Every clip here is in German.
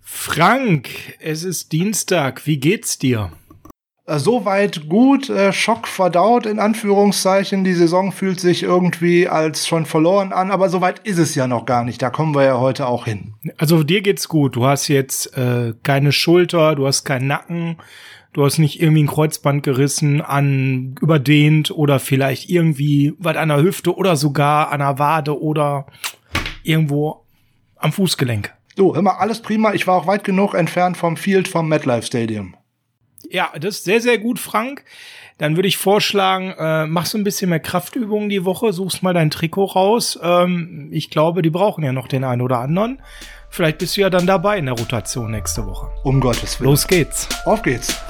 Frank, es ist Dienstag. Wie geht's dir? Äh, soweit gut, äh, Schock verdaut in Anführungszeichen. Die Saison fühlt sich irgendwie als schon verloren an, aber soweit ist es ja noch gar nicht. Da kommen wir ja heute auch hin. Also dir geht's gut. Du hast jetzt äh, keine Schulter, du hast keinen Nacken, du hast nicht irgendwie ein Kreuzband gerissen, an überdehnt oder vielleicht irgendwie was an der Hüfte oder sogar an der Wade oder irgendwo am Fußgelenk. So, immer alles prima. Ich war auch weit genug entfernt vom Field vom MetLife Stadium. Ja, das ist sehr, sehr gut, Frank. Dann würde ich vorschlagen, äh, machst du ein bisschen mehr Kraftübungen die Woche, suchst mal dein Trikot raus. Ähm, ich glaube, die brauchen ja noch den einen oder anderen. Vielleicht bist du ja dann dabei in der Rotation nächste Woche. Um Gottes Willen. Los geht's. Auf geht's.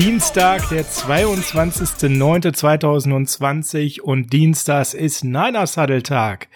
Dienstag, der 22.09.2020 und Dienstags ist Niners Huddle Tag.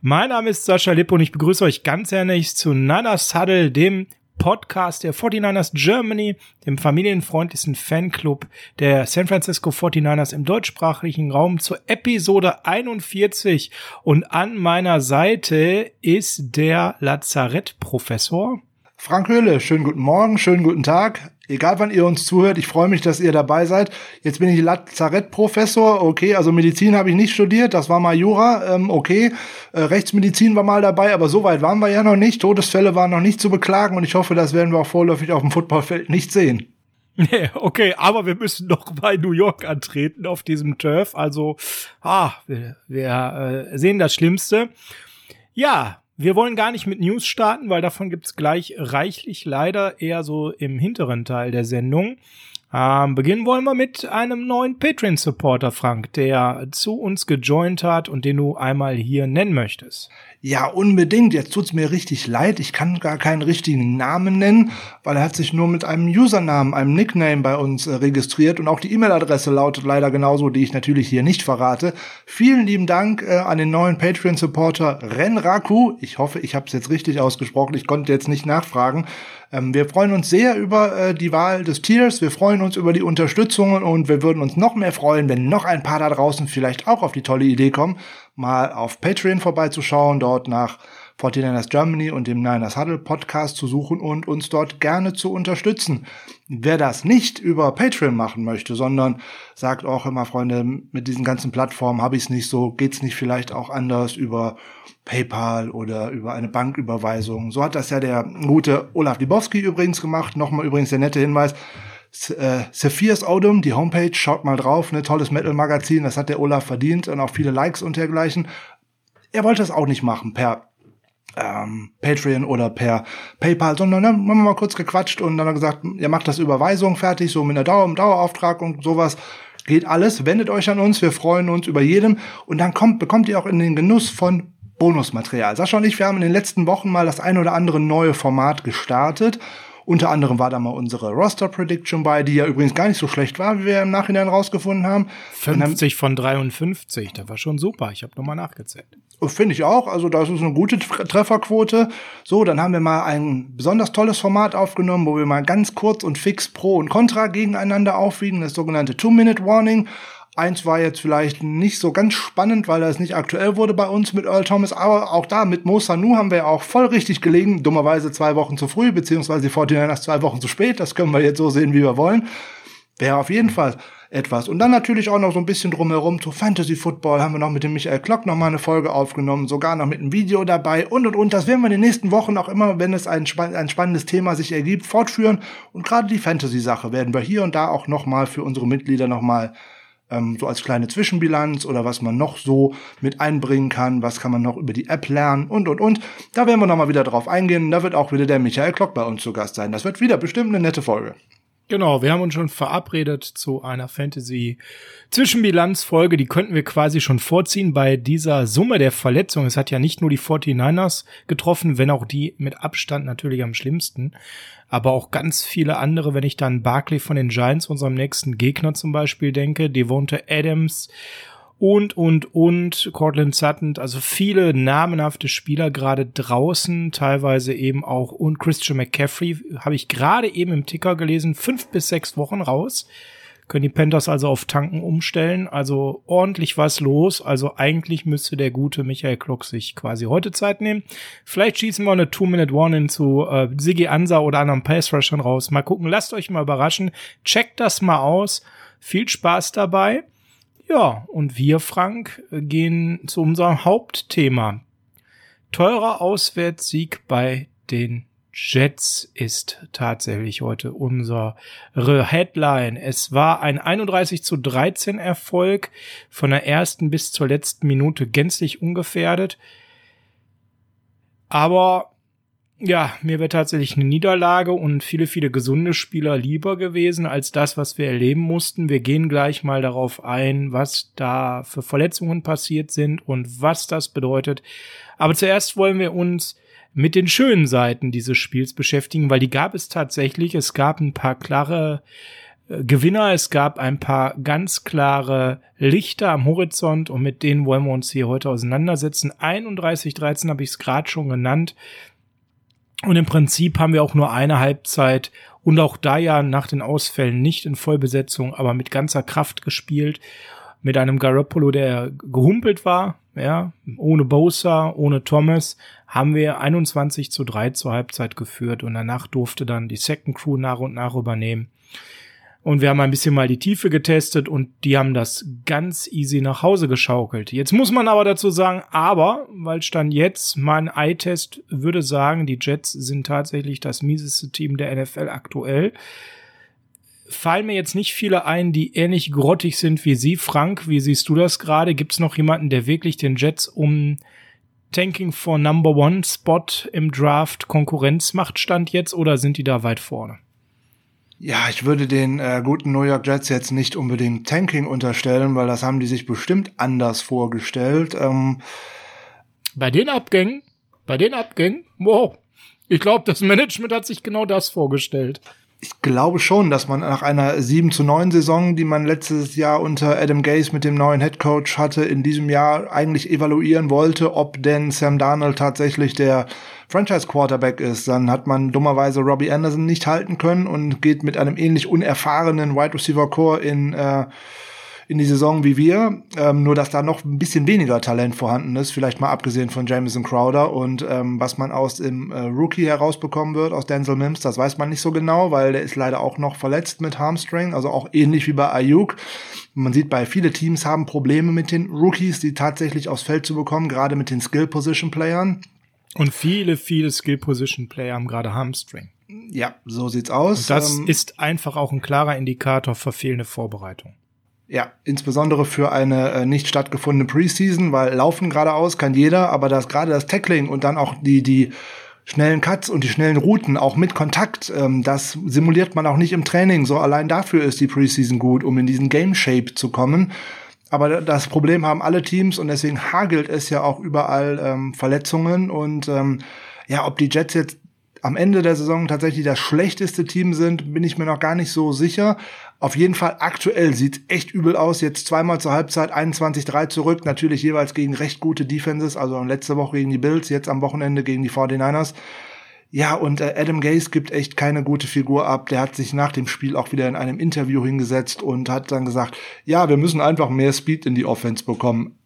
Mein Name ist Sascha Lipp und ich begrüße euch ganz herzlich zu Niners Huddle, dem Podcast der 49ers Germany, dem familienfreundlichsten Fanclub der San Francisco 49ers im deutschsprachigen Raum zur Episode 41. Und an meiner Seite ist der Lazarettprofessor. Frank Höhle, schönen guten Morgen, schönen guten Tag. Egal wann ihr uns zuhört, ich freue mich, dass ihr dabei seid. Jetzt bin ich Lazarettprofessor, okay, also Medizin habe ich nicht studiert, das war mal Jura, ähm, okay. Äh, Rechtsmedizin war mal dabei, aber so weit waren wir ja noch nicht. Todesfälle waren noch nicht zu beklagen und ich hoffe, das werden wir auch vorläufig auf dem Footballfeld nicht sehen. Nee, okay, aber wir müssen noch bei New York antreten auf diesem Turf. Also, ah, wir, wir äh, sehen das Schlimmste. Ja, wir wollen gar nicht mit News starten, weil davon gibt's gleich reichlich leider eher so im hinteren Teil der Sendung. Ähm, beginnen wollen wir mit einem neuen Patreon-Supporter, Frank, der zu uns gejoint hat und den du einmal hier nennen möchtest. Ja, unbedingt. Jetzt tut's mir richtig leid. Ich kann gar keinen richtigen Namen nennen, weil er hat sich nur mit einem Usernamen, einem Nickname bei uns äh, registriert und auch die E-Mail-Adresse lautet leider genauso, die ich natürlich hier nicht verrate. Vielen lieben Dank äh, an den neuen Patreon-Supporter Renraku. Ich hoffe, ich habe es jetzt richtig ausgesprochen. Ich konnte jetzt nicht nachfragen. Ähm, wir freuen uns sehr über äh, die Wahl des Tiers. Wir freuen uns über die Unterstützungen und wir würden uns noch mehr freuen, wenn noch ein paar da draußen vielleicht auch auf die tolle Idee kommen, mal auf Patreon vorbeizuschauen, dort nach 49ers Germany und dem Niners Huddle Podcast zu suchen und uns dort gerne zu unterstützen. Wer das nicht über Patreon machen möchte, sondern sagt auch immer, Freunde, mit diesen ganzen Plattformen habe ich es nicht so, geht's nicht vielleicht auch anders über PayPal oder über eine Banküberweisung. So hat das ja der gute Olaf Libowski übrigens gemacht. Nochmal übrigens der nette Hinweis. Äh, Sephirs Odom, die Homepage, schaut mal drauf, ne, tolles Metal-Magazin, das hat der Olaf verdient und auch viele Likes und dergleichen. Er wollte das auch nicht machen per ähm, Patreon oder per PayPal, sondern dann haben wir mal kurz gequatscht und dann hat er gesagt, ihr macht das Überweisung fertig, so mit einer Dauer, Dauerauftrag und sowas. Geht alles, wendet euch an uns, wir freuen uns über jedem und dann kommt, bekommt ihr auch in den Genuss von Bonusmaterial. Sascha und ich, wir haben in den letzten Wochen mal das ein oder andere neue Format gestartet unter anderem war da mal unsere Roster Prediction bei, die ja übrigens gar nicht so schlecht war, wie wir im Nachhinein rausgefunden haben. 50 von 53, das war schon super. Ich habe nochmal nachgezählt. Oh, finde ich auch. Also das ist eine gute Trefferquote. So, dann haben wir mal ein besonders tolles Format aufgenommen, wo wir mal ganz kurz und fix Pro und Contra gegeneinander aufwiegen, das sogenannte Two-Minute-Warning. Eins war jetzt vielleicht nicht so ganz spannend, weil das nicht aktuell wurde bei uns mit Earl Thomas, aber auch da mit Mo Sanu haben wir auch voll richtig gelegen. Dummerweise zwei Wochen zu früh, beziehungsweise die 49ers zwei Wochen zu spät. Das können wir jetzt so sehen, wie wir wollen. Wäre auf jeden Fall etwas. Und dann natürlich auch noch so ein bisschen drumherum zu Fantasy Football haben wir noch mit dem Michael Klock noch mal eine Folge aufgenommen, sogar noch mit einem Video dabei und und und. Das werden wir in den nächsten Wochen auch immer, wenn es ein, ein spannendes Thema sich ergibt, fortführen. Und gerade die Fantasy-Sache werden wir hier und da auch noch mal für unsere Mitglieder noch mal ähm, so als kleine Zwischenbilanz oder was man noch so mit einbringen kann, was kann man noch über die App lernen und und und. Da werden wir nochmal wieder drauf eingehen. Da wird auch wieder der Michael Klock bei uns zu Gast sein. Das wird wieder bestimmt eine nette Folge. Genau, wir haben uns schon verabredet zu einer Fantasy-Zwischenbilanzfolge. Die könnten wir quasi schon vorziehen bei dieser Summe der Verletzungen. Es hat ja nicht nur die 49ers getroffen, wenn auch die mit Abstand natürlich am schlimmsten. Aber auch ganz viele andere, wenn ich dann Barkley von den Giants, unserem nächsten Gegner zum Beispiel denke, Devonta Adams und, und, und, Cortland Sutton, also viele namenhafte Spieler gerade draußen, teilweise eben auch, und Christian McCaffrey, habe ich gerade eben im Ticker gelesen, fünf bis sechs Wochen raus. Können die Panthers also auf Tanken umstellen, also ordentlich was los, also eigentlich müsste der gute Michael Klock sich quasi heute Zeit nehmen. Vielleicht schießen wir eine Two-Minute-Warning zu äh, Sigi Ansa oder anderen Pass-Rushern raus. Mal gucken, lasst euch mal überraschen, checkt das mal aus, viel Spaß dabei. Ja, und wir, Frank, gehen zu unserem Hauptthema. Teurer Auswärtssieg bei den Jets ist tatsächlich heute unsere Headline. Es war ein 31 zu 13 Erfolg von der ersten bis zur letzten Minute gänzlich ungefährdet. Aber ja, mir wäre tatsächlich eine Niederlage und viele, viele gesunde Spieler lieber gewesen als das, was wir erleben mussten. Wir gehen gleich mal darauf ein, was da für Verletzungen passiert sind und was das bedeutet. Aber zuerst wollen wir uns mit den schönen Seiten dieses Spiels beschäftigen, weil die gab es tatsächlich. Es gab ein paar klare äh, Gewinner, es gab ein paar ganz klare Lichter am Horizont und mit denen wollen wir uns hier heute auseinandersetzen. 31-13 habe ich es gerade schon genannt. Und im Prinzip haben wir auch nur eine Halbzeit und auch da ja nach den Ausfällen nicht in Vollbesetzung, aber mit ganzer Kraft gespielt. Mit einem Garoppolo, der gehumpelt war, ja, ohne Bosa, ohne Thomas, haben wir 21 zu 3 zur Halbzeit geführt und danach durfte dann die Second Crew nach und nach übernehmen. Und wir haben ein bisschen mal die Tiefe getestet und die haben das ganz easy nach Hause geschaukelt. Jetzt muss man aber dazu sagen, aber, weil stand jetzt, mein Eye-Test würde sagen, die Jets sind tatsächlich das mieseste Team der NFL aktuell. Fallen mir jetzt nicht viele ein, die ähnlich grottig sind wie Sie. Frank, wie siehst du das gerade? Gibt es noch jemanden, der wirklich den Jets um Tanking for Number One Spot im Draft Konkurrenz macht, stand jetzt, oder sind die da weit vorne? Ja, ich würde den äh, guten New York Jets jetzt nicht unbedingt Tanking unterstellen, weil das haben die sich bestimmt anders vorgestellt. Ähm bei den Abgängen, bei den Abgängen, wow. Ich glaube, das Management hat sich genau das vorgestellt. Ich glaube schon, dass man nach einer 7 zu 9 Saison, die man letztes Jahr unter Adam Gase mit dem neuen Head Coach hatte, in diesem Jahr eigentlich evaluieren wollte, ob denn Sam Darnold tatsächlich der Franchise-Quarterback ist, dann hat man dummerweise Robbie Anderson nicht halten können und geht mit einem ähnlich unerfahrenen Wide Receiver Core in äh, in die Saison wie wir, ähm, nur dass da noch ein bisschen weniger Talent vorhanden ist, vielleicht mal abgesehen von Jameson Crowder und ähm, was man aus dem äh, Rookie herausbekommen wird, aus Denzel Mims, das weiß man nicht so genau, weil der ist leider auch noch verletzt mit Harmstring, also auch ähnlich wie bei Ayuk. Man sieht bei viele Teams haben Probleme mit den Rookies, die tatsächlich aufs Feld zu bekommen, gerade mit den Skill Position Playern. Und viele, viele Skill-Position-Player haben gerade Hamstring. Ja, so sieht's aus. Und das ähm, ist einfach auch ein klarer Indikator für fehlende Vorbereitung. Ja, insbesondere für eine äh, nicht stattgefundene Preseason, weil laufen geradeaus kann jeder, aber das gerade das Tackling und dann auch die die schnellen Cuts und die schnellen Routen auch mit Kontakt, ähm, das simuliert man auch nicht im Training. So allein dafür ist die Preseason gut, um in diesen Game Shape zu kommen. Aber das Problem haben alle Teams und deswegen hagelt es ja auch überall ähm, Verletzungen. Und ähm, ja, ob die Jets jetzt am Ende der Saison tatsächlich das schlechteste Team sind, bin ich mir noch gar nicht so sicher. Auf jeden Fall aktuell sieht echt übel aus. Jetzt zweimal zur Halbzeit 21-3 zurück, natürlich jeweils gegen recht gute Defenses, also letzte Woche gegen die Bills, jetzt am Wochenende gegen die 49ers. Ja, und äh, Adam Gase gibt echt keine gute Figur ab. Der hat sich nach dem Spiel auch wieder in einem Interview hingesetzt und hat dann gesagt, ja, wir müssen einfach mehr Speed in die Offense bekommen.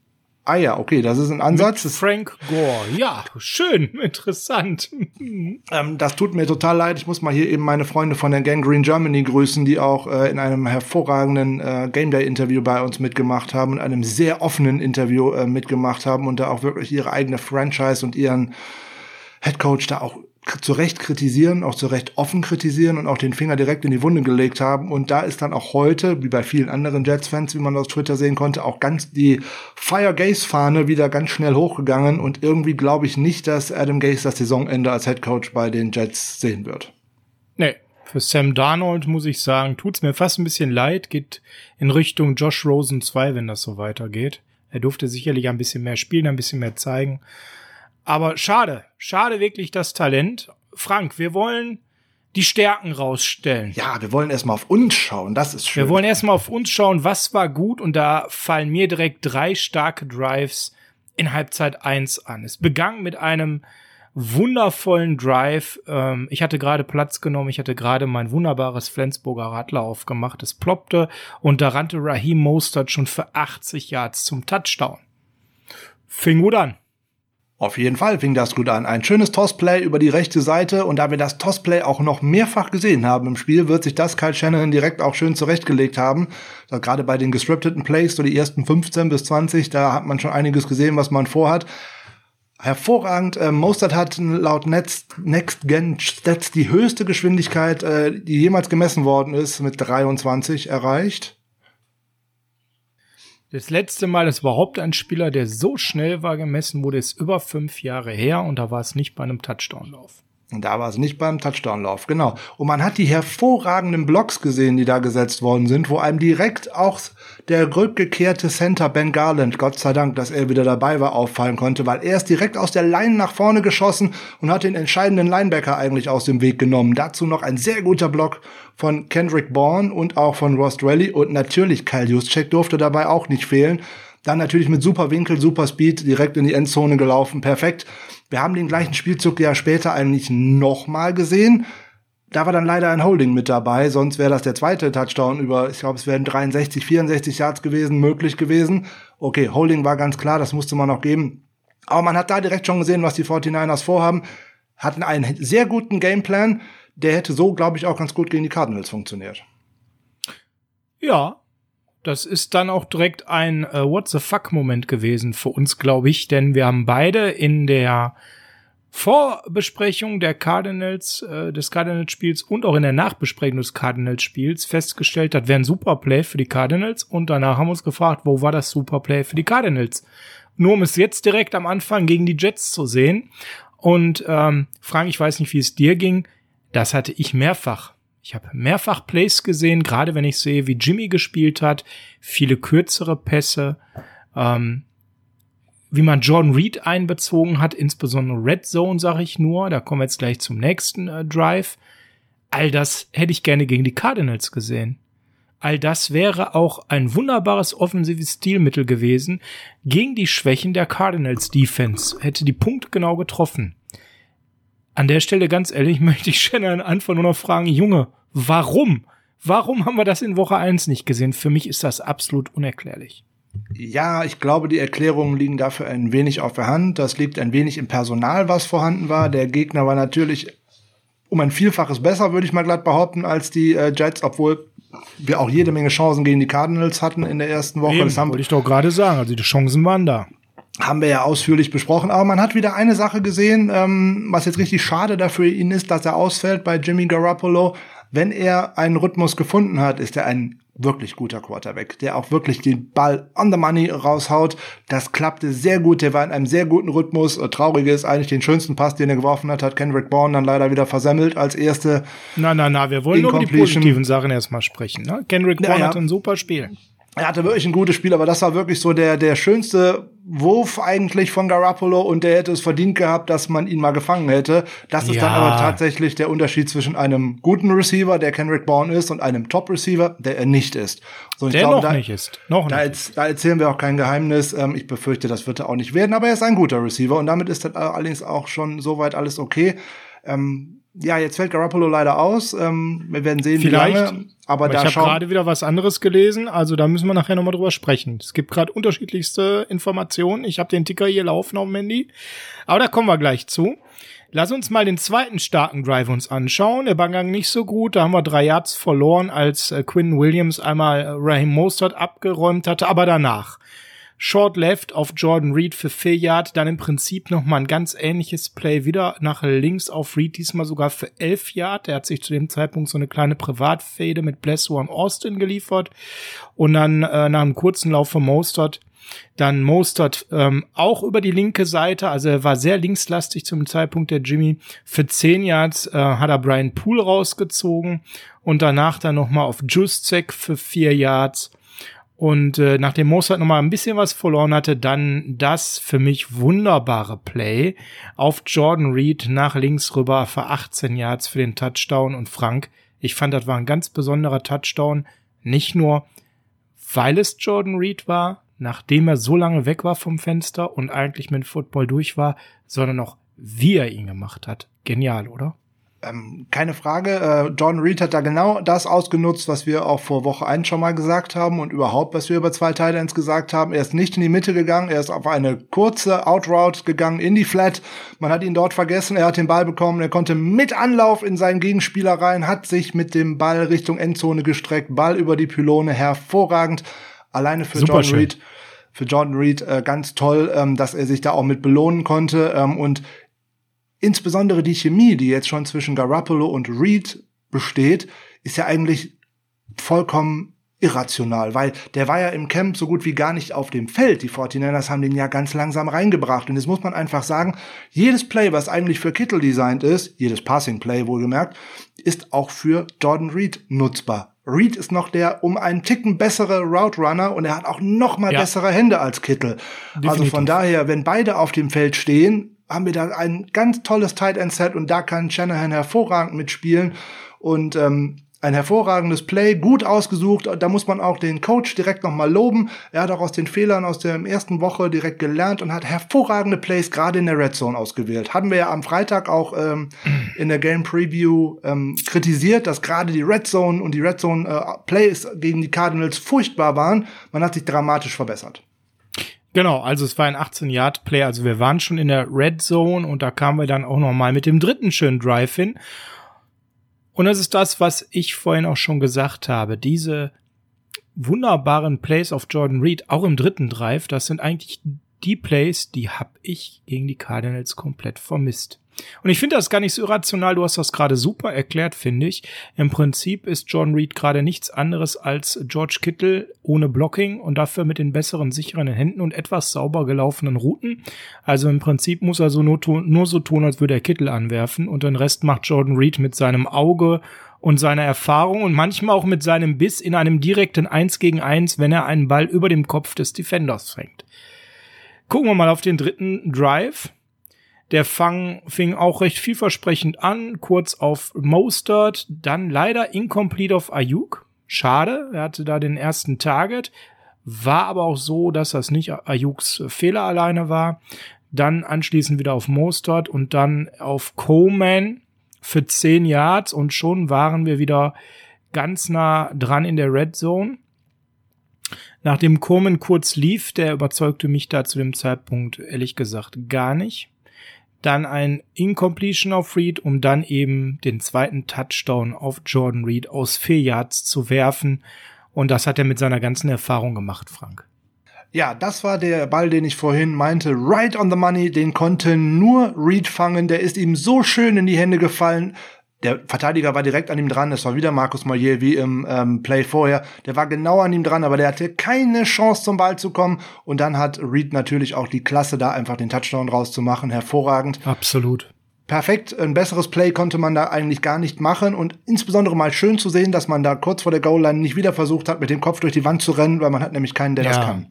Ah ja, okay, das ist ein Ansatz. Mit Frank Gore, ja, schön, interessant. ähm, das tut mir total leid. Ich muss mal hier eben meine Freunde von der Gang Green Germany grüßen, die auch äh, in einem hervorragenden äh, Game Day Interview bei uns mitgemacht haben und einem sehr offenen Interview äh, mitgemacht haben und da auch wirklich ihre eigene Franchise und ihren Head Coach da auch zu Recht kritisieren, auch zu Recht offen kritisieren und auch den Finger direkt in die Wunde gelegt haben. Und da ist dann auch heute, wie bei vielen anderen Jets-Fans, wie man auf Twitter sehen konnte, auch ganz die Fire Gaze-Fahne wieder ganz schnell hochgegangen. Und irgendwie glaube ich nicht, dass Adam Gaze das Saisonende als Head Coach bei den Jets sehen wird. Nee, Für Sam Darnold muss ich sagen, tut's mir fast ein bisschen leid, geht in Richtung Josh Rosen 2, wenn das so weitergeht. Er durfte sicherlich ein bisschen mehr spielen, ein bisschen mehr zeigen. Aber schade, schade wirklich das Talent. Frank, wir wollen die Stärken rausstellen. Ja, wir wollen erstmal auf uns schauen, das ist schön. Wir wollen erstmal auf uns schauen, was war gut und da fallen mir direkt drei starke Drives in Halbzeit eins an. Es begann mit einem wundervollen Drive. Ähm, ich hatte gerade Platz genommen, ich hatte gerade mein wunderbares Flensburger Radler aufgemacht. Es ploppte und da rannte Raheem Mostert schon für 80 Yards zum Touchdown. Fing gut an. Auf jeden Fall fing das gut an. Ein schönes Tossplay über die rechte Seite und da wir das Tossplay auch noch mehrfach gesehen haben im Spiel, wird sich das Kyle Shannon direkt auch schön zurechtgelegt haben. Da gerade bei den gescripteten Plays, so die ersten 15 bis 20, da hat man schon einiges gesehen, was man vorhat. Hervorragend. Äh, Mostert hat laut Next, Next Gen Stats die höchste Geschwindigkeit, äh, die jemals gemessen worden ist, mit 23 erreicht. Das letzte Mal, dass überhaupt ein Spieler, der so schnell war, gemessen wurde, ist über fünf Jahre her und da war es nicht bei einem Touchdown-Lauf. Und da war es nicht beim Touchdown-Lauf, genau. Und man hat die hervorragenden Blocks gesehen, die da gesetzt worden sind, wo einem direkt auch der rückgekehrte Center Ben Garland, Gott sei Dank, dass er wieder dabei war, auffallen konnte, weil er ist direkt aus der Line nach vorne geschossen und hat den entscheidenden Linebacker eigentlich aus dem Weg genommen. Dazu noch ein sehr guter Block von Kendrick Bourne und auch von Ross Rally und natürlich Kyle Juszczyk durfte dabei auch nicht fehlen. Dann natürlich mit super Winkel, super Speed direkt in die Endzone gelaufen, perfekt. Wir haben den gleichen Spielzug ja später eigentlich nochmal gesehen. Da war dann leider ein Holding mit dabei, sonst wäre das der zweite Touchdown über, ich glaube, es wären 63, 64 Yards gewesen, möglich gewesen. Okay, Holding war ganz klar, das musste man noch geben. Aber man hat da direkt schon gesehen, was die 49ers vorhaben. Hatten einen sehr guten Gameplan. Der hätte so, glaube ich, auch ganz gut gegen die Cardinals funktioniert. Ja, das ist dann auch direkt ein äh, What the fuck Moment gewesen für uns, glaube ich, denn wir haben beide in der Vorbesprechung der Cardinals, äh, des Cardinals-Spiels und auch in der Nachbesprechung des Cardinals-Spiels festgestellt, das wäre ein Superplay für die Cardinals und danach haben wir uns gefragt, wo war das Superplay für die Cardinals? Nur um es jetzt direkt am Anfang gegen die Jets zu sehen. Und ähm, Frank, ich weiß nicht, wie es dir ging, das hatte ich mehrfach. Ich habe mehrfach Plays gesehen, gerade wenn ich sehe, wie Jimmy gespielt hat, viele kürzere Pässe. Ähm, wie man Jordan Reed einbezogen hat, insbesondere Red Zone, sage ich nur. Da kommen wir jetzt gleich zum nächsten äh, Drive. All das hätte ich gerne gegen die Cardinals gesehen. All das wäre auch ein wunderbares offensives Stilmittel gewesen gegen die Schwächen der Cardinals Defense. Hätte die Punkte genau getroffen. An der Stelle ganz ehrlich möchte ich Shannon einfach nur noch fragen, Junge, warum? Warum haben wir das in Woche 1 nicht gesehen? Für mich ist das absolut unerklärlich. Ja, ich glaube, die Erklärungen liegen dafür ein wenig auf der Hand. Das liegt ein wenig im Personal, was vorhanden war. Der Gegner war natürlich um ein Vielfaches besser, würde ich mal glatt behaupten, als die äh, Jets, obwohl wir auch jede Menge Chancen gegen die Cardinals hatten in der ersten Woche. Eben, das haben, wollte ich doch gerade sagen. Also die Chancen waren da. Haben wir ja ausführlich besprochen. Aber man hat wieder eine Sache gesehen, ähm, was jetzt richtig schade dafür ihn ist, dass er ausfällt bei Jimmy Garoppolo. Wenn er einen Rhythmus gefunden hat, ist er ein wirklich guter Quarterback, der auch wirklich den Ball on the money raushaut. Das klappte sehr gut. Der war in einem sehr guten Rhythmus. Äh, Traurig ist eigentlich den schönsten Pass, den er geworfen hat, hat Kendrick Bourne dann leider wieder versemmelt als erste. Na, na, na, wir wollen nur über die positiven Sachen erstmal sprechen. Ne? Kendrick Bourne ja, ja. hat ein super Spiel er hatte wirklich ein gutes Spiel, aber das war wirklich so der, der schönste Wurf eigentlich von Garoppolo und der hätte es verdient gehabt, dass man ihn mal gefangen hätte. Das ist ja. dann aber tatsächlich der Unterschied zwischen einem guten Receiver, der Kendrick Bourne ist, und einem Top-Receiver, der er nicht ist. So, der glaube, noch da, nicht ist. Noch da, nicht. da erzählen wir auch kein Geheimnis. Ähm, ich befürchte, das wird er auch nicht werden, aber er ist ein guter Receiver und damit ist dann allerdings auch schon soweit alles okay. Ähm, ja, jetzt fällt Garoppolo leider aus. Ähm, wir werden sehen, Vielleicht, wie lange. Aber, aber da ich habe gerade wieder was anderes gelesen, also da müssen wir nachher nochmal drüber sprechen. Es gibt gerade unterschiedlichste Informationen. Ich habe den Ticker hier laufen auf dem Handy. Aber da kommen wir gleich zu. Lass uns mal den zweiten starken Drive uns anschauen. Der Bangang nicht so gut. Da haben wir drei Yards verloren, als äh, Quinn Williams einmal äh, Raheem Mostert abgeräumt hatte. Aber danach Short Left auf Jordan Reed für 4 Yard, dann im Prinzip nochmal ein ganz ähnliches Play wieder nach links auf Reed, diesmal sogar für 11 Yard. Der hat sich zu dem Zeitpunkt so eine kleine Privatfade mit Bless One Austin geliefert und dann äh, nach einem kurzen Lauf von Mostert Dann Mostert ähm, auch über die linke Seite, also er war sehr linkslastig zum Zeitpunkt der Jimmy. Für 10 Yards äh, hat er Brian Poole rausgezogen und danach dann nochmal auf Juszek für 4 Yards. Und äh, nachdem Mostert nochmal ein bisschen was verloren hatte, dann das für mich wunderbare Play auf Jordan Reed nach links rüber für 18 Yards für den Touchdown. Und Frank, ich fand, das war ein ganz besonderer Touchdown. Nicht nur, weil es Jordan Reed war, nachdem er so lange weg war vom Fenster und eigentlich mit Football durch war, sondern auch, wie er ihn gemacht hat. Genial, oder? Ähm, keine Frage. Äh, John Reed hat da genau das ausgenutzt, was wir auch vor Woche 1 schon mal gesagt haben und überhaupt, was wir über zwei Titans gesagt haben. Er ist nicht in die Mitte gegangen, er ist auf eine kurze Outroute gegangen in die Flat. Man hat ihn dort vergessen, er hat den Ball bekommen, er konnte mit Anlauf in seinen Gegenspieler rein, hat sich mit dem Ball Richtung Endzone gestreckt, Ball über die Pylone, hervorragend. Alleine für Super John schön. Reed für Jordan Reed äh, ganz toll, ähm, dass er sich da auch mit belohnen konnte. Ähm, und insbesondere die Chemie, die jetzt schon zwischen Garoppolo und Reed besteht, ist ja eigentlich vollkommen irrational, weil der war ja im Camp so gut wie gar nicht auf dem Feld. Die 49ers haben den ja ganz langsam reingebracht. Und jetzt muss man einfach sagen, jedes Play, was eigentlich für Kittel designt ist, jedes Passing Play wohlgemerkt, ist auch für Jordan Reed nutzbar. Reed ist noch der um einen Ticken bessere Route Runner und er hat auch noch mal ja. bessere Hände als Kittel. Definitiv. Also von daher, wenn beide auf dem Feld stehen, haben wir da ein ganz tolles Tight End Set und da kann Shanahan hervorragend mitspielen und ähm, ein hervorragendes Play, gut ausgesucht. Da muss man auch den Coach direkt nochmal loben. Er hat auch aus den Fehlern aus der ersten Woche direkt gelernt und hat hervorragende Plays gerade in der Red Zone ausgewählt. Hatten wir ja am Freitag auch ähm, in der Game Preview ähm, kritisiert, dass gerade die Red Zone und die Red Zone äh, Plays gegen die Cardinals furchtbar waren. Man hat sich dramatisch verbessert. Genau, also es war ein 18-Yard-Play, also wir waren schon in der Red Zone und da kamen wir dann auch noch mal mit dem dritten schönen Drive hin. Und das ist das, was ich vorhin auch schon gesagt habe. Diese wunderbaren Plays auf Jordan Reed, auch im dritten Drive, das sind eigentlich die Plays, die hab ich gegen die Cardinals komplett vermisst. Und ich finde das gar nicht so irrational. Du hast das gerade super erklärt, finde ich. Im Prinzip ist John Reed gerade nichts anderes als George Kittle ohne Blocking und dafür mit den besseren, sicheren Händen und etwas sauber gelaufenen Routen. Also im Prinzip muss er so nur, nur so tun, als würde er Kittle anwerfen und den Rest macht Jordan Reed mit seinem Auge und seiner Erfahrung und manchmal auch mit seinem Biss in einem direkten Eins gegen Eins, wenn er einen Ball über dem Kopf des Defenders fängt. Gucken wir mal auf den dritten Drive. Der Fang fing auch recht vielversprechend an, kurz auf Mostert, dann leider incomplete auf Ayuk. Schade, er hatte da den ersten Target, war aber auch so, dass das nicht Ayuks Fehler alleine war. Dann anschließend wieder auf Mostert und dann auf Coleman für 10 Yards und schon waren wir wieder ganz nah dran in der Red Zone. Nachdem Coleman kurz lief, der überzeugte mich da zu dem Zeitpunkt ehrlich gesagt gar nicht dann ein Incompletion auf Reed, um dann eben den zweiten Touchdown auf Jordan Reed aus vier Yards zu werfen. Und das hat er mit seiner ganzen Erfahrung gemacht, Frank. Ja, das war der Ball, den ich vorhin meinte. Right on the money, den konnte nur Reed fangen. Der ist ihm so schön in die Hände gefallen der Verteidiger war direkt an ihm dran. Es war wieder Markus Moyer wie im ähm, Play vorher. Der war genau an ihm dran, aber der hatte keine Chance zum Ball zu kommen. Und dann hat Reed natürlich auch die Klasse, da einfach den Touchdown rauszumachen. Hervorragend. Absolut. Perfekt. Ein besseres Play konnte man da eigentlich gar nicht machen. Und insbesondere mal schön zu sehen, dass man da kurz vor der Goal-Line nicht wieder versucht hat, mit dem Kopf durch die Wand zu rennen, weil man hat nämlich keinen, der ja. das kann.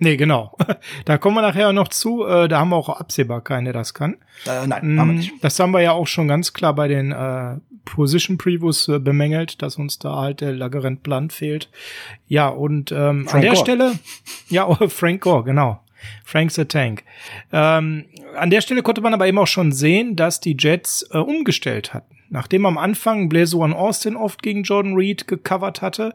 Nee, genau. Da kommen wir nachher noch zu. Äh, da haben wir auch absehbar keinen, der das kann. Äh, nein, haben wir nicht. Das haben wir ja auch schon ganz klar bei den äh, Position Previews äh, bemängelt, dass uns da halt der Lagerent Blunt fehlt. Ja, und ähm, an der Gore. Stelle, ja, oh, Frank Gore, genau. Frank the Tank. Ähm, an der Stelle konnte man aber eben auch schon sehen, dass die Jets äh, umgestellt hatten. Nachdem am Anfang Blazoan Austin oft gegen Jordan Reed gecovert hatte,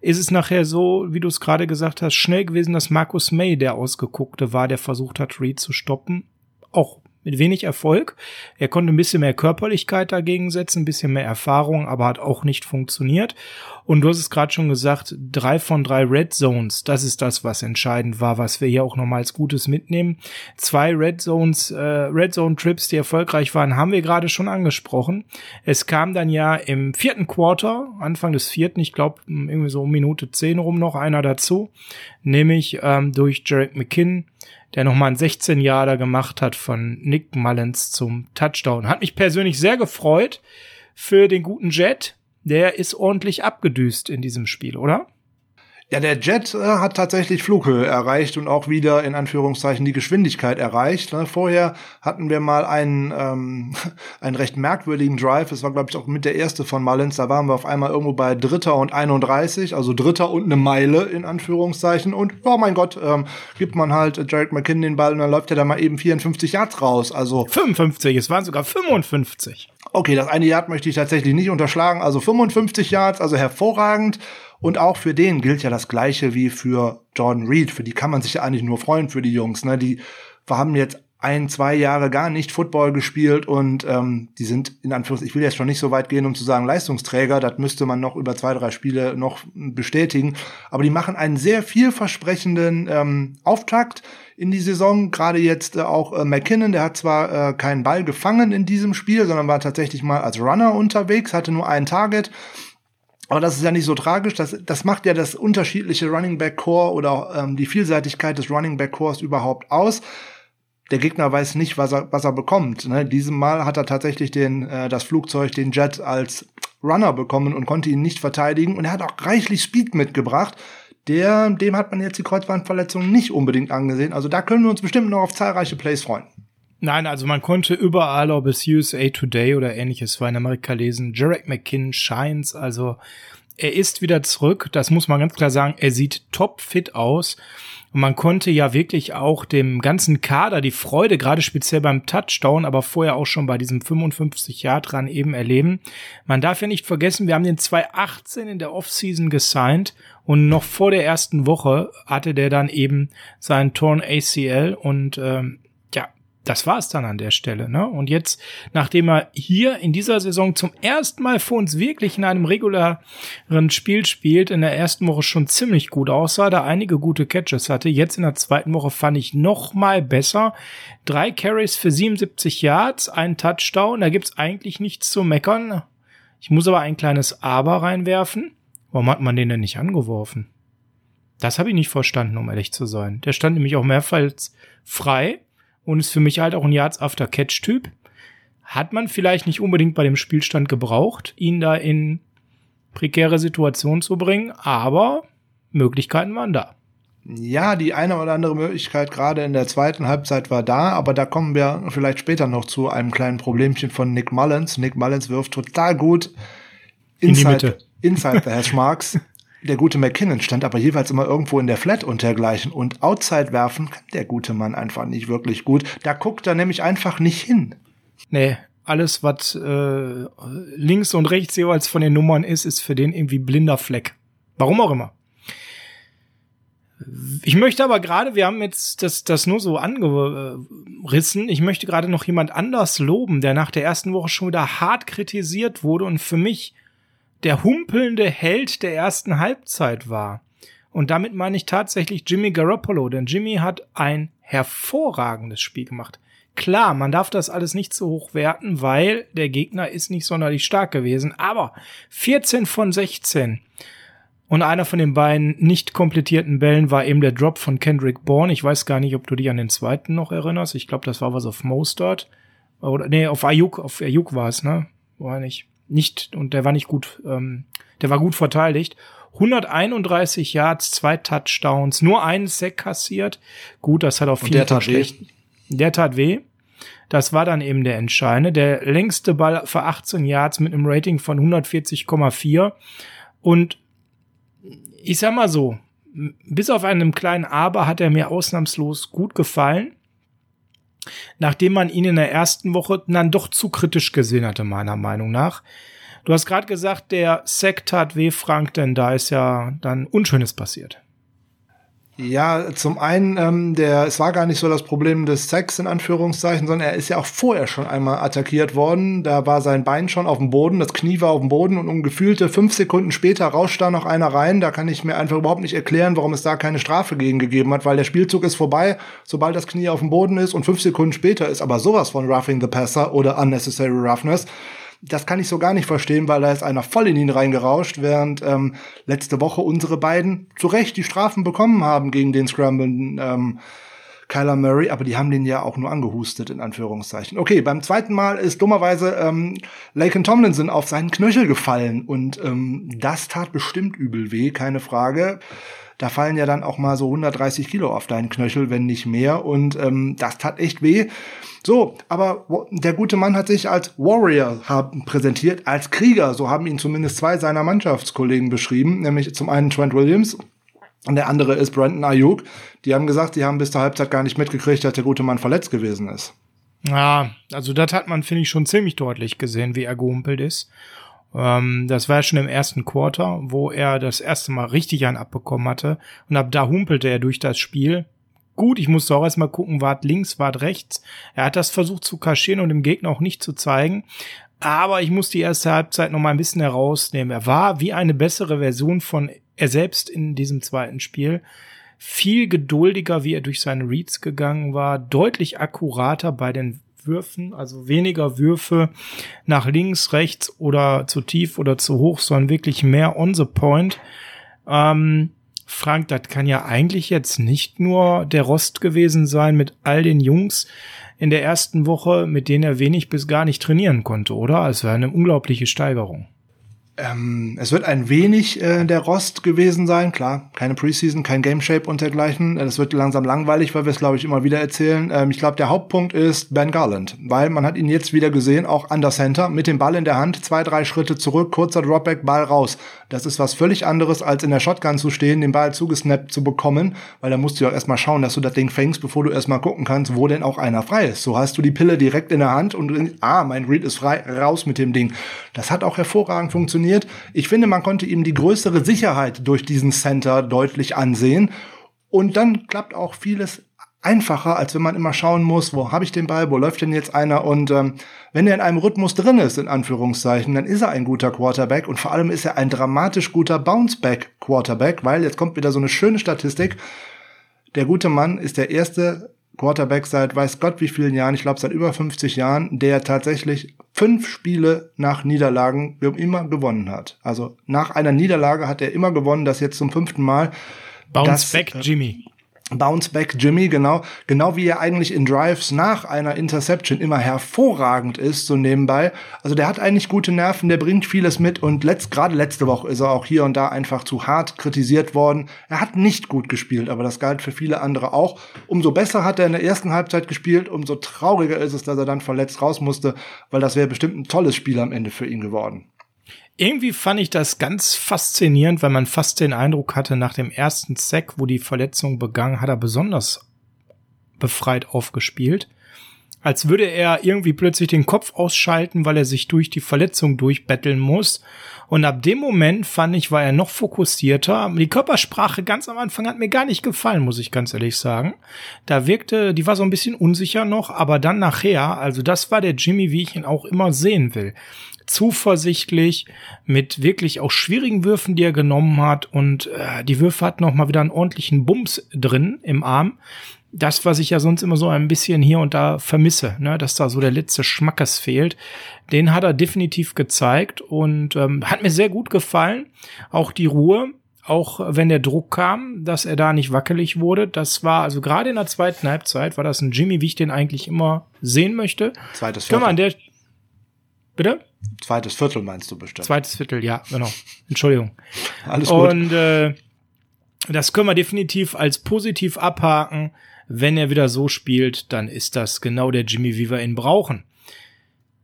ist es nachher so, wie du es gerade gesagt hast, schnell gewesen, dass Marcus May der Ausgeguckte war, der versucht hat, Reed zu stoppen. Auch mit wenig Erfolg. Er konnte ein bisschen mehr Körperlichkeit dagegen setzen, ein bisschen mehr Erfahrung, aber hat auch nicht funktioniert. Und du hast es gerade schon gesagt, drei von drei Red Zones, das ist das, was entscheidend war, was wir hier auch nochmal als Gutes mitnehmen. Zwei Red Zones, äh, Red Zone Trips, die erfolgreich waren, haben wir gerade schon angesprochen. Es kam dann ja im vierten Quarter, Anfang des vierten, ich glaube irgendwie so um Minute zehn rum noch einer dazu, nämlich ähm, durch Jarek McKinn, der nochmal einen 16 Jahre gemacht hat von Nick Mullins zum Touchdown. Hat mich persönlich sehr gefreut für den guten Jet der ist ordentlich abgedüst in diesem Spiel, oder? Ja, der Jet äh, hat tatsächlich Flughöhe erreicht und auch wieder in Anführungszeichen die Geschwindigkeit erreicht. Ne? Vorher hatten wir mal einen, ähm, einen recht merkwürdigen Drive. Es war, glaube ich, auch mit der erste von Mullins. Da waren wir auf einmal irgendwo bei Dritter und 31, also Dritter und eine Meile in Anführungszeichen. Und, oh mein Gott, ähm, gibt man halt Jared McKinnon den Ball und dann läuft er da mal eben 54 Yards raus. Also 55, es waren sogar 55. Okay, das eine Yard möchte ich tatsächlich nicht unterschlagen. Also 55 Yards, also hervorragend. Und auch für den gilt ja das Gleiche wie für Jordan Reed. Für die kann man sich ja eigentlich nur freuen, für die Jungs. Ne? Die haben jetzt ein, zwei Jahre gar nicht Football gespielt und ähm, die sind in Anführungszeichen, ich will jetzt schon nicht so weit gehen, um zu sagen Leistungsträger, das müsste man noch über zwei, drei Spiele noch bestätigen, aber die machen einen sehr vielversprechenden ähm, Auftakt in die Saison, gerade jetzt äh, auch äh, McKinnon, der hat zwar äh, keinen Ball gefangen in diesem Spiel, sondern war tatsächlich mal als Runner unterwegs, hatte nur ein Target, aber das ist ja nicht so tragisch. Das, das macht ja das unterschiedliche Running Back Core oder ähm, die Vielseitigkeit des Running Back Cores überhaupt aus. Der Gegner weiß nicht, was er, was er bekommt. Ne? Diesem Mal hat er tatsächlich den, äh, das Flugzeug, den Jet als Runner bekommen und konnte ihn nicht verteidigen. Und er hat auch reichlich Speed mitgebracht. Der, dem hat man jetzt die Kreuzbandverletzung nicht unbedingt angesehen. Also da können wir uns bestimmt noch auf zahlreiche Plays freuen. Nein, also man konnte überall, ob es USA Today oder ähnliches war in Amerika lesen, Jarek McKinn shines, also er ist wieder zurück, das muss man ganz klar sagen, er sieht top fit aus. Und man konnte ja wirklich auch dem ganzen Kader die Freude, gerade speziell beim Touchdown, aber vorher auch schon bei diesem 55 Yard dran eben erleben. Man darf ja nicht vergessen, wir haben den 2018 in der Offseason gesigned und noch vor der ersten Woche hatte der dann eben seinen Torn ACL und ähm, das war es dann an der Stelle. Ne? Und jetzt, nachdem er hier in dieser Saison zum ersten Mal für uns wirklich in einem regulären Spiel spielt, in der ersten Woche schon ziemlich gut aussah, da einige gute Catches hatte, jetzt in der zweiten Woche fand ich noch mal besser. Drei Carries für 77 Yards, ein Touchdown, da gibt's eigentlich nichts zu meckern. Ich muss aber ein kleines Aber reinwerfen. Warum hat man den denn nicht angeworfen? Das habe ich nicht verstanden, um ehrlich zu sein. Der stand nämlich auch mehrfach frei und ist für mich halt auch ein Yards After Catch Typ. Hat man vielleicht nicht unbedingt bei dem Spielstand gebraucht, ihn da in prekäre Situationen zu bringen, aber Möglichkeiten waren da. Ja, die eine oder andere Möglichkeit gerade in der zweiten Halbzeit war da, aber da kommen wir vielleicht später noch zu einem kleinen Problemchen von Nick Mullins. Nick Mullins wirft total gut inside, in inside the hash marks. Der gute McKinnon stand aber jeweils immer irgendwo in der Flat und dergleichen. Und Outside werfen kann der gute Mann einfach nicht wirklich gut. Da guckt er nämlich einfach nicht hin. Nee, alles, was äh, links und rechts jeweils von den Nummern ist, ist für den irgendwie blinder Fleck. Warum auch immer. Ich möchte aber gerade, wir haben jetzt das, das nur so angerissen, ich möchte gerade noch jemand anders loben, der nach der ersten Woche schon wieder hart kritisiert wurde und für mich der humpelnde Held der ersten Halbzeit war. Und damit meine ich tatsächlich Jimmy Garoppolo, denn Jimmy hat ein hervorragendes Spiel gemacht. Klar, man darf das alles nicht so hoch werten, weil der Gegner ist nicht sonderlich stark gewesen, aber 14 von 16. Und einer von den beiden nicht komplettierten Bällen war eben der Drop von Kendrick Bourne. Ich weiß gar nicht, ob du dich an den zweiten noch erinnerst. Ich glaube, das war was auf Mostert. Oder nee, auf Ayuk, auf Ayuk war es, ne? War nicht nicht, und der war nicht gut, ähm, der war gut verteidigt. 131 Yards, zwei Touchdowns, nur einen Sack kassiert. Gut, das hat auf viele der tat schlecht. Weh. Der tat weh. Das war dann eben der entscheidende. Der längste Ball für 18 Yards mit einem Rating von 140,4. Und ich sag mal so, bis auf einem kleinen Aber hat er mir ausnahmslos gut gefallen nachdem man ihn in der ersten Woche dann doch zu kritisch gesehen hatte, meiner Meinung nach. Du hast gerade gesagt, der Sack tat weh, Frank, denn da ist ja dann Unschönes passiert. Ja, zum einen, ähm, der, es war gar nicht so das Problem des Sex in Anführungszeichen, sondern er ist ja auch vorher schon einmal attackiert worden. Da war sein Bein schon auf dem Boden, das Knie war auf dem Boden und um gefühlte fünf Sekunden später rauscht da noch einer rein. Da kann ich mir einfach überhaupt nicht erklären, warum es da keine Strafe gegen gegeben hat, weil der Spielzug ist vorbei, sobald das Knie auf dem Boden ist und fünf Sekunden später ist aber sowas von Roughing the Passer oder Unnecessary Roughness das kann ich so gar nicht verstehen, weil da ist einer voll in ihn reingerauscht, während ähm, letzte Woche unsere beiden zu Recht die Strafen bekommen haben gegen den Scramblen ähm, Kyler Murray, aber die haben den ja auch nur angehustet, in Anführungszeichen. Okay, beim zweiten Mal ist dummerweise ähm, Laken Tomlinson auf seinen Knöchel gefallen und ähm, das tat bestimmt übel weh, keine Frage. Da fallen ja dann auch mal so 130 Kilo auf deinen Knöchel, wenn nicht mehr und ähm, das tat echt weh. So, aber der gute Mann hat sich als Warrior präsentiert, als Krieger. So haben ihn zumindest zwei seiner Mannschaftskollegen beschrieben, nämlich zum einen Trent Williams und der andere ist Brandon Ayuk. Die haben gesagt, die haben bis zur Halbzeit gar nicht mitgekriegt, dass der gute Mann verletzt gewesen ist. Ja, also das hat man, finde ich, schon ziemlich deutlich gesehen, wie er gehumpelt ist. Ähm, das war schon im ersten Quarter, wo er das erste Mal richtig einen abbekommen hatte. Und ab da humpelte er durch das Spiel gut. Ich musste auch erstmal gucken, wart links, wart rechts. Er hat das versucht zu kaschieren und dem Gegner auch nicht zu zeigen. Aber ich muss die erste Halbzeit noch mal ein bisschen herausnehmen. Er war wie eine bessere Version von er selbst in diesem zweiten Spiel. Viel geduldiger, wie er durch seine Reads gegangen war, deutlich akkurater bei den Würfen, also weniger Würfe nach links, rechts oder zu tief oder zu hoch, sondern wirklich mehr on the point. Ähm, Frank, das kann ja eigentlich jetzt nicht nur der Rost gewesen sein mit all den Jungs in der ersten Woche, mit denen er wenig bis gar nicht trainieren konnte, oder? Es war eine unglaubliche Steigerung. Ähm, es wird ein wenig äh, der Rost gewesen sein, klar, keine Preseason, kein Game Shape und dergleichen. Es wird langsam langweilig, weil wir es, glaube ich, immer wieder erzählen. Ähm, ich glaube, der Hauptpunkt ist Ben Garland, weil man hat ihn jetzt wieder gesehen, auch an der Center, mit dem Ball in der Hand, zwei, drei Schritte zurück, kurzer Dropback, Ball raus. Das ist was völlig anderes, als in der Shotgun zu stehen, den Ball zugesnappt zu bekommen, weil da musst du ja erstmal schauen, dass du das Ding fängst, bevor du erstmal gucken kannst, wo denn auch einer frei ist. So hast du die Pille direkt in der Hand und, ah, mein Read ist frei, raus mit dem Ding. Das hat auch hervorragend funktioniert. Ich finde, man konnte ihm die größere Sicherheit durch diesen Center deutlich ansehen. Und dann klappt auch vieles einfacher, als wenn man immer schauen muss, wo habe ich den Ball, wo läuft denn jetzt einer und ähm, wenn er in einem Rhythmus drin ist, in Anführungszeichen, dann ist er ein guter Quarterback und vor allem ist er ein dramatisch guter Bounceback Quarterback, weil jetzt kommt wieder so eine schöne Statistik. Der gute Mann ist der erste Quarterback seit weiß Gott wie vielen Jahren, ich glaube seit über 50 Jahren, der tatsächlich fünf Spiele nach Niederlagen immer gewonnen hat. Also nach einer Niederlage hat er immer gewonnen, das jetzt zum fünften Mal. Bounce das, back Jimmy. Bounceback Jimmy, genau, genau wie er eigentlich in Drives nach einer Interception immer hervorragend ist, so nebenbei. Also der hat eigentlich gute Nerven, der bringt vieles mit und letzt, gerade letzte Woche ist er auch hier und da einfach zu hart kritisiert worden. Er hat nicht gut gespielt, aber das galt für viele andere auch. Umso besser hat er in der ersten Halbzeit gespielt, umso trauriger ist es, dass er dann verletzt raus musste, weil das wäre bestimmt ein tolles Spiel am Ende für ihn geworden irgendwie fand ich das ganz faszinierend, weil man fast den Eindruck hatte, nach dem ersten Sack, wo die Verletzung begann, hat er besonders befreit aufgespielt. Als würde er irgendwie plötzlich den Kopf ausschalten, weil er sich durch die Verletzung durchbetteln muss. Und ab dem Moment fand ich, war er noch fokussierter. Die Körpersprache ganz am Anfang hat mir gar nicht gefallen, muss ich ganz ehrlich sagen. Da wirkte, die war so ein bisschen unsicher noch, aber dann nachher, also das war der Jimmy, wie ich ihn auch immer sehen will zuversichtlich mit wirklich auch schwierigen Würfen, die er genommen hat und äh, die Würfe hatten noch mal wieder einen ordentlichen Bums drin im Arm. Das, was ich ja sonst immer so ein bisschen hier und da vermisse, ne, dass da so der letzte Schmackes fehlt, den hat er definitiv gezeigt und ähm, hat mir sehr gut gefallen. Auch die Ruhe, auch wenn der Druck kam, dass er da nicht wackelig wurde. Das war also gerade in der zweiten Halbzeit war das ein Jimmy, wie ich den eigentlich immer sehen möchte. Zweites Viertel. Kann man der Bitte? Zweites Viertel meinst du bestimmt. Zweites Viertel, ja, genau. Entschuldigung. Alles gut. Und äh, das können wir definitiv als positiv abhaken. Wenn er wieder so spielt, dann ist das genau der Jimmy, wie wir ihn brauchen.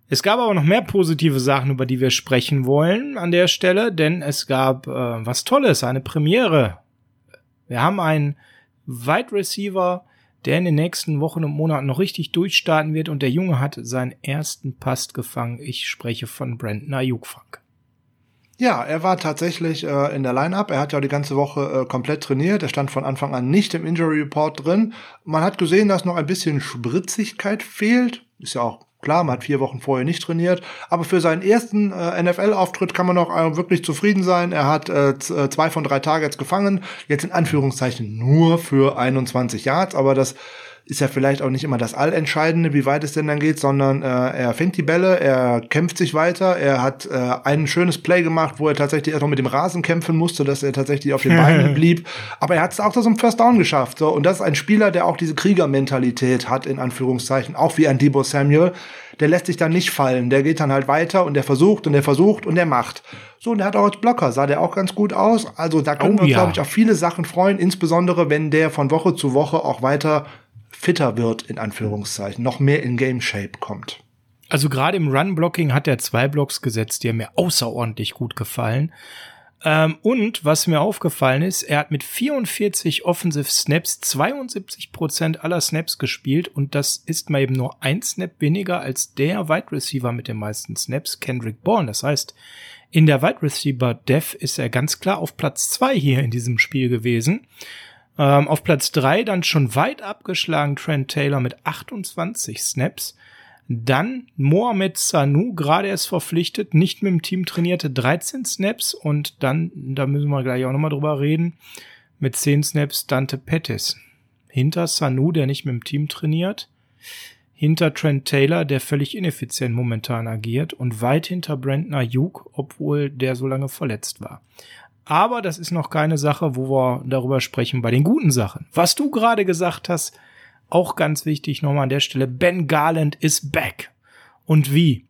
Es gab aber noch mehr positive Sachen, über die wir sprechen wollen an der Stelle, denn es gab äh, was Tolles, eine Premiere. Wir haben einen Wide Receiver, der in den nächsten Wochen und Monaten noch richtig durchstarten wird und der Junge hat seinen ersten Pass gefangen. Ich spreche von Brandon Ayuk, Frank. Ja, er war tatsächlich äh, in der Line-Up. Er hat ja die ganze Woche äh, komplett trainiert. Er stand von Anfang an nicht im Injury Report drin. Man hat gesehen, dass noch ein bisschen Spritzigkeit fehlt. Ist ja auch klar, man hat vier Wochen vorher nicht trainiert. Aber für seinen ersten äh, NFL-Auftritt kann man noch äh, wirklich zufrieden sein. Er hat äh, äh, zwei von drei Targets gefangen. Jetzt in Anführungszeichen nur für 21 Yards. Aber das ist ja vielleicht auch nicht immer das Allentscheidende, wie weit es denn dann geht, sondern äh, er fängt die Bälle, er kämpft sich weiter, er hat äh, ein schönes Play gemacht, wo er tatsächlich erst noch mit dem Rasen kämpfen musste, dass er tatsächlich auf den Beinen blieb, aber er hat es auch zum First Down geschafft. So. Und das ist ein Spieler, der auch diese Kriegermentalität hat, in Anführungszeichen, auch wie ein Debo Samuel. Der lässt sich dann nicht fallen, der geht dann halt weiter und der versucht und der versucht und der macht. So, und der hat auch als Blocker, sah der auch ganz gut aus. Also da können oh, wir uns, ja. glaube ich, auf viele Sachen freuen, insbesondere wenn der von Woche zu Woche auch weiter fitter wird, in Anführungszeichen, noch mehr in Game Shape kommt. Also gerade im Run-Blocking hat er zwei Blocks gesetzt, die mir außerordentlich gut gefallen. Ähm, und was mir aufgefallen ist, er hat mit 44 Offensive Snaps 72 Prozent aller Snaps gespielt und das ist mal eben nur ein Snap weniger als der Wide Receiver mit den meisten Snaps, Kendrick Bourne. Das heißt, in der Wide Receiver Dev ist er ganz klar auf Platz zwei hier in diesem Spiel gewesen. Ähm, auf Platz drei dann schon weit abgeschlagen Trent Taylor mit 28 Snaps. Dann Mohamed Sanu, gerade erst verpflichtet, nicht mit dem Team trainierte, 13 Snaps. Und dann, da müssen wir gleich auch nochmal drüber reden, mit 10 Snaps Dante Pettis. Hinter Sanu, der nicht mit dem Team trainiert. Hinter Trent Taylor, der völlig ineffizient momentan agiert. Und weit hinter Brandon Ayuk, obwohl der so lange verletzt war. Aber das ist noch keine Sache, wo wir darüber sprechen bei den guten Sachen. Was du gerade gesagt hast, auch ganz wichtig nochmal an der Stelle. Ben Garland is back. Und wie?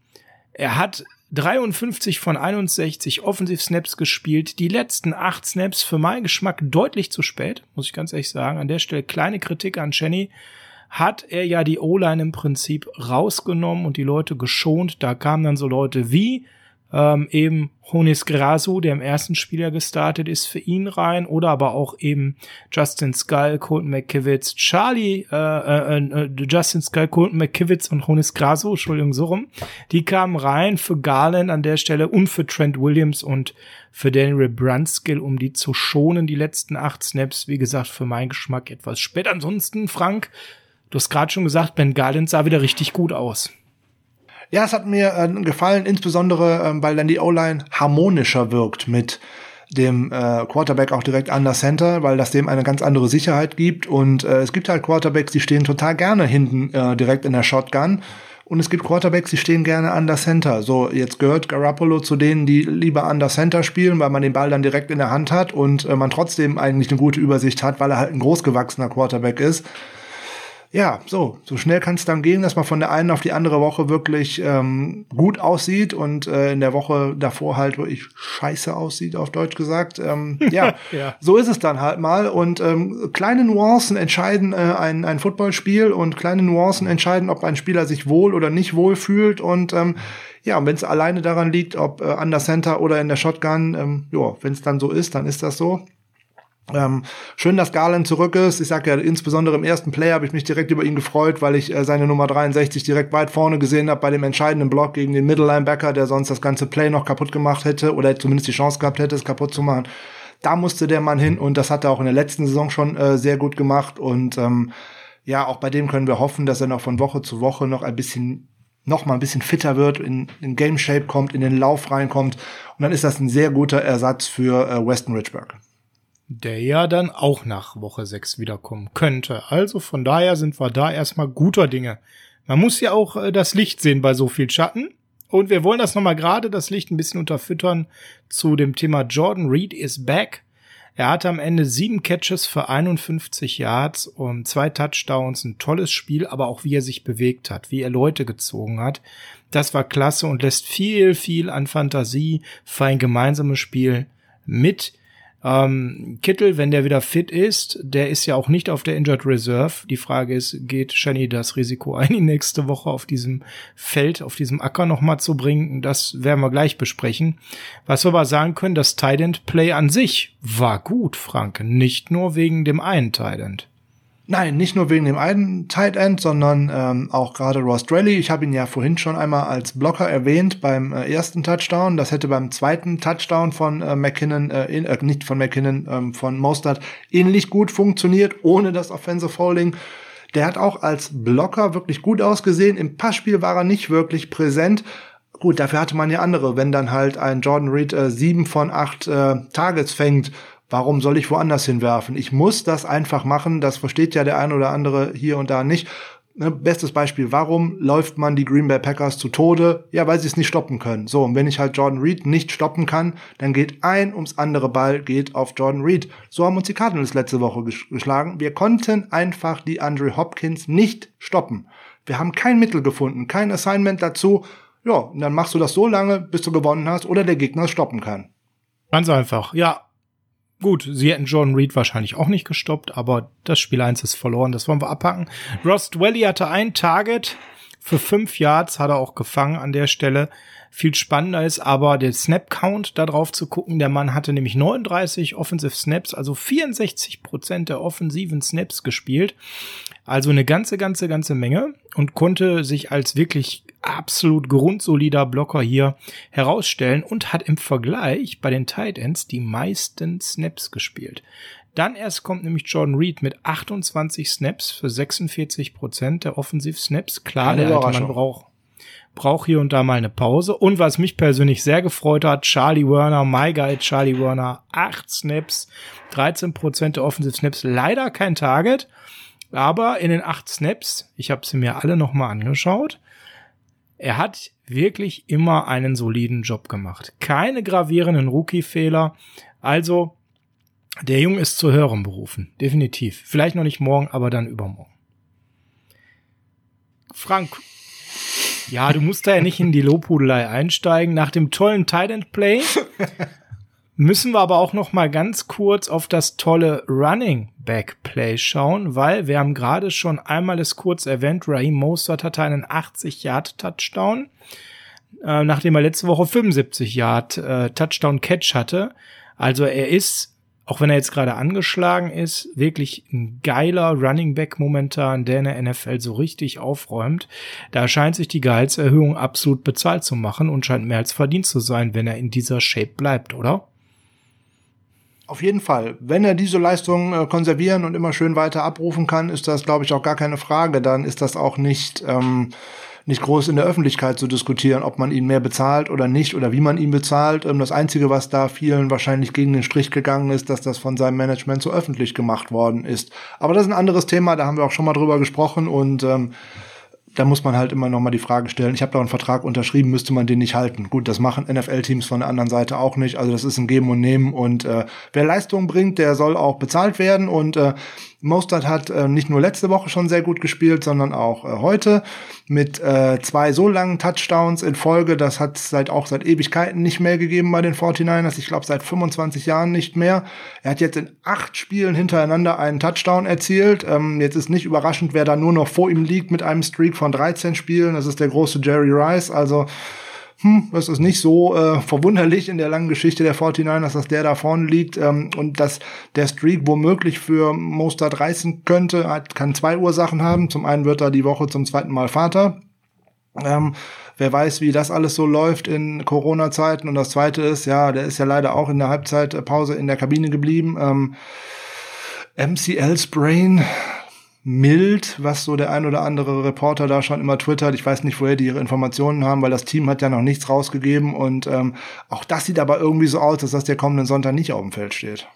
Er hat 53 von 61 Offensiv-Snaps gespielt. Die letzten acht Snaps für meinen Geschmack deutlich zu spät, muss ich ganz ehrlich sagen. An der Stelle kleine Kritik an Chenny. Hat er ja die O-Line im Prinzip rausgenommen und die Leute geschont. Da kamen dann so Leute wie ähm, eben Honis Grasu, der im ersten Spieler gestartet ist, für ihn rein oder aber auch eben Justin Skull, Colton McKivitz, Charlie, äh, äh, äh, Justin Skull, Colton McKivitz und Honis Grasu, Entschuldigung, so rum, die kamen rein für Garland an der Stelle und für Trent Williams und für Daniel Brunskill, um die zu schonen, die letzten acht Snaps, wie gesagt, für meinen Geschmack etwas spät. Ansonsten, Frank, du hast gerade schon gesagt, Ben Garland sah wieder richtig gut aus. Ja, es hat mir äh, gefallen, insbesondere ähm, weil dann die O-Line harmonischer wirkt mit dem äh, Quarterback auch direkt an der Center, weil das dem eine ganz andere Sicherheit gibt. Und äh, es gibt halt Quarterbacks, die stehen total gerne hinten äh, direkt in der Shotgun. Und es gibt Quarterbacks, die stehen gerne an der Center. So, jetzt gehört Garoppolo zu denen, die lieber an der Center spielen, weil man den Ball dann direkt in der Hand hat und äh, man trotzdem eigentlich eine gute Übersicht hat, weil er halt ein großgewachsener Quarterback ist ja, so, so schnell kann es dann gehen, dass man von der einen auf die andere Woche wirklich ähm, gut aussieht und äh, in der Woche davor halt wirklich scheiße aussieht, auf Deutsch gesagt. Ähm, ja, ja, so ist es dann halt mal. Und ähm, kleine Nuancen entscheiden äh, ein, ein Footballspiel und kleine Nuancen entscheiden, ob ein Spieler sich wohl oder nicht wohl fühlt. Und ähm, ja, und wenn es alleine daran liegt, ob äh, an der Center oder in der Shotgun, ähm, ja, wenn es dann so ist, dann ist das so. Ähm, schön, dass Garland zurück ist. Ich sage ja, insbesondere im ersten Play habe ich mich direkt über ihn gefreut, weil ich äh, seine Nummer 63 direkt weit vorne gesehen habe bei dem entscheidenden Block gegen den Middle Linebacker, der sonst das ganze Play noch kaputt gemacht hätte oder zumindest die Chance gehabt hätte, es kaputt zu machen. Da musste der Mann hin und das hat er auch in der letzten Saison schon äh, sehr gut gemacht und ähm, ja, auch bei dem können wir hoffen, dass er noch von Woche zu Woche noch ein bisschen noch mal ein bisschen fitter wird, in, in Game Shape kommt, in den Lauf reinkommt und dann ist das ein sehr guter Ersatz für äh, Weston Richburg der ja dann auch nach Woche 6 wiederkommen könnte. Also von daher sind wir da erstmal guter Dinge. Man muss ja auch äh, das Licht sehen bei so viel Schatten. Und wir wollen das nochmal gerade, das Licht ein bisschen unterfüttern zu dem Thema Jordan Reed is back. Er hatte am Ende sieben Catches für 51 Yards und zwei Touchdowns, ein tolles Spiel, aber auch wie er sich bewegt hat, wie er Leute gezogen hat. Das war klasse und lässt viel, viel an Fantasie für ein gemeinsames Spiel mit ähm, Kittel, wenn der wieder fit ist, der ist ja auch nicht auf der Injured Reserve. Die Frage ist, geht Shani das Risiko ein, ihn nächste Woche auf diesem Feld, auf diesem Acker nochmal zu bringen? Das werden wir gleich besprechen. Was wir aber sagen können, das Tident Play an sich war gut, Frank. Nicht nur wegen dem einen Tident. Nein, nicht nur wegen dem einen Tight End, sondern ähm, auch gerade Ross Drelly. Ich habe ihn ja vorhin schon einmal als Blocker erwähnt beim äh, ersten Touchdown. Das hätte beim zweiten Touchdown von äh, McKinnon, äh, in, äh, nicht von McKinnon, ähm, von Mostert ähnlich gut funktioniert, ohne das Offensive Holding. Der hat auch als Blocker wirklich gut ausgesehen. Im Passspiel war er nicht wirklich präsent. Gut, dafür hatte man ja andere. Wenn dann halt ein Jordan Reed äh, sieben von acht äh, Targets fängt, Warum soll ich woanders hinwerfen? Ich muss das einfach machen. Das versteht ja der ein oder andere hier und da nicht. Ne, bestes Beispiel, warum läuft man die Green Bay Packers zu Tode? Ja, weil sie es nicht stoppen können. So, und wenn ich halt Jordan Reed nicht stoppen kann, dann geht ein ums andere Ball, geht auf Jordan Reed. So haben uns die Cardinals letzte Woche geschlagen. Wir konnten einfach die Andre Hopkins nicht stoppen. Wir haben kein Mittel gefunden, kein Assignment dazu. Ja, und dann machst du das so lange, bis du gewonnen hast oder der Gegner es stoppen kann. Ganz einfach, ja. Gut, sie hätten John Reed wahrscheinlich auch nicht gestoppt, aber das Spiel 1 ist verloren, das wollen wir abpacken. Ross Dwelly hatte ein Target für fünf Yards, hat er auch gefangen an der Stelle. Viel spannender ist aber der Snap-Count da drauf zu gucken. Der Mann hatte nämlich 39 Offensive Snaps, also 64 Prozent der offensiven Snaps gespielt. Also eine ganze, ganze, ganze Menge und konnte sich als wirklich absolut grundsolider Blocker hier herausstellen und hat im Vergleich bei den Tight Ends die meisten Snaps gespielt. Dann erst kommt nämlich Jordan Reed mit 28 Snaps für 46 Prozent der Offensiv-Snaps. Klar, der alte Mann braucht braucht hier und da mal eine Pause. Und was mich persönlich sehr gefreut hat, Charlie Werner, my guy Charlie Werner, 8 Snaps, 13 Prozent der Offensive Snaps, leider kein Target. Aber in den 8 Snaps, ich habe sie mir alle nochmal angeschaut, er hat wirklich immer einen soliden Job gemacht. Keine gravierenden Rookie-Fehler. Also, der Junge ist zu höherem berufen. Definitiv. Vielleicht noch nicht morgen, aber dann übermorgen. Frank. Ja, du musst da ja nicht in die Lobhudelei einsteigen. Nach dem tollen Tight Play müssen wir aber auch noch mal ganz kurz auf das tolle Running Back Play schauen, weil wir haben gerade schon einmal es kurz erwähnt, Raheem Mostert hatte einen 80 Yard Touchdown, äh, nachdem er letzte Woche 75 Yard äh, Touchdown Catch hatte. Also er ist auch wenn er jetzt gerade angeschlagen ist, wirklich ein geiler Running Back momentan, der in der NFL so richtig aufräumt. Da scheint sich die Gehaltserhöhung absolut bezahlt zu machen und scheint mehr als verdient zu sein, wenn er in dieser Shape bleibt, oder? Auf jeden Fall. Wenn er diese Leistung äh, konservieren und immer schön weiter abrufen kann, ist das, glaube ich, auch gar keine Frage. Dann ist das auch nicht, ähm, nicht groß in der Öffentlichkeit zu diskutieren, ob man ihn mehr bezahlt oder nicht oder wie man ihn bezahlt. Ähm, das Einzige, was da vielen wahrscheinlich gegen den Strich gegangen ist, dass das von seinem Management so öffentlich gemacht worden ist. Aber das ist ein anderes Thema, da haben wir auch schon mal drüber gesprochen und ähm, da muss man halt immer noch mal die Frage stellen, ich habe da einen Vertrag unterschrieben, müsste man den nicht halten? Gut, das machen NFL-Teams von der anderen Seite auch nicht. Also das ist ein Geben und Nehmen und äh, wer Leistung bringt, der soll auch bezahlt werden und äh, Mostert hat äh, nicht nur letzte Woche schon sehr gut gespielt, sondern auch äh, heute mit äh, zwei so langen Touchdowns in Folge. Das hat seit auch seit Ewigkeiten nicht mehr gegeben bei den 49ers. Ich glaube seit 25 Jahren nicht mehr. Er hat jetzt in acht Spielen hintereinander einen Touchdown erzielt. Ähm, jetzt ist nicht überraschend, wer da nur noch vor ihm liegt mit einem Streak von 13 Spielen. Das ist der große Jerry Rice. Also hm, das ist nicht so äh, verwunderlich in der langen Geschichte der 49ers, dass der da vorne liegt ähm, und dass der Streak womöglich für Mostert reißen könnte, hat, kann zwei Ursachen haben. Zum einen wird er die Woche zum zweiten Mal Vater. Ähm, wer weiß, wie das alles so läuft in Corona-Zeiten. Und das zweite ist, ja, der ist ja leider auch in der Halbzeitpause in der Kabine geblieben. Ähm, MCL-Sprain, mild, was so der ein oder andere Reporter da schon immer twittert. Ich weiß nicht, woher die ihre Informationen haben, weil das Team hat ja noch nichts rausgegeben und ähm, auch das sieht aber irgendwie so aus, dass das der kommenden Sonntag nicht auf dem Feld steht.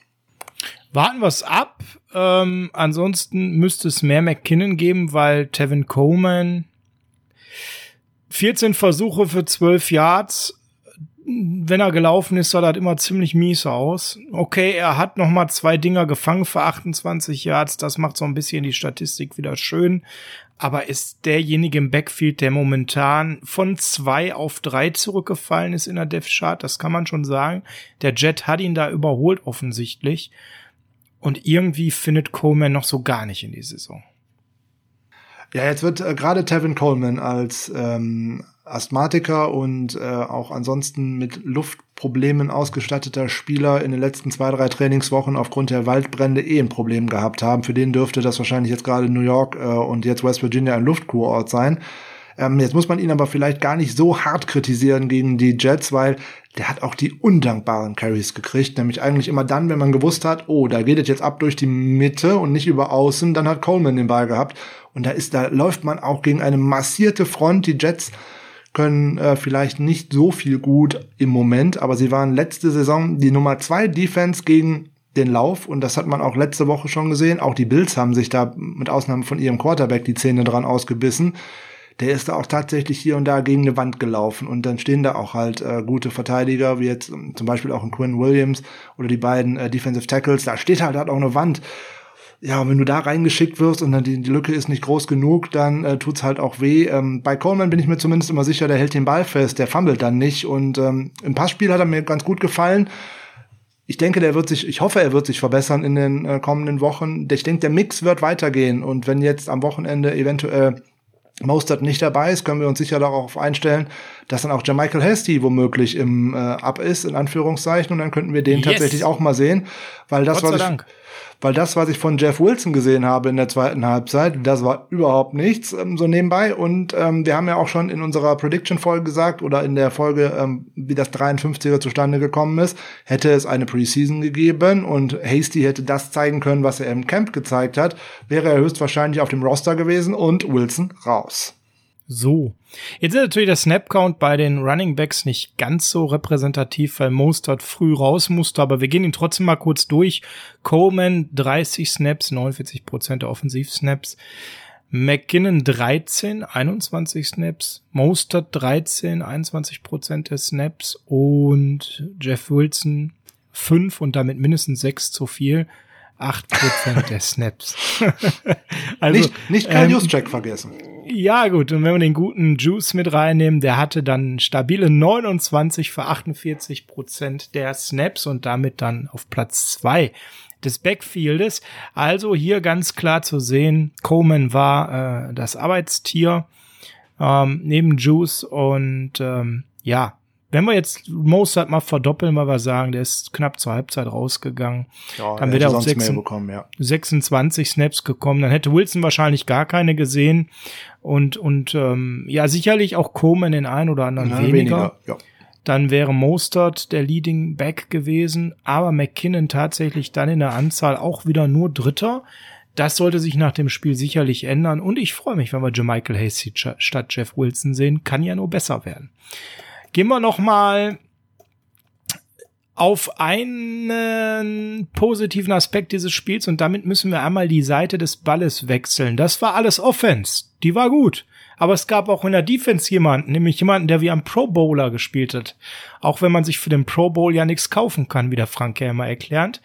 Warten wir es ab. Ähm, ansonsten müsste es mehr McKinnon geben, weil Tevin Coleman 14 Versuche für 12 Yards wenn er gelaufen ist, sah das immer ziemlich mies aus. Okay, er hat noch mal zwei Dinger gefangen für 28 Yards. Das macht so ein bisschen die Statistik wieder schön. Aber ist derjenige im Backfield, der momentan von zwei auf drei zurückgefallen ist in der Death Chart, das kann man schon sagen. Der Jet hat ihn da überholt offensichtlich. Und irgendwie findet Coleman noch so gar nicht in die Saison. Ja, jetzt wird äh, gerade Tevin Coleman als ähm, Asthmatiker und äh, auch ansonsten mit Luftproblemen ausgestatteter Spieler in den letzten zwei, drei Trainingswochen aufgrund der Waldbrände eh ein Problem gehabt haben. Für den dürfte das wahrscheinlich jetzt gerade New York äh, und jetzt West Virginia ein Luftkurort sein. Ähm, jetzt muss man ihn aber vielleicht gar nicht so hart kritisieren gegen die Jets, weil der hat auch die undankbaren Carries gekriegt, nämlich eigentlich immer dann, wenn man gewusst hat, oh, da geht es jetzt ab durch die Mitte und nicht über außen, dann hat Coleman den Ball gehabt und da ist, da läuft man auch gegen eine massierte Front. Die Jets können äh, vielleicht nicht so viel gut im Moment, aber sie waren letzte Saison die Nummer zwei Defense gegen den Lauf und das hat man auch letzte Woche schon gesehen. Auch die Bills haben sich da mit Ausnahme von ihrem Quarterback die Zähne dran ausgebissen der ist da auch tatsächlich hier und da gegen eine Wand gelaufen und dann stehen da auch halt äh, gute Verteidiger, wie jetzt ähm, zum Beispiel auch ein Quinn Williams oder die beiden äh, Defensive Tackles, da steht halt, halt auch eine Wand. Ja, und wenn du da reingeschickt wirst und dann die, die Lücke ist nicht groß genug, dann äh, tut's halt auch weh. Ähm, bei Coleman bin ich mir zumindest immer sicher, der hält den Ball fest, der fummelt dann nicht. Und ähm, im Passspiel hat er mir ganz gut gefallen. Ich denke, der wird sich, ich hoffe, er wird sich verbessern in den äh, kommenden Wochen. Ich denke, der Mix wird weitergehen. Und wenn jetzt am Wochenende eventuell Mostert nicht dabei ist, können wir uns sicher darauf einstellen, dass dann auch Jermichael Hasty womöglich im äh, Up ist, in Anführungszeichen, und dann könnten wir den yes. tatsächlich auch mal sehen, weil das, was ich, Dank weil das, was ich von Jeff Wilson gesehen habe in der zweiten Halbzeit, das war überhaupt nichts ähm, so nebenbei. Und ähm, wir haben ja auch schon in unserer Prediction-Folge gesagt oder in der Folge, ähm, wie das 53er zustande gekommen ist, hätte es eine Preseason gegeben und Hasty hätte das zeigen können, was er im Camp gezeigt hat, wäre er höchstwahrscheinlich auf dem Roster gewesen und Wilson raus. So. Jetzt ist natürlich der Snap-Count bei den Running Backs nicht ganz so repräsentativ, weil Mostert früh raus musste, aber wir gehen ihn trotzdem mal kurz durch. Coleman 30 Snaps, 49 Prozent der Offensiv-Snaps. McKinnon 13, 21 Snaps. Mostert 13, 21 Prozent der Snaps. Und Jeff Wilson 5 und damit mindestens 6 zu viel. 8% der Snaps. also, nicht, nicht Karl ähm, Juszczyk vergessen. Ja, gut. Und wenn wir den guten Juice mit reinnehmen, der hatte dann stabile 29 für 48 Prozent der Snaps und damit dann auf Platz zwei des Backfieldes. Also hier ganz klar zu sehen, Coleman war äh, das Arbeitstier ähm, neben Juice und ähm, ja, wenn wir jetzt Mostert mal verdoppeln, weil wir sagen, der ist knapp zur Halbzeit rausgegangen, ja, dann wäre er auf 6, bekommen, ja. 26 Snaps gekommen. Dann hätte Wilson wahrscheinlich gar keine gesehen. Und, und ähm, ja, sicherlich auch Coleman den einen oder anderen Na, weniger. weniger ja. Dann wäre Mostert der Leading Back gewesen, aber McKinnon tatsächlich dann in der Anzahl auch wieder nur Dritter. Das sollte sich nach dem Spiel sicherlich ändern. Und ich freue mich, wenn wir Jermichael Hasty statt Jeff Wilson sehen. Kann ja nur besser werden. Gehen wir noch mal auf einen positiven Aspekt dieses Spiels und damit müssen wir einmal die Seite des Balles wechseln. Das war alles Offense, die war gut. Aber es gab auch in der Defense jemanden, nämlich jemanden, der wie ein Pro Bowler gespielt hat. Auch wenn man sich für den Pro Bowl ja nichts kaufen kann, wie der Frank ja immer erklärt.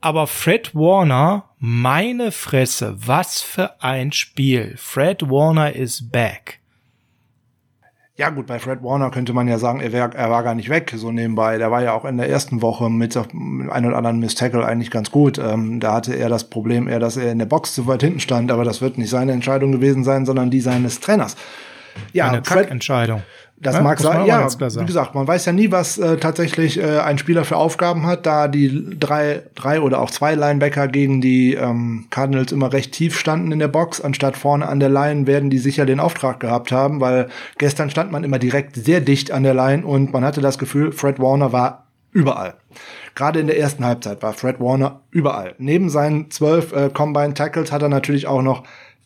Aber Fred Warner, meine Fresse, was für ein Spiel. Fred Warner is back. Ja gut, bei Fred Warner könnte man ja sagen, er, wär, er war gar nicht weg, so nebenbei. Der war ja auch in der ersten Woche mit, einem oder anderen Miss Tackle eigentlich ganz gut. Ähm, da hatte er das Problem eher, dass er in der Box zu weit hinten stand, aber das wird nicht seine Entscheidung gewesen sein, sondern die seines Trainers. Ja, Eine Fred, Entscheidung. Das ja, mag sein, ja, wie gesagt, man weiß ja nie, was äh, tatsächlich äh, ein Spieler für Aufgaben hat, da die drei, drei oder auch zwei Linebacker gegen die ähm, Cardinals immer recht tief standen in der Box, anstatt vorne an der Line werden die sicher den Auftrag gehabt haben, weil gestern stand man immer direkt sehr dicht an der Line und man hatte das Gefühl, Fred Warner war überall. Gerade in der ersten Halbzeit war Fred Warner überall. Neben seinen zwölf äh, Combine Tackles hat er natürlich auch noch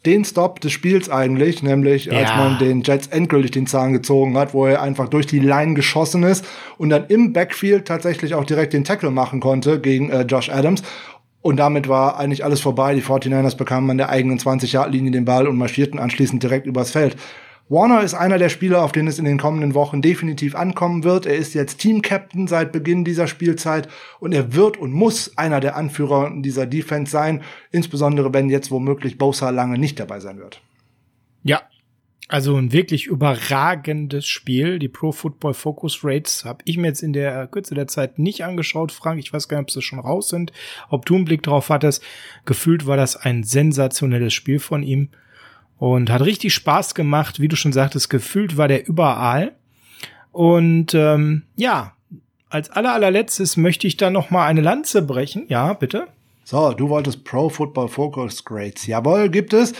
den Stop des Spiels eigentlich, nämlich ja. als man den Jets endgültig den Zahn gezogen hat, wo er einfach durch die Line geschossen ist und dann im Backfield tatsächlich auch direkt den Tackle machen konnte gegen äh, Josh Adams. Und damit war eigentlich alles vorbei. Die 49ers bekamen an der eigenen 20-Yard-Linie den Ball und marschierten anschließend direkt übers Feld. Warner ist einer der Spieler, auf den es in den kommenden Wochen definitiv ankommen wird. Er ist jetzt Team-Captain seit Beginn dieser Spielzeit und er wird und muss einer der Anführer dieser Defense sein, insbesondere wenn jetzt womöglich Bosa lange nicht dabei sein wird. Ja, also ein wirklich überragendes Spiel. Die Pro Football Focus Rates habe ich mir jetzt in der Kürze der Zeit nicht angeschaut, Frank. Ich weiß gar nicht, ob sie schon raus sind, ob du einen Blick drauf hattest. Gefühlt war das ein sensationelles Spiel von ihm. Und hat richtig Spaß gemacht, wie du schon sagtest, gefühlt war der überall. Und ähm, ja, als aller allerletztes möchte ich da noch mal eine Lanze brechen. Ja, bitte. So, du wolltest Pro Football Focus Grades. Jawohl, gibt es.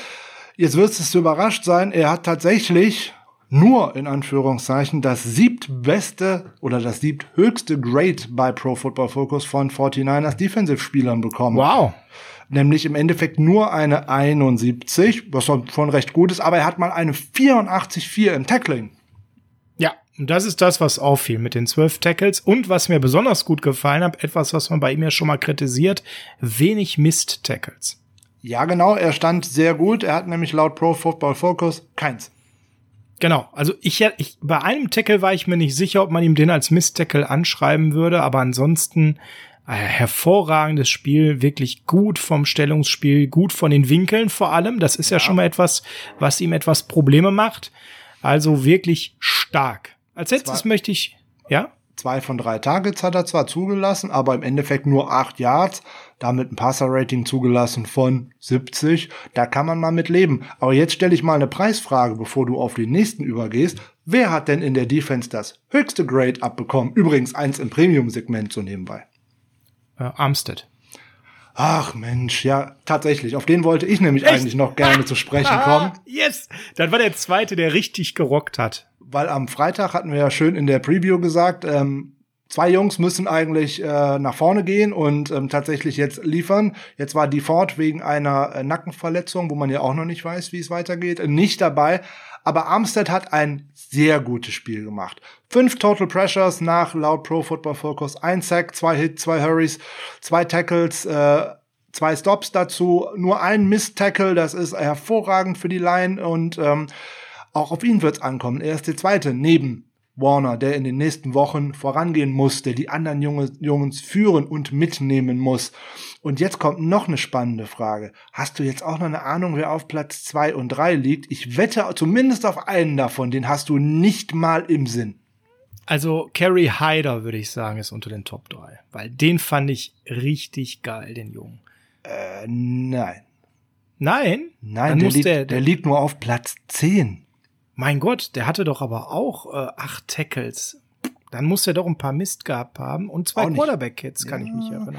Jetzt wirst du überrascht sein, er hat tatsächlich nur in Anführungszeichen das siebtbeste oder das siebthöchste Grade bei Pro Football Focus von 49ers Defensive-Spielern bekommen. Wow. Nämlich im Endeffekt nur eine 71, was schon recht gut ist, aber er hat mal eine 84,4 im Tackling. Ja, und das ist das, was auffiel mit den zwölf Tackles. Und was mir besonders gut gefallen hat, etwas, was man bei ihm ja schon mal kritisiert, wenig Mist-Tackles. Ja, genau, er stand sehr gut. Er hat nämlich laut Pro Football Focus keins. Genau, also ich, ich bei einem Tackle war ich mir nicht sicher, ob man ihm den als Miss-Tackle anschreiben würde, aber ansonsten hervorragendes Spiel, wirklich gut vom Stellungsspiel, gut von den Winkeln vor allem. Das ist ja, ja schon mal etwas, was ihm etwas Probleme macht. Also wirklich stark. Als letztes möchte ich, ja? Zwei von drei Targets hat er zwar zugelassen, aber im Endeffekt nur acht Yards, damit ein Passer-Rating zugelassen von 70. Da kann man mal mit leben. Aber jetzt stelle ich mal eine Preisfrage, bevor du auf den nächsten übergehst. Wer hat denn in der Defense das höchste Grade abbekommen? Übrigens eins im Premium-Segment so nebenbei. Äh, Armstead. Ach Mensch, ja, tatsächlich. Auf den wollte ich nämlich Echt? eigentlich noch gerne zu sprechen kommen. yes! Dann war der zweite, der richtig gerockt hat weil am Freitag hatten wir ja schön in der Preview gesagt, ähm, zwei Jungs müssen eigentlich äh, nach vorne gehen und ähm, tatsächlich jetzt liefern. Jetzt war die Ford wegen einer äh, Nackenverletzung, wo man ja auch noch nicht weiß, wie es weitergeht, nicht dabei. Aber Armstead hat ein sehr gutes Spiel gemacht. Fünf Total Pressures nach laut Pro Football Focus, ein Sack, zwei Hits, zwei Hurries, zwei Tackles, äh, zwei Stops dazu, nur ein Miss-Tackle, das ist hervorragend für die Line und ähm, auch auf ihn wird's ankommen. Er ist der Zweite neben Warner, der in den nächsten Wochen vorangehen muss, der die anderen Junge, Jungs führen und mitnehmen muss. Und jetzt kommt noch eine spannende Frage. Hast du jetzt auch noch eine Ahnung, wer auf Platz zwei und drei liegt? Ich wette zumindest auf einen davon, den hast du nicht mal im Sinn. Also Carrie Hyder, würde ich sagen, ist unter den Top 3. Weil den fand ich richtig geil, den Jungen. Äh, nein. Nein? Nein, der, liegt, der, der liegt nur auf Platz 10. Mein Gott, der hatte doch aber auch äh, acht Tackles. Dann muss er doch ein paar Mist gehabt haben und zwei Quarterback-Hits, kann ja. ich mich erinnern.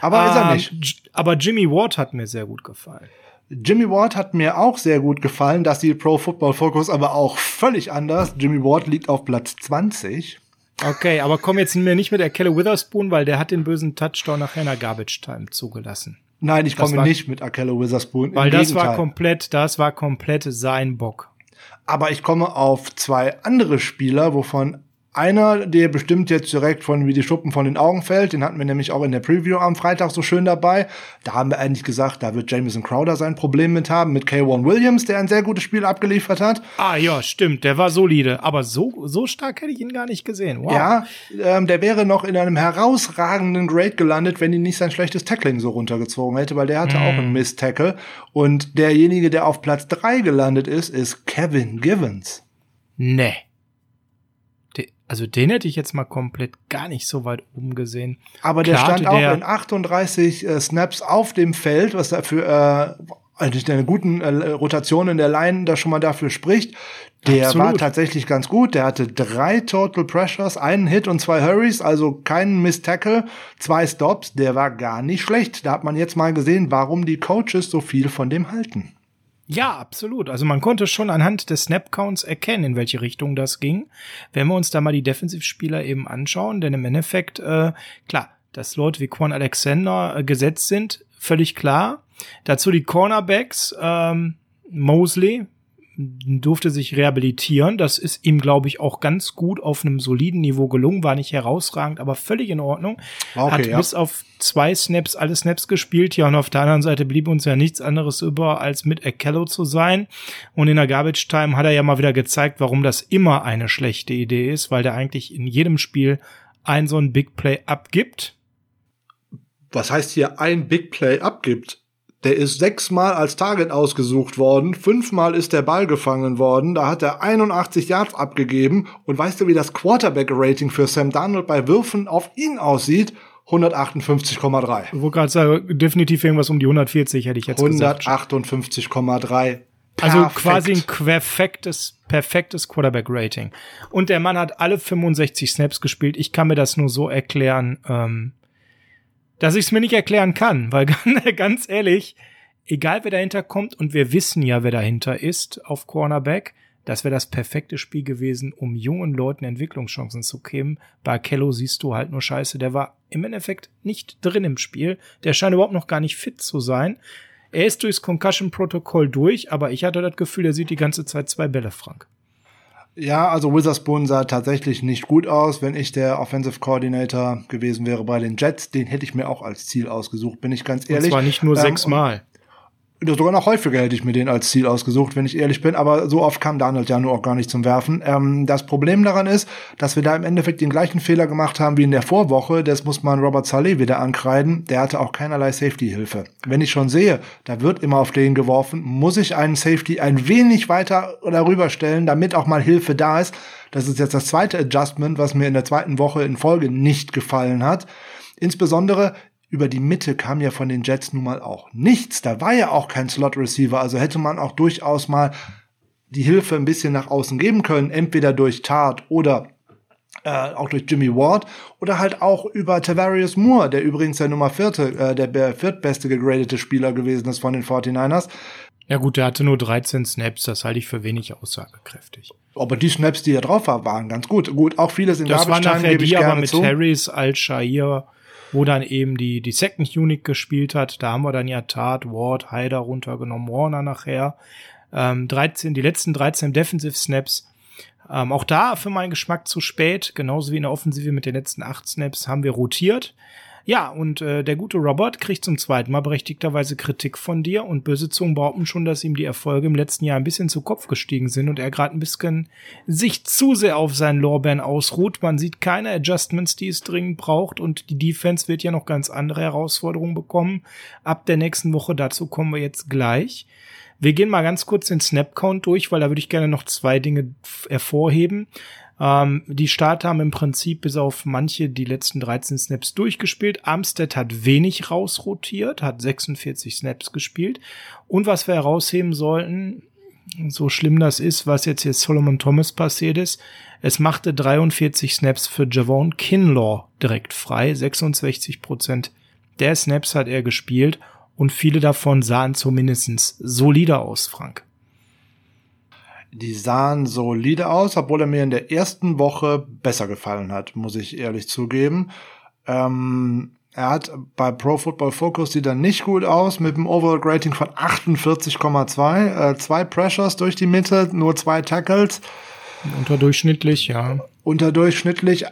Aber ähm, ist er nicht. Aber Jimmy Ward hat mir sehr gut gefallen. Jimmy Ward hat mir auch sehr gut gefallen, dass die Pro Football Focus aber auch völlig anders. Jimmy Ward liegt auf Platz 20. Okay, aber komm jetzt mir nicht mit der Kelle Witherspoon, weil der hat den bösen Touchdown nachher in der Garbage Time zugelassen. Nein, ich komme nicht mit Akello Witherspoon. Weil das Gegenteil. war komplett, das war komplett sein Bock. Aber ich komme auf zwei andere Spieler, wovon einer, der bestimmt jetzt direkt von wie die Schuppen von den Augen fällt, den hatten wir nämlich auch in der Preview am Freitag so schön dabei. Da haben wir eigentlich gesagt, da wird Jameson Crowder sein Problem mit haben, mit K1 Williams, der ein sehr gutes Spiel abgeliefert hat. Ah ja, stimmt, der war solide, aber so, so stark hätte ich ihn gar nicht gesehen. Wow. Ja, ähm, der wäre noch in einem herausragenden Grade gelandet, wenn ihn nicht sein schlechtes Tackling so runtergezogen hätte, weil der hatte hm. auch einen Miss-Tackle. Und derjenige, der auf Platz drei gelandet ist, ist Kevin Givens. Nee. Also den hätte ich jetzt mal komplett gar nicht so weit oben gesehen. Aber der Klar, stand auch der in 38 äh, Snaps auf dem Feld, was dafür äh, eigentlich eine guten äh, Rotation in der Line da schon mal dafür spricht. Der Absolut. war tatsächlich ganz gut. Der hatte drei Total Pressures, einen Hit und zwei Hurries, also keinen Miss Tackle, zwei Stops. Der war gar nicht schlecht. Da hat man jetzt mal gesehen, warum die Coaches so viel von dem halten. Ja, absolut. Also man konnte schon anhand des Snap-Counts erkennen, in welche Richtung das ging. Wenn wir uns da mal die Defensivspieler eben anschauen, denn im Endeffekt, äh, klar, dass Leute wie Quan Alexander äh, gesetzt sind, völlig klar. Dazu die Cornerbacks, ähm, Mosley, durfte sich rehabilitieren. Das ist ihm, glaube ich, auch ganz gut auf einem soliden Niveau gelungen. War nicht herausragend, aber völlig in Ordnung. Okay, Hat ja. bis auf zwei Snaps alle Snaps gespielt. Ja, und auf der anderen Seite blieb uns ja nichts anderes über, als mit Akello zu sein. Und in der Garbage Time hat er ja mal wieder gezeigt, warum das immer eine schlechte Idee ist, weil der eigentlich in jedem Spiel ein so ein Big Play abgibt. Was heißt hier ein Big Play abgibt? Der ist sechsmal als Target ausgesucht worden, fünfmal ist der Ball gefangen worden, da hat er 81 Yards abgegeben und weißt du, wie das Quarterback-Rating für Sam Darnold bei Würfen auf ihn aussieht? 158,3. Ich wollte gerade sagen, definitiv irgendwas um die 140 hätte ich jetzt 158,3. Also quasi ein perfektes, perfektes Quarterback-Rating. Und der Mann hat alle 65 Snaps gespielt. Ich kann mir das nur so erklären, ähm, dass ich es mir nicht erklären kann, weil ganz ehrlich, egal wer dahinter kommt, und wir wissen ja, wer dahinter ist auf Cornerback, das wäre das perfekte Spiel gewesen, um jungen Leuten Entwicklungschancen zu geben. Bei Kello siehst du halt nur Scheiße. Der war im Endeffekt nicht drin im Spiel. Der scheint überhaupt noch gar nicht fit zu sein. Er ist durchs Concussion-Protokoll durch, aber ich hatte das Gefühl, er sieht die ganze Zeit zwei Bälle, Frank. Ja, also Witherspoon sah tatsächlich nicht gut aus. Wenn ich der Offensive Coordinator gewesen wäre bei den Jets, den hätte ich mir auch als Ziel ausgesucht, bin ich ganz ehrlich. Und zwar nicht nur ähm, sechsmal. Sogar noch häufiger hätte ich mir den als Ziel ausgesucht, wenn ich ehrlich bin, aber so oft kam Donald ja nur auch gar nicht zum Werfen. Ähm, das Problem daran ist, dass wir da im Endeffekt den gleichen Fehler gemacht haben wie in der Vorwoche. Das muss man Robert Saleh wieder ankreiden. Der hatte auch keinerlei Safety-Hilfe. Wenn ich schon sehe, da wird immer auf den geworfen, muss ich einen Safety ein wenig weiter darüber stellen, damit auch mal Hilfe da ist. Das ist jetzt das zweite Adjustment, was mir in der zweiten Woche in Folge nicht gefallen hat. Insbesondere über die Mitte kam ja von den Jets nun mal auch nichts. Da war ja auch kein Slot Receiver, also hätte man auch durchaus mal die Hilfe ein bisschen nach außen geben können, entweder durch Tart oder äh, auch durch Jimmy Ward oder halt auch über Tavarius Moore, der übrigens der Nummer vierte, äh, der viertbeste gegradete Spieler gewesen ist von den 49ers. Ja gut, der hatte nur 13 Snaps, das halte ich für wenig aussagekräftig. Aber die Snaps, die er drauf war, waren ganz gut. Gut, auch vieles in Das war nachher die aber mit zu. Harris, Al-Shair, wo dann eben die, die Second Unit gespielt hat. Da haben wir dann ja Tat, Ward, Hyder runtergenommen, Warner nachher. Ähm, 13, die letzten 13 Defensive Snaps. Ähm, auch da für meinen Geschmack zu spät, genauso wie in der Offensive mit den letzten 8 Snaps haben wir rotiert. Ja, und äh, der gute Robert kriegt zum zweiten Mal berechtigterweise Kritik von dir und böse Zungen behaupten schon, dass ihm die Erfolge im letzten Jahr ein bisschen zu Kopf gestiegen sind und er gerade ein bisschen sich zu sehr auf seinen Lorbeeren ausruht. Man sieht keine Adjustments, die es dringend braucht und die Defense wird ja noch ganz andere Herausforderungen bekommen. Ab der nächsten Woche, dazu kommen wir jetzt gleich. Wir gehen mal ganz kurz den Snap-Count durch, weil da würde ich gerne noch zwei Dinge hervorheben. Ähm, die Starter haben im Prinzip bis auf manche die letzten 13 Snaps durchgespielt. Armstead hat wenig rausrotiert, hat 46 Snaps gespielt. Und was wir herausheben sollten, so schlimm das ist, was jetzt hier Solomon Thomas passiert ist, es machte 43 Snaps für Javon Kinlaw direkt frei. 66 Prozent der Snaps hat er gespielt und viele davon sahen zumindest solide aus, Frank. Die sahen solide aus, obwohl er mir in der ersten Woche besser gefallen hat, muss ich ehrlich zugeben. Ähm, er hat bei Pro Football Focus sieht er nicht gut aus mit einem Overall Rating von 48,2. Äh, zwei Pressures durch die Mitte, nur zwei Tackles. Unterdurchschnittlich, ja. Unterdurchschnittlich,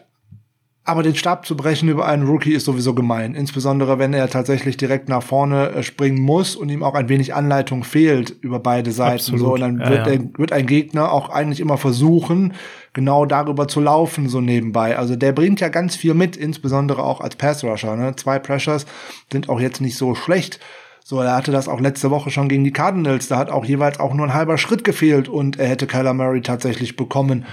aber den Stab zu brechen über einen Rookie ist sowieso gemein. Insbesondere wenn er tatsächlich direkt nach vorne äh, springen muss und ihm auch ein wenig Anleitung fehlt über beide Seiten. Absolut. So, und dann ja, wird, ja. Der, wird ein Gegner auch eigentlich immer versuchen, genau darüber zu laufen, so nebenbei. Also der bringt ja ganz viel mit, insbesondere auch als Pass-Rusher. Ne? Zwei Pressures sind auch jetzt nicht so schlecht. So, er hatte das auch letzte Woche schon gegen die Cardinals. Da hat auch jeweils auch nur ein halber Schritt gefehlt und er hätte Kyler Murray tatsächlich bekommen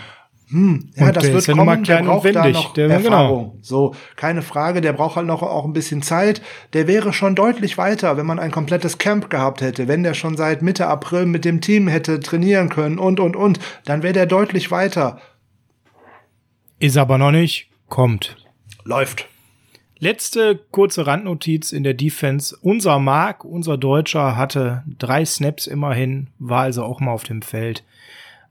hm, ja, und das wird kommen, der braucht da noch der, genau. Erfahrung. Genau. So, keine Frage, der braucht halt noch auch ein bisschen Zeit. Der wäre schon deutlich weiter, wenn man ein komplettes Camp gehabt hätte, wenn der schon seit Mitte April mit dem Team hätte trainieren können und, und, und, dann wäre der deutlich weiter. Ist aber noch nicht, kommt. Läuft. Letzte kurze Randnotiz in der Defense. Unser Mark, unser Deutscher, hatte drei Snaps immerhin, war also auch mal auf dem Feld.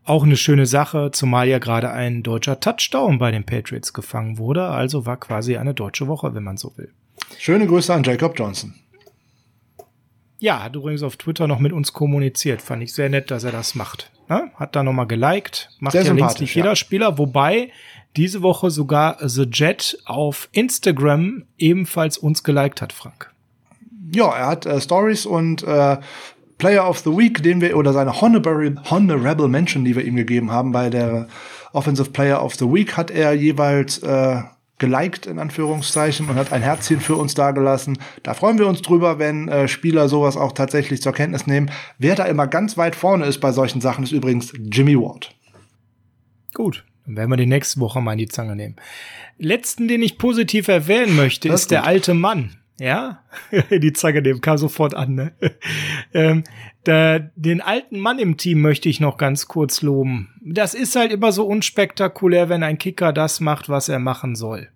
Auch eine schöne Sache, zumal ja gerade ein deutscher Touchdown bei den Patriots gefangen wurde. Also war quasi eine deutsche Woche, wenn man so will. Schöne Grüße an Jacob Johnson. Ja, hat übrigens auf Twitter noch mit uns kommuniziert. Fand ich sehr nett, dass er das macht. Ne? Hat da nochmal geliked. Macht sehr ja links nicht jeder ja. Spieler. Wobei diese Woche sogar The Jet auf Instagram ebenfalls uns geliked hat, Frank. Ja, er hat äh, Stories und äh, Player of the Week, den wir, oder seine Honorable, Honorable Mention, die wir ihm gegeben haben bei der Offensive Player of the Week, hat er jeweils äh, geliked, in Anführungszeichen, und hat ein Herzchen für uns dagelassen. Da freuen wir uns drüber, wenn äh, Spieler sowas auch tatsächlich zur Kenntnis nehmen. Wer da immer ganz weit vorne ist bei solchen Sachen, ist übrigens Jimmy Ward. Gut, dann werden wir die nächste Woche mal in die Zange nehmen. Letzten, den ich positiv erwähnen möchte, ist, ist der alte Mann ja, die Zange dem kam sofort an, ne? ähm, da, den alten Mann im Team möchte ich noch ganz kurz loben. Das ist halt immer so unspektakulär, wenn ein Kicker das macht, was er machen soll.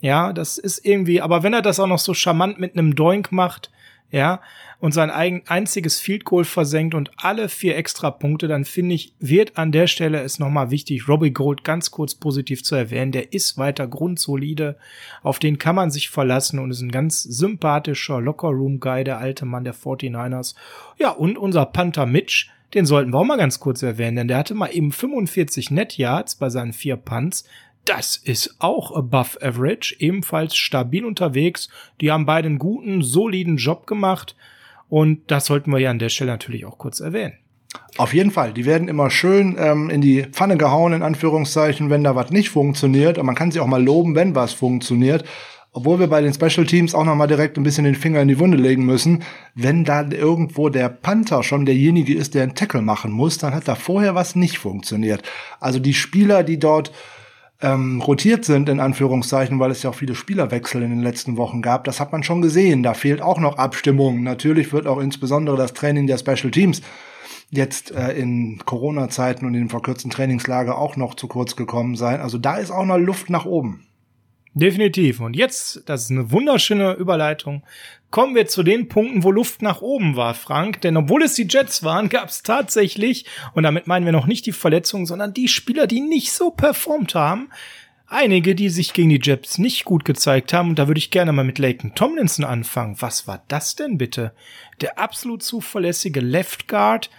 Ja, das ist irgendwie, aber wenn er das auch noch so charmant mit einem Doink macht, ja, und sein eigen, einziges Field Goal versenkt und alle vier Extrapunkte, dann finde ich, wird an der Stelle es nochmal wichtig, Robbie Gold ganz kurz positiv zu erwähnen. Der ist weiter grundsolide, auf den kann man sich verlassen und ist ein ganz sympathischer Locker-Room-Guy, der alte Mann der 49ers. Ja, und unser Panther Mitch, den sollten wir auch mal ganz kurz erwähnen, denn der hatte mal eben 45 Net Yards bei seinen vier Punts. Das ist auch above average, ebenfalls stabil unterwegs. Die haben beide einen guten, soliden Job gemacht. Und das sollten wir ja an der Stelle natürlich auch kurz erwähnen. Auf jeden Fall. Die werden immer schön ähm, in die Pfanne gehauen, in Anführungszeichen, wenn da was nicht funktioniert. Und man kann sie auch mal loben, wenn was funktioniert. Obwohl wir bei den Special Teams auch noch mal direkt ein bisschen den Finger in die Wunde legen müssen. Wenn da irgendwo der Panther schon derjenige ist, der einen Tackle machen muss, dann hat da vorher was nicht funktioniert. Also die Spieler, die dort ähm, rotiert sind, in Anführungszeichen, weil es ja auch viele Spielerwechsel in den letzten Wochen gab. Das hat man schon gesehen. Da fehlt auch noch Abstimmung. Natürlich wird auch insbesondere das Training der Special Teams jetzt äh, in Corona-Zeiten und in verkürzten Trainingslager auch noch zu kurz gekommen sein. Also da ist auch noch Luft nach oben. Definitiv. Und jetzt, das ist eine wunderschöne Überleitung, kommen wir zu den Punkten, wo Luft nach oben war, Frank. Denn obwohl es die Jets waren, gab es tatsächlich, und damit meinen wir noch nicht die Verletzungen, sondern die Spieler, die nicht so performt haben. Einige, die sich gegen die Jets nicht gut gezeigt haben. Und da würde ich gerne mal mit Laken Tomlinson anfangen. Was war das denn bitte? Der absolut zuverlässige Left Guard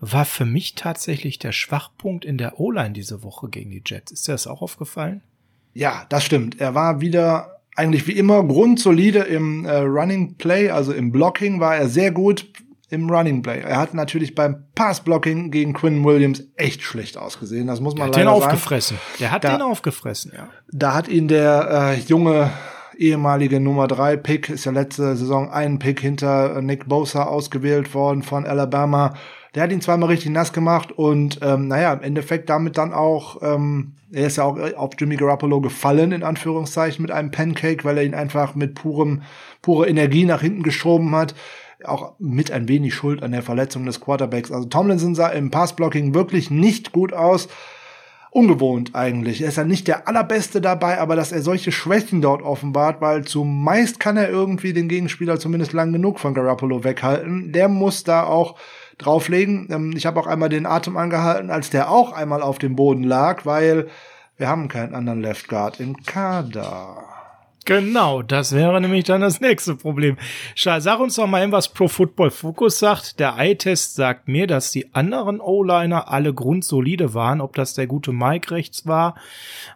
war für mich tatsächlich der Schwachpunkt in der O-Line diese Woche gegen die Jets. Ist dir das auch aufgefallen? Ja, das stimmt. Er war wieder eigentlich wie immer grundsolide im äh, Running Play, also im Blocking war er sehr gut im Running Play. Er hat natürlich beim Pass Blocking gegen Quinn Williams echt schlecht ausgesehen. Das muss man der leider hat den sagen. aufgefressen. Der hat Da- den aufgefressen, ja. Da hat ihn der äh, junge ehemalige Nummer drei Pick, ist ja letzte Saison ein Pick hinter äh, Nick Bosa ausgewählt worden von Alabama. Der hat ihn zweimal richtig nass gemacht und ähm, naja, im Endeffekt damit dann auch, ähm, er ist ja auch auf Jimmy Garoppolo gefallen, in Anführungszeichen, mit einem Pancake, weil er ihn einfach mit purem, pure Energie nach hinten geschoben hat. Auch mit ein wenig Schuld an der Verletzung des Quarterbacks. Also Tomlinson sah im Passblocking wirklich nicht gut aus ungewohnt eigentlich. Er ist ja nicht der allerbeste dabei, aber dass er solche Schwächen dort offenbart, weil zumeist kann er irgendwie den Gegenspieler zumindest lang genug von Garoppolo weghalten. Der muss da auch drauflegen. Ähm, Ich habe auch einmal den Atem angehalten, als der auch einmal auf dem Boden lag, weil wir haben keinen anderen Left Guard im Kader. Genau, das wäre nämlich dann das nächste Problem. Schal, sag uns doch mal eben, was Pro Football Focus sagt. Der Eye-Test sagt mir, dass die anderen O-Liner alle grundsolide waren, ob das der gute Mike rechts war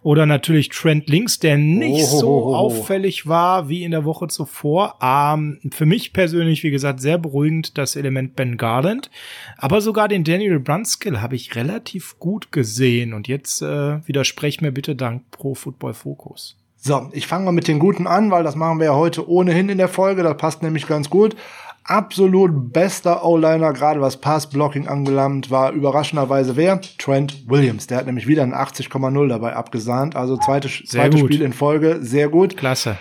oder natürlich Trent links, der nicht Oh. so auffällig war wie in der Woche zuvor. Ähm, für mich persönlich, wie gesagt, sehr beruhigend das Element Ben Garland. Aber sogar den Daniel Brunskill habe ich relativ gut gesehen. Und jetzt äh, widersprech mir bitte dank Pro Football Focus. So, ich fange mal mit den Guten an, weil das machen wir ja heute ohnehin in der Folge. Das passt nämlich ganz gut. Absolut bester O-Liner, gerade was Pass-Blocking angelangt, war überraschenderweise wer? Trent Williams. Der hat nämlich wieder ein 80,0 dabei abgesahnt. Also zweites, zweites. Spiel in Folge. Sehr gut. Klasse.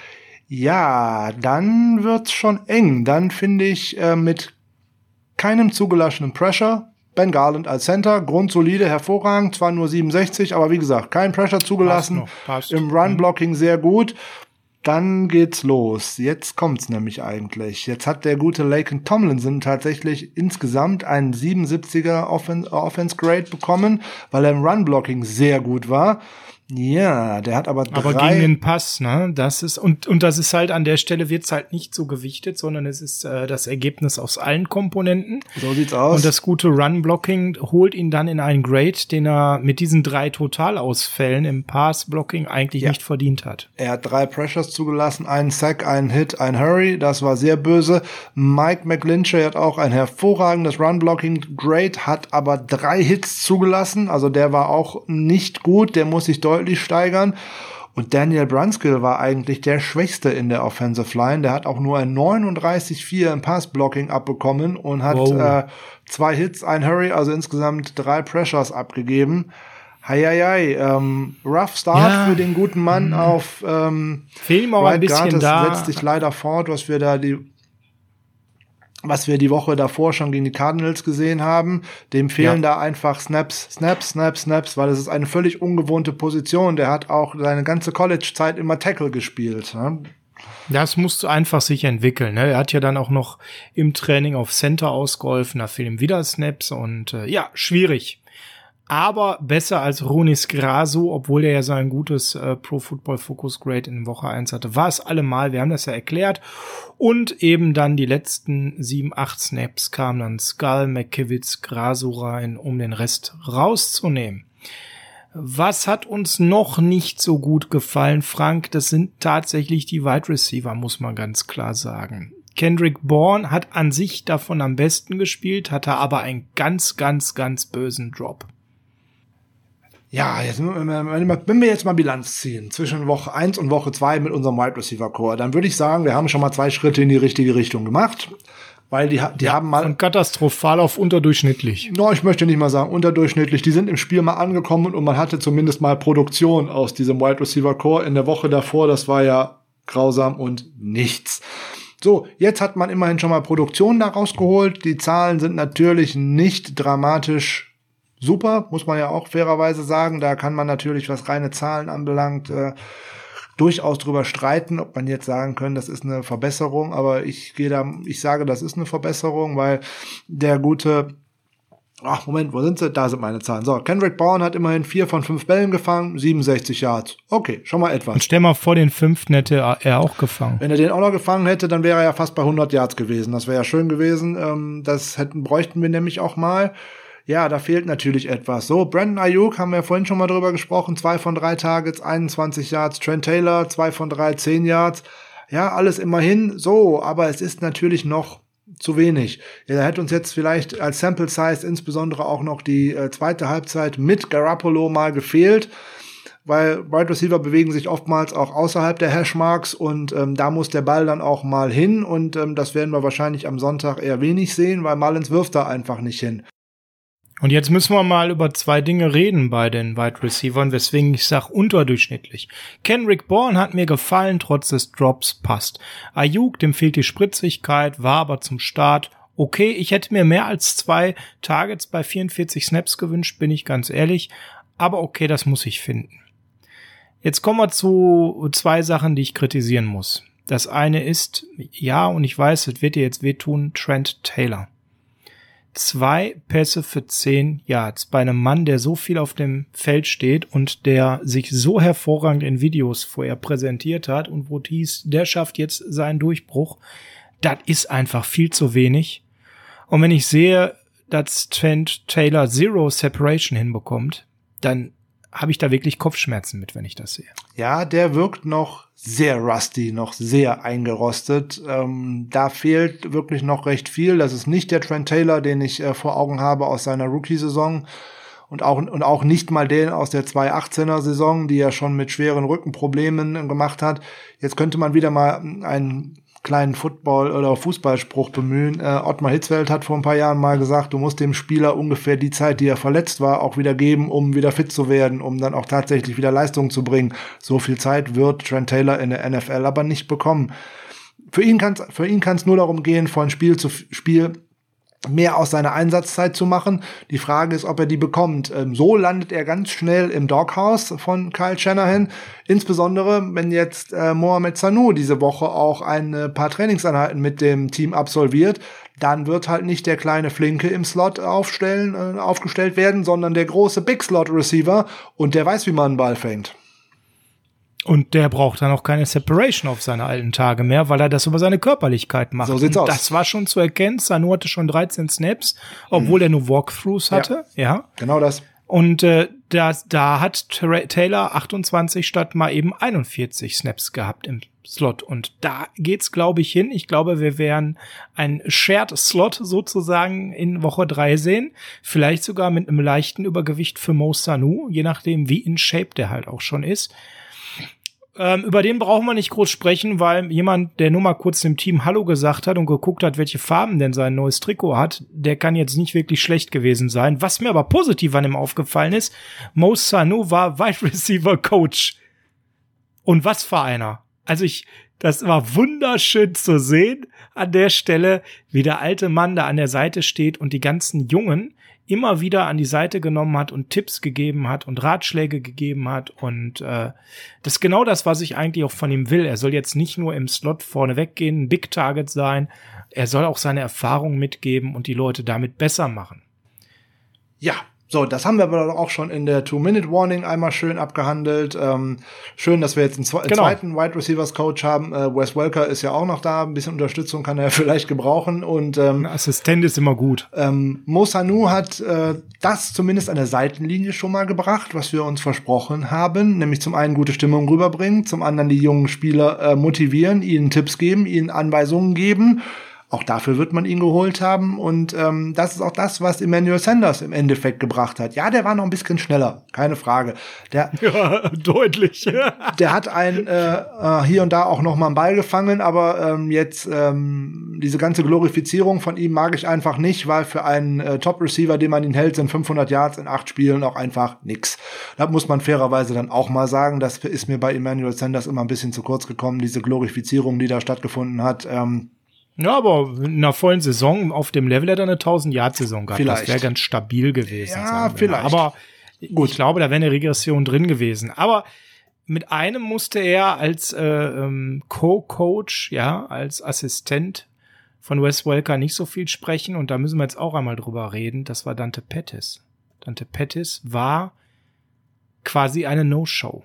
Ja, dann wird's schon eng. Dann finde ich äh, mit keinem zugelassenen Pressure. Ben Garland als Center, grundsolide, hervorragend, zwar nur 67, aber wie gesagt, kein Pressure zugelassen. noch, passt. Im Run-Blocking sehr gut. Dann geht's los. Jetzt kommt's nämlich eigentlich. Jetzt hat der gute Laken Tomlinson tatsächlich insgesamt einen 77er Offen Offense Grade bekommen, weil er im Run-Blocking sehr gut war. Ja, der hat aber drei. Aber gegen den Pass, ne? Das ist, und, und das ist halt an der Stelle wird's halt nicht so gewichtet, sondern es ist äh, das Ergebnis aus allen Komponenten. so sieht's aus. Und das gute Run-Blocking holt ihn dann in einen Grade, den er mit diesen drei Totalausfällen im Pass-Blocking eigentlich Ja. nicht verdient hat. Er hat drei Pressures zugelassen, einen Sack, einen Hit, ein Hurry. Das war sehr böse. Mike McGlinchey hat auch ein hervorragendes Run-Blocking Grade, hat aber drei Hits zugelassen. Also der war auch nicht gut. Der muss sich deutlich steigern. Und Daniel Brunskill war eigentlich der Schwächste in der Offensive Line. Der hat auch nur ein 39,4 im Pass-Blocking abbekommen und hat Wow. äh, zwei Hits, ein Hurry, also insgesamt drei Pressures abgegeben. Heieiei, ähm, rough Start ja. für den guten Mann mhm. auf ähm, Fehlt ihm auch right ein bisschen Guard. Das da. setzt sich leider fort, was wir da die was wir die Woche davor schon gegen die Cardinals gesehen haben. Dem fehlen ja. da einfach Snaps, Snaps, Snaps, Snaps, weil es ist eine völlig ungewohnte Position. Der hat auch seine ganze College-Zeit immer Tackle gespielt. Ne? Das musst du einfach sich entwickeln. Ne? Er hat ja dann auch noch im Training auf Center ausgeholfen, da fehlen ihm wieder Snaps und äh, ja, schwierig aber besser als Ronis Graso, obwohl er ja sein gutes äh, Pro Football Focus Grade in Woche 1 hatte. War es allemal, wir haben das ja erklärt. Und eben dann die letzten sieben, acht Snaps kamen dann Skull, McKivitz, Graso rein, um den Rest rauszunehmen. Was hat uns noch nicht so gut gefallen, Frank? Das sind tatsächlich die Wide Receiver, muss man ganz klar sagen. Kendrick Bourne hat an sich davon am besten gespielt, hatte aber einen ganz, ganz, ganz bösen Drop. Ja, jetzt, wenn wir jetzt mal Bilanz ziehen zwischen Woche 1 und Woche 2 mit unserem Wide Receiver Core, dann würde ich sagen, wir haben schon mal zwei Schritte in die richtige Richtung gemacht. Weil die, die ja, haben mal. Von katastrophal auf unterdurchschnittlich. No, ich möchte nicht mal sagen unterdurchschnittlich. Die sind im Spiel mal angekommen und man hatte zumindest mal Produktion aus diesem Wide Receiver Core. In der Woche davor, das war ja grausam und nichts. So, jetzt hat man immerhin schon mal Produktion daraus geholt. Die Zahlen sind natürlich nicht dramatisch super, muss man ja auch fairerweise sagen. Da kann man natürlich, was reine Zahlen anbelangt, äh, durchaus drüber streiten, ob man jetzt sagen können, das ist eine Verbesserung, aber ich gehe da, ich sage, das ist eine Verbesserung, weil der gute Ach, Moment, wo sind sie? Da sind meine Zahlen. So, Kendrick Bourne hat immerhin vier von fünf Bällen gefangen, 67 Yards. Okay, schon mal etwas. Und stell mal vor, den fünften hätte er auch gefangen. Wenn er den auch noch gefangen hätte, dann wäre er ja fast bei 100 Yards gewesen. Das wäre ja schön gewesen. Ähm, das hätten, bräuchten wir nämlich auch mal ja, da fehlt natürlich etwas. So, Brandon Ayuk haben wir vorhin schon mal drüber gesprochen, zwei von drei Targets, 21 Yards. Trent Taylor, zwei von drei, 10 Yards. Ja, alles immerhin so, aber es ist natürlich noch zu wenig. Ja, da hätte uns jetzt vielleicht als Sample Size insbesondere auch noch die äh, zweite Halbzeit mit Garoppolo mal gefehlt, weil Wide Receiver bewegen sich oftmals auch außerhalb der Hashmarks und ähm, da muss der Ball dann auch mal hin und ähm, das werden wir wahrscheinlich am Sonntag eher wenig sehen, weil Mullins wirft da einfach nicht hin. Und jetzt müssen wir mal über zwei Dinge reden bei den Wide Receivers, weswegen ich sage unterdurchschnittlich. Kenrick Bourne hat mir gefallen, trotz des Drops passt. Ayuk, dem fehlt die Spritzigkeit, war aber zum Start okay. Ich hätte mir mehr als zwei Targets bei 44 Snaps gewünscht, bin ich ganz ehrlich. Aber okay, das muss ich finden. Jetzt kommen wir zu zwei Sachen, die ich kritisieren muss. Das eine ist, ja, und ich weiß, es wird dir jetzt wehtun, Trent Taylor zwei Pässe für zehn Yards bei einem Mann, der so viel auf dem Feld steht und der sich so hervorragend in Videos vorher präsentiert hat und wo hieß, der schafft jetzt seinen Durchbruch. Das ist einfach viel zu wenig. Und wenn ich sehe, dass Trent Taylor Zero Separation hinbekommt, dann habe ich da wirklich Kopfschmerzen mit, wenn ich das sehe. Ja, der wirkt noch sehr rusty, noch sehr eingerostet. Ähm, da fehlt wirklich noch recht viel. Das ist nicht der Trent Taylor, den ich äh, vor Augen habe aus seiner Rookie-Saison. Und auch, und auch nicht mal den aus der 2018er Saison, die er schon mit schweren Rückenproblemen gemacht hat. Jetzt könnte man wieder mal einen kleinen Football- oder Fußballspruch bemühen. Äh, Ottmar Hitzfeld hat vor ein paar Jahren mal gesagt, du musst dem Spieler ungefähr die Zeit, die er verletzt war, auch wieder geben, um wieder fit zu werden, um dann auch tatsächlich wieder Leistung zu bringen. So viel Zeit wird Trent Taylor in der NFL aber nicht bekommen. Für ihn kann es für ihn kann es nur darum gehen, von Spiel zu Spiel mehr aus seiner Einsatzzeit zu machen. Die Frage ist, ob er die bekommt. Ähm, so landet er ganz schnell im Doghouse von Kyle Shanahan. Insbesondere, wenn jetzt äh, Mohamed Sanu diese Woche auch ein paar Trainingseinheiten mit dem Team absolviert, dann wird halt nicht der kleine Flinke im Slot aufstellen, äh, aufgestellt werden, sondern der große Big Slot Receiver und der weiß, wie man einen Ball fängt. Und der braucht dann auch keine Separation auf seine alten Tage mehr, weil er das über seine Körperlichkeit macht. So sieht's und aus. Das war schon zu erkennen. Sanu hatte schon 13 Snaps, obwohl mhm. er nur Walkthroughs hatte. Ja, ja. genau das. Und äh, da, da hat Taylor 28 statt mal eben 41 Snaps gehabt im Slot. Und da geht's, glaube ich, hin. Ich glaube, wir werden ein Shared Slot sozusagen in Woche drei sehen. Vielleicht sogar mit einem leichten Übergewicht für Mo Sanu, je nachdem, wie in Shape der halt auch schon ist. Ähm, über den brauchen wir nicht groß sprechen, weil jemand, der nur mal kurz dem Team Hallo gesagt hat und geguckt hat, welche Farben denn sein neues Trikot hat, der kann jetzt nicht wirklich schlecht gewesen sein. Was mir aber positiv an ihm aufgefallen ist, Mo Sanu war Wide Receiver Coach. Und was für einer. Also ich, das war wunderschön zu sehen an der Stelle, wie der alte Mann da an der Seite steht und die ganzen Jungen immer wieder an die Seite genommen hat und Tipps gegeben hat und Ratschläge gegeben hat. Und äh, das ist genau das, was ich eigentlich auch von ihm will. Er soll jetzt nicht nur im Slot vorne weggehen, ein Big Target sein, er soll auch seine Erfahrungen mitgeben und die Leute damit besser machen. Ja, so, das haben wir aber auch schon in der Two-Minute-Warning einmal schön abgehandelt. Ähm, schön, dass wir jetzt einen, zwe genau. zweiten Wide Receivers Coach haben. Äh, Wes Welker ist ja auch noch da. Ein bisschen Unterstützung kann er vielleicht gebrauchen. Und ähm, Ein Assistent ist immer gut. Ähm, Mo Sanu hat äh, das zumindest an der Seitenlinie schon mal gebracht, was wir uns versprochen haben. Nämlich zum einen gute Stimmung rüberbringen, zum anderen die jungen Spieler äh, motivieren, ihnen Tipps geben, ihnen Anweisungen geben. Auch dafür wird man ihn geholt haben. Und ähm, das ist auch das, was Emmanuel Sanders im Endeffekt gebracht hat. Ja, der war noch ein bisschen schneller, keine Frage. Der, ja, deutlich. der hat ein äh, äh, hier und da auch noch mal einen Ball gefangen, aber ähm, jetzt ähm, diese ganze Glorifizierung von ihm mag ich einfach nicht, weil für einen äh, Top-Receiver, den man ihn hält, sind 500 Yards in acht Spielen auch einfach nix. Da muss man fairerweise dann auch mal sagen, das ist mir bei Emmanuel Sanders immer ein bisschen zu kurz gekommen, diese Glorifizierung, die da stattgefunden hat. Ähm, ja, aber in einer vollen Saison auf dem Level hätte er eine 1000-Yard-Saison gehabt. Vielleicht. Das wäre ganz stabil gewesen. Ja, vielleicht. Aber Gut. ich glaube, da wäre eine Regression drin gewesen. Aber mit einem musste er als äh, ähm, Co-Coach, ja, als Assistent von Wes Welker nicht so viel sprechen. Und da müssen wir jetzt auch einmal drüber reden. Das war Dante Pettis. Dante Pettis war quasi eine No-Show.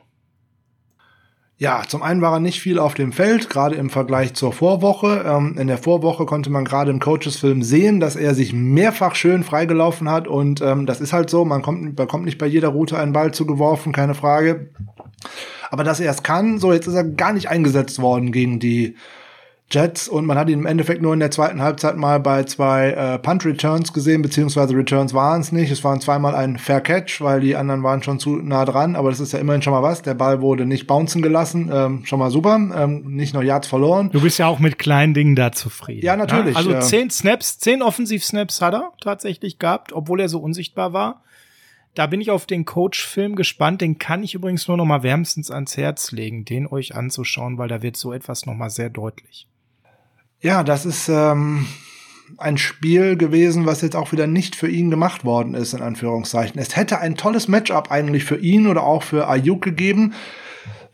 Ja, zum einen war er nicht viel auf dem Feld, gerade im Vergleich zur Vorwoche. Ähm, in der Vorwoche konnte man gerade im Coaches-Film sehen, dass er sich mehrfach schön freigelaufen hat und ähm, das ist halt so, man kommt, bekommt nicht bei jeder Route einen Ball zugeworfen, keine Frage. Aber dass er es kann, so jetzt ist er gar nicht eingesetzt worden gegen die Jets und man hat ihn im Endeffekt nur in der zweiten Halbzeit mal bei zwei äh, Punt Returns gesehen, beziehungsweise Returns waren es nicht. Es waren zweimal ein Fair Catch, weil die anderen waren schon zu nah dran, aber das ist ja immerhin schon mal was. Der Ball wurde nicht bouncen gelassen, ähm, schon mal super, ähm, nicht noch Yards verloren. Du bist ja auch mit kleinen Dingen da zufrieden. Ja, natürlich. Ja? Also äh, zehn Snaps, zehn Offensiv-Snaps hat er tatsächlich gehabt, obwohl er so unsichtbar war. Da bin ich auf den Coach-Film gespannt. Den kann ich übrigens nur noch mal wärmstens ans Herz legen, den euch anzuschauen, weil da wird so etwas noch mal sehr deutlich. Ja, das ist ähm, ein Spiel gewesen, was jetzt auch wieder nicht für ihn gemacht worden ist, in Anführungszeichen. Es hätte ein tolles Matchup eigentlich für ihn oder auch für Ayuk gegeben,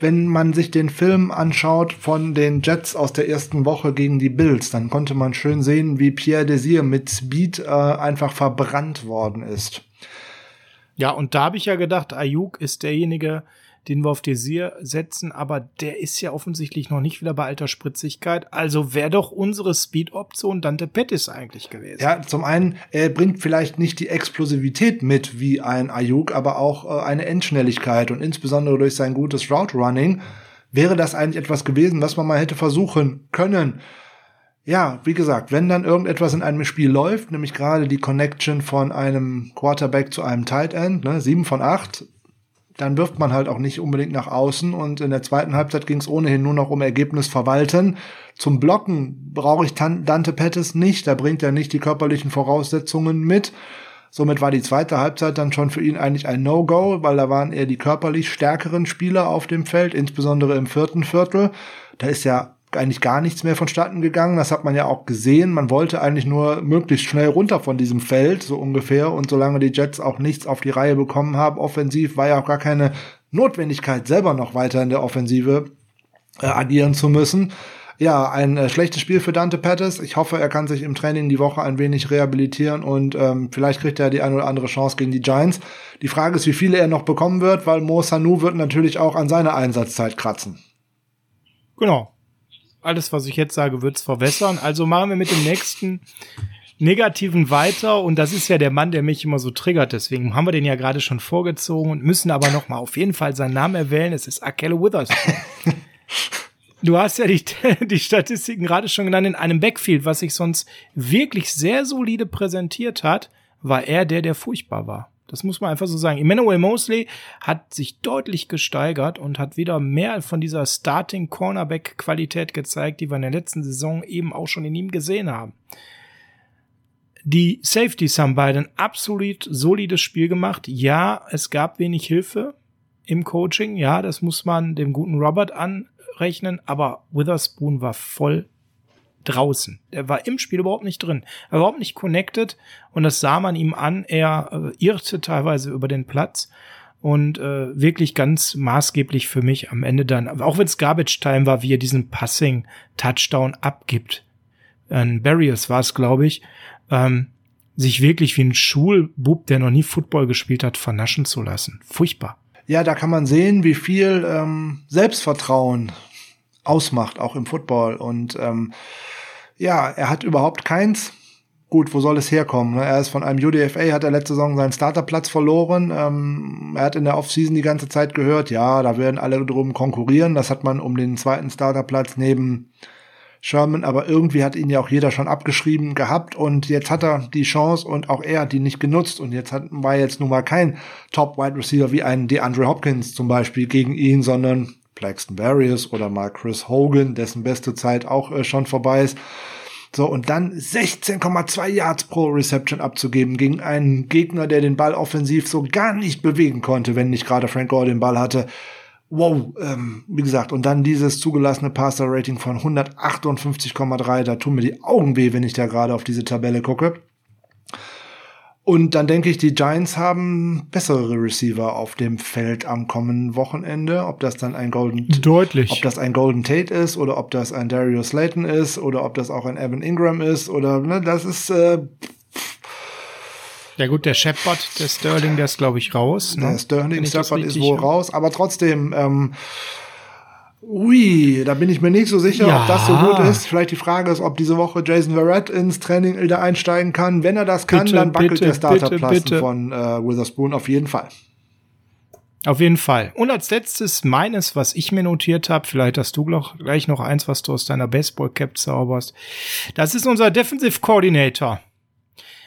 wenn man sich den Film anschaut von den Jets aus der ersten Woche gegen die Bills. Dann konnte man schön sehen, wie Pierre Desir mit Speed äh, einfach verbrannt worden ist. Ja, und da habe ich ja gedacht, Ayuk ist derjenige, den wir auf Desir setzen, aber der ist ja offensichtlich noch nicht wieder bei alter Spritzigkeit. Also wäre doch unsere Speed-Option Dante Pettis eigentlich gewesen. Ja, zum einen, er bringt vielleicht nicht die Explosivität mit wie ein Ayuk, aber auch äh, eine Endschnelligkeit und insbesondere durch sein gutes Route Running wäre das eigentlich etwas gewesen, was man mal hätte versuchen können. Ja, wie gesagt, wenn dann irgendetwas in einem Spiel läuft, nämlich gerade die Connection von einem Quarterback zu einem Tight End, ne, sieben von acht, dann wirft man halt auch nicht unbedingt nach außen. Und in der zweiten Halbzeit ging es ohnehin nur noch um Ergebnis verwalten. Zum Blocken brauche ich Dante Pettis nicht. Da bringt er nicht die körperlichen Voraussetzungen mit. Somit war die zweite Halbzeit dann schon für ihn eigentlich ein No-Go, weil da waren eher die körperlich stärkeren Spieler auf dem Feld, insbesondere im vierten Viertel. Da ist ja eigentlich gar nichts mehr vonstatten gegangen. Das hat man ja auch gesehen. Man wollte eigentlich nur möglichst schnell runter von diesem Feld, so ungefähr. Und solange die Jets auch nichts auf die Reihe bekommen haben, offensiv, war ja auch gar keine Notwendigkeit, selber noch weiter in der Offensive äh, agieren zu müssen. Ja, ein äh, schlechtes Spiel für Dante Pettis. Ich hoffe, er kann sich im Training die Woche ein wenig rehabilitieren und ähm, vielleicht kriegt er die eine oder andere Chance gegen die Giants. Die Frage ist, wie viele er noch bekommen wird, weil Mo Sanu wird natürlich auch an seiner Einsatzzeit kratzen. Genau, alles, was ich jetzt sage, wird's verwässern. Also machen wir mit dem nächsten Negativen weiter. Und das ist ja der Mann, der mich immer so triggert. Deswegen haben wir den ja gerade schon vorgezogen und müssen aber noch mal auf jeden Fall seinen Namen erwähnen. Es ist Akelle Witherspoon. Du hast ja die, die Statistiken gerade schon genannt. In einem Backfield, was sich sonst wirklich sehr solide präsentiert hat, war er der, der furchtbar war. Das muss man einfach so sagen. Emmanuel Mosley hat sich deutlich gesteigert und hat wieder mehr von dieser Starting Cornerback Qualität gezeigt, die wir in der letzten Saison eben auch schon in ihm gesehen haben. Die Safeties haben beide ein absolut solides Spiel gemacht. Ja, es gab wenig Hilfe im Coaching. Ja, das muss man dem guten Robert anrechnen. Aber Witherspoon war voll draußen. Er war im Spiel überhaupt nicht drin. Er war überhaupt nicht connected und das sah man ihm an. Er äh, irrte teilweise über den Platz und äh, wirklich ganz maßgeblich für mich am Ende dann, auch wenn es Garbage Time war, wie er diesen Passing Touchdown abgibt. Ein Barriers war es, glaube ich, ähm, sich wirklich wie ein Schulbub, der noch nie Football gespielt hat, vernaschen zu lassen. Furchtbar. Ja, da kann man sehen, wie viel ähm, Selbstvertrauen ausmacht, auch im Football. Und ähm, ja, er hat überhaupt keins. Gut, wo soll es herkommen? Er ist von einem UDFA, hat er letzte Saison seinen Starterplatz verloren. Ähm, er hat in der Offseason die ganze Zeit gehört, ja, da werden alle drum konkurrieren. Das hat man um den zweiten Starterplatz neben Sherman, aber irgendwie hat ihn ja auch jeder schon abgeschrieben gehabt und jetzt hat er die Chance und auch er hat die nicht genutzt und jetzt hat, war jetzt nun mal kein Top Wide Receiver wie ein DeAndre Hopkins zum Beispiel gegen ihn, sondern Plaxton Barriers oder mal Chris Hogan, dessen beste Zeit auch äh, schon vorbei ist. So, und dann 16,2 Yards pro Reception abzugeben gegen einen Gegner, der den Ball offensiv so gar nicht bewegen konnte, wenn nicht gerade Frank Gore den Ball hatte. Wow, ähm, wie gesagt, und dann dieses zugelassene Passer-Rating von 158,3, da tun mir die Augen weh, wenn ich da gerade auf diese Tabelle gucke. Und dann denke ich, die Giants haben bessere Receiver auf dem Feld am kommenden Wochenende. Ob das dann ein Golden, deutlich, ob das ein Golden Tate ist oder ob das ein Darius Slayton ist oder ob das auch ein Evan Ingram ist oder ne, das ist. Äh, ja gut, der Shepard, der Sterling, der ist glaube ich raus. Ne? Der Sterling, Shepard ist wohl raus, aber trotzdem. Ähm, Ui, da bin ich mir nicht so sicher, ja. ob das so gut ist. Vielleicht die Frage ist, ob diese Woche Jason Verrett ins Training wieder einsteigen kann. Wenn er das kann, bitte, dann wackelt bitte, der Starterplatz von äh, Witherspoon auf jeden Fall. Auf jeden Fall. Und als letztes meines, was ich mir notiert habe, vielleicht hast du gleich noch eins, was du aus deiner Baseball-Cap zauberst. Das ist unser Defensive Coordinator.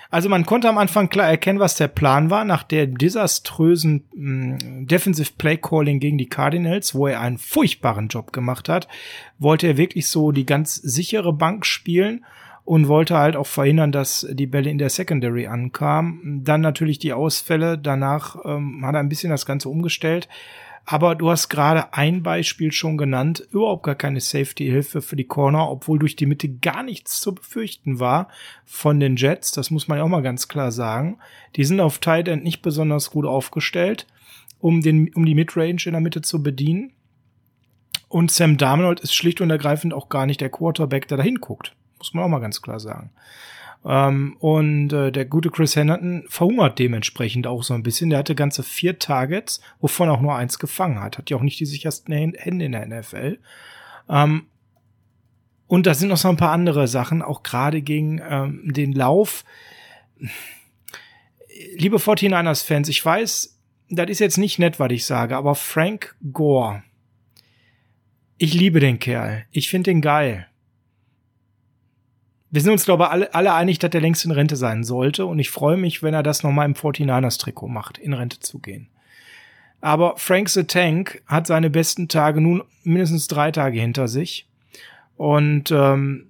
Also man konnte am Anfang klar erkennen, was der Plan war nach der desaströsen mh, mm, Defensive Play Calling gegen die Cardinals, wo er einen furchtbaren Job gemacht hat. Wollte er wirklich so die ganz sichere Bank spielen und wollte halt auch verhindern, dass die Bälle in der Secondary ankamen. Dann natürlich die Ausfälle. Danach ähm, hat er ein bisschen das Ganze umgestellt. Aber du hast gerade ein Beispiel schon genannt, überhaupt gar keine Safety-Hilfe für die Corner, obwohl durch die Mitte gar nichts zu befürchten war von den Jets. Das muss man ja auch mal ganz klar sagen. Die sind auf Tight End nicht besonders gut aufgestellt, um, den, um die Midrange in der Mitte zu bedienen. Und Sam Darnold ist schlicht und ergreifend auch gar nicht der Quarterback, der da hinguckt. Muss man auch mal ganz klar sagen. Ähm, und äh, der gute Chris Henderson verhungert dementsprechend auch so ein bisschen. Der hatte ganze vier Targets, wovon auch nur eins gefangen hat. Hat ja auch nicht die sichersten Hände in der NFL. Ähm, und da sind noch so ein paar andere Sachen, auch gerade gegen ähm, den Lauf. Liebe 49ers-Fans, ich weiß, das ist jetzt nicht nett, was ich sage, aber Frank Gore, ich liebe den Kerl. Ich finde den geil wir sind uns, glaube ich, alle, alle einig, dass er längst in Rente sein sollte. Und ich freue mich, wenn er das nochmal im 49ers-Trikot macht, in Rente zu gehen. Aber Frank the Tank hat seine besten Tage nun mindestens drei Tage hinter sich. Und ähm,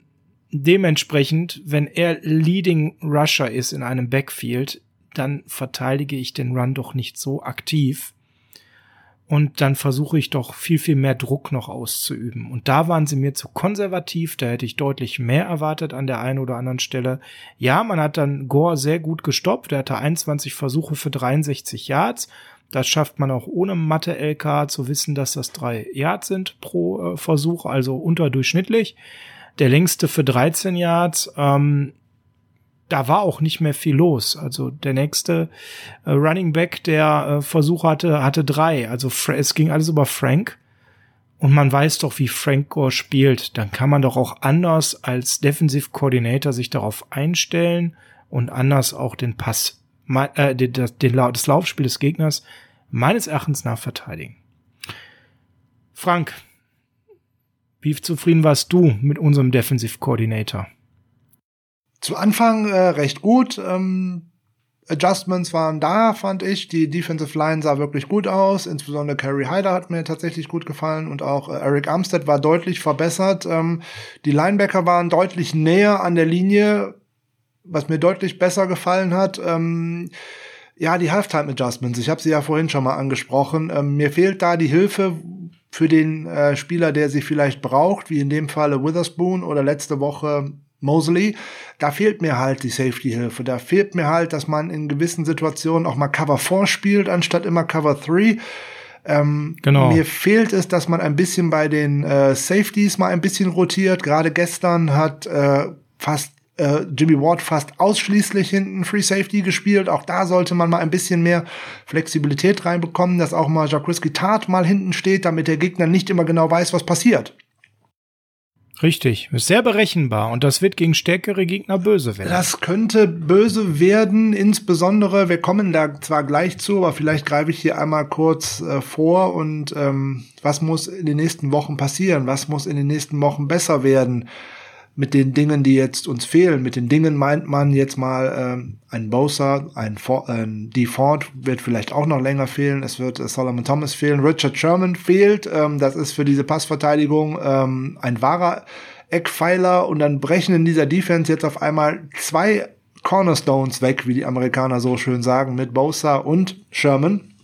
dementsprechend, wenn er Leading Rusher ist in einem Backfield, dann verteidige ich den Run doch nicht so aktiv. Und dann versuche ich doch viel, viel mehr Druck noch auszuüben. Und da waren sie mir zu konservativ. Da hätte ich deutlich mehr erwartet an der einen oder anderen Stelle. Ja, man hat dann Gore sehr gut gestoppt. Er hatte 21 Versuche für 63 Yards. Das schafft man auch ohne Mathe-LK zu wissen, dass das drei Yards sind pro äh, Versuch, also unterdurchschnittlich. Der längste für 13 Yards. Ähm, da war auch nicht mehr viel los. Also der nächste äh, Running Back, der äh, Versuch hatte, hatte drei. Also es ging alles über Frank. Und man weiß doch, wie Frank Gore spielt. Dann kann man doch auch anders als Defensive Coordinator sich darauf einstellen und anders auch den Pass, äh, den, den, das Laufspiel des Gegners meines Erachtens nach verteidigen. Frank, wie zufrieden warst du mit unserem Defensive Coordinator? Zu Anfang äh, recht gut. Ähm, Adjustments waren da, fand ich. Die Defensive Line sah wirklich gut aus. Insbesondere Kerry Hyder hat mir tatsächlich gut gefallen und auch äh, Eric Armstead war deutlich verbessert. Ähm, die Linebacker waren deutlich näher an der Linie, was mir deutlich besser gefallen hat. Ähm, ja, die Halftime Adjustments. Ich habe sie ja vorhin schon mal angesprochen. Ähm, mir fehlt da die Hilfe für den äh, Spieler, der sie vielleicht braucht, wie in dem Falle Witherspoon oder letzte Woche Mosley, da fehlt mir halt die Safety-Hilfe. Da fehlt mir halt, dass man in gewissen Situationen auch mal Cover 4 spielt, anstatt immer Cover 3. Ähm, genau. Mir fehlt es, dass man ein bisschen bei den äh, Safeties mal ein bisschen rotiert. Gerade gestern hat äh, fast äh, Jimmy Ward fast ausschließlich hinten Free Safety gespielt. Auch da sollte man mal ein bisschen mehr Flexibilität reinbekommen, dass auch mal Jacques Tart mal hinten steht, damit der Gegner nicht immer genau weiß, was passiert. Richtig, ist sehr berechenbar und das wird gegen stärkere Gegner böse werden. Das könnte böse werden, insbesondere, wir kommen da zwar gleich zu, aber vielleicht greife ich hier einmal kurz äh, vor und ähm, was muss in den nächsten Wochen passieren, was muss in den nächsten Wochen besser werden mit den Dingen, die jetzt uns fehlen. Mit den Dingen meint man jetzt mal ähm, ein Bosa, ein, For ein D. Ford wird vielleicht auch noch länger fehlen. Es wird äh, Solomon Thomas fehlen. Richard Sherman fehlt. Ähm, das ist für diese Passverteidigung ähm, ein wahrer Eckpfeiler. Und dann brechen in dieser Defense jetzt auf einmal zwei Cornerstones weg, wie die Amerikaner so schön sagen, mit Bosa und Sherman.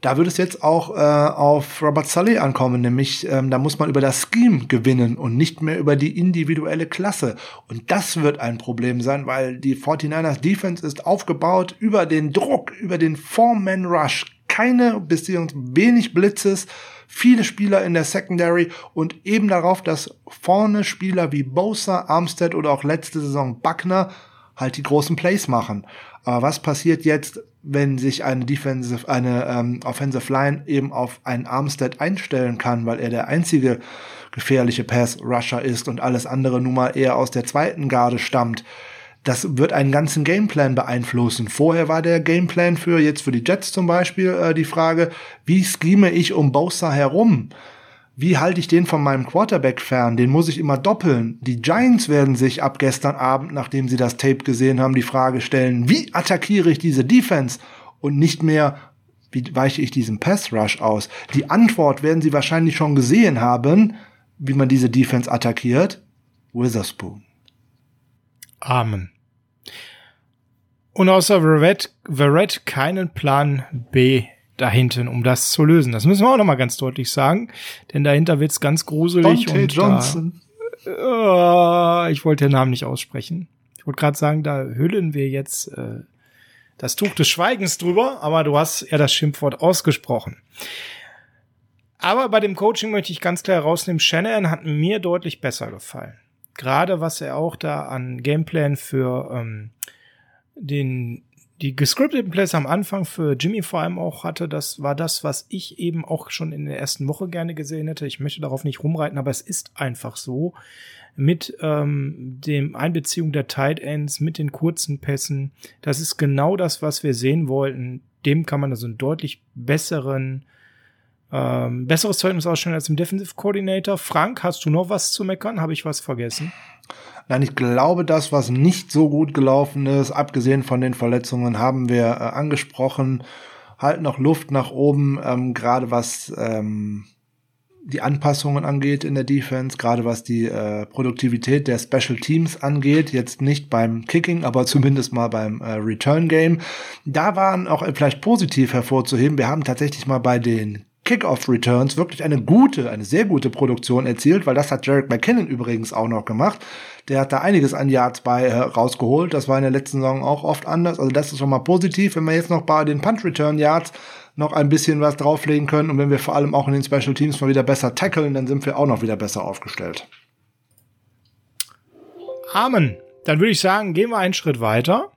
Da würde es jetzt auch äh, auf Robert Sully ankommen, nämlich ähm, da muss man über das Scheme gewinnen und nicht mehr über die individuelle Klasse. Und das wird ein Problem sein, weil die 49ers Defense ist aufgebaut über den Druck, über den Four-Man-Rush. Keine beziehungsweise wenig Blitzes, viele Spieler in der Secondary und eben darauf, dass vorne Spieler wie Bosa, Armstead oder auch letzte Saison Buckner halt die großen Plays machen. Aber was passiert jetzt, wenn sich eine Defensive, eine ähm, Offensive Line eben auf einen Armstead einstellen kann, weil er der einzige gefährliche Pass-Rusher ist und alles andere nun mal eher aus der zweiten Garde stammt? Das wird einen ganzen Gameplan beeinflussen. Vorher war der Gameplan für jetzt für die Jets zum Beispiel äh, die Frage, wie scheme ich um Bosa herum? Wie halte ich den von meinem Quarterback fern? Den muss ich immer doppeln. Die Giants werden sich ab gestern Abend, nachdem sie das Tape gesehen haben, die Frage stellen, wie attackiere ich diese Defense? Und nicht mehr, wie weiche ich diesem Pass Rush aus? Die Antwort werden sie wahrscheinlich schon gesehen haben, wie man diese Defense attackiert. Witherspoon. Amen. Und außer Verrett, Verrett keinen Plan B dahinten, um das zu lösen. Das müssen wir auch noch mal ganz deutlich sagen, denn dahinter wird's ganz gruselig. Dante und Johnson. Da, uh, ich wollte den Namen nicht aussprechen. Ich wollte gerade sagen, da hüllen wir jetzt äh, das Tuch des Schweigens drüber, aber du hast ja das Schimpfwort ausgesprochen. Aber bei dem Coaching möchte ich ganz klar herausnehmen, Shannon hat mir deutlich besser gefallen. Gerade was er auch da an Gameplan für ähm, den die gescripteten Plays am Anfang für Jimmy vor allem auch hatte, das war das, was ich eben auch schon in der ersten Woche gerne gesehen hätte. Ich möchte darauf nicht rumreiten, aber es ist einfach so. Mit ähm, dem Einbeziehung der Tight Ends, mit den kurzen Pässen, das ist genau das, was wir sehen wollten. Dem kann man also einen deutlich besseren, ähm, besseres Zeugnis ausstellen als im Defensive Coordinator. Frank, hast du noch was zu meckern? Habe ich was vergessen? Nein, ich glaube, das, was nicht so gut gelaufen ist, abgesehen von den Verletzungen, haben wir äh, angesprochen. Halt noch Luft nach oben, ähm, gerade was ähm, die Anpassungen angeht in der Defense, gerade was die äh, Produktivität der Special Teams angeht, jetzt nicht beim Kicking, aber zumindest mal beim äh, Return Game. Da waren auch vielleicht positiv hervorzuheben. Wir haben tatsächlich mal bei den Kickoff-Returns wirklich eine gute, eine sehr gute Produktion erzielt, weil das hat Jarek McKinnon übrigens auch noch gemacht. Der hat da einiges an Yards bei äh, rausgeholt. Das war in der letzten Saison auch oft anders. Also das ist schon mal positiv. Wenn wir jetzt noch bei den Punt-Return-Yards noch ein bisschen was drauflegen können und wenn wir vor allem auch in den Special Teams mal wieder besser tackeln, dann sind wir auch noch wieder besser aufgestellt. Amen. Dann würde ich sagen, gehen wir einen Schritt weiter.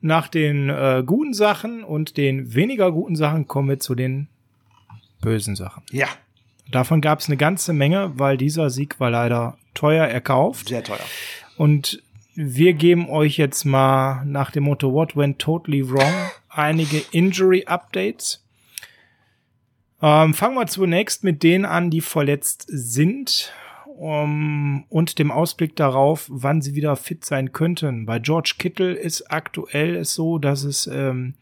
Nach den äh, guten Sachen und den weniger guten Sachen kommen wir zu den bösen Sachen. Ja. Davon gab es eine ganze Menge, weil dieser Sieg war leider teuer erkauft. Sehr teuer. Und wir geben euch jetzt mal nach dem Motto What went totally wrong einige Injury Updates. Ähm, fangen wir zunächst mit denen an, die verletzt sind. um, und dem Ausblick darauf, wann sie wieder fit sein könnten. Bei George Kittle ist aktuell es so, dass es ähm,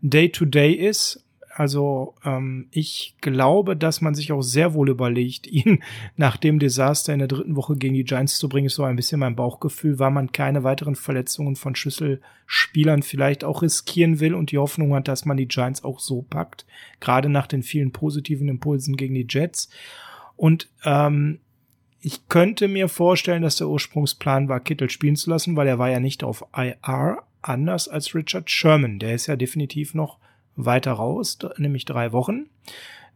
Day-to-Day -Day ist. Also ähm, ich glaube, dass man sich auch sehr wohl überlegt, ihn nach dem Desaster in der dritten Woche gegen die Giants zu bringen, ist so ein bisschen mein Bauchgefühl, weil man keine weiteren Verletzungen von Schlüsselspielern vielleicht auch riskieren will und die Hoffnung hat, dass man die Giants auch so packt, gerade nach den vielen positiven Impulsen gegen die Jets. Und ähm, ich könnte mir vorstellen, dass der Ursprungsplan war, Kittel spielen zu lassen, weil er war ja nicht auf IR, anders als Richard Sherman. Der ist ja definitiv noch weiter raus, nämlich drei Wochen.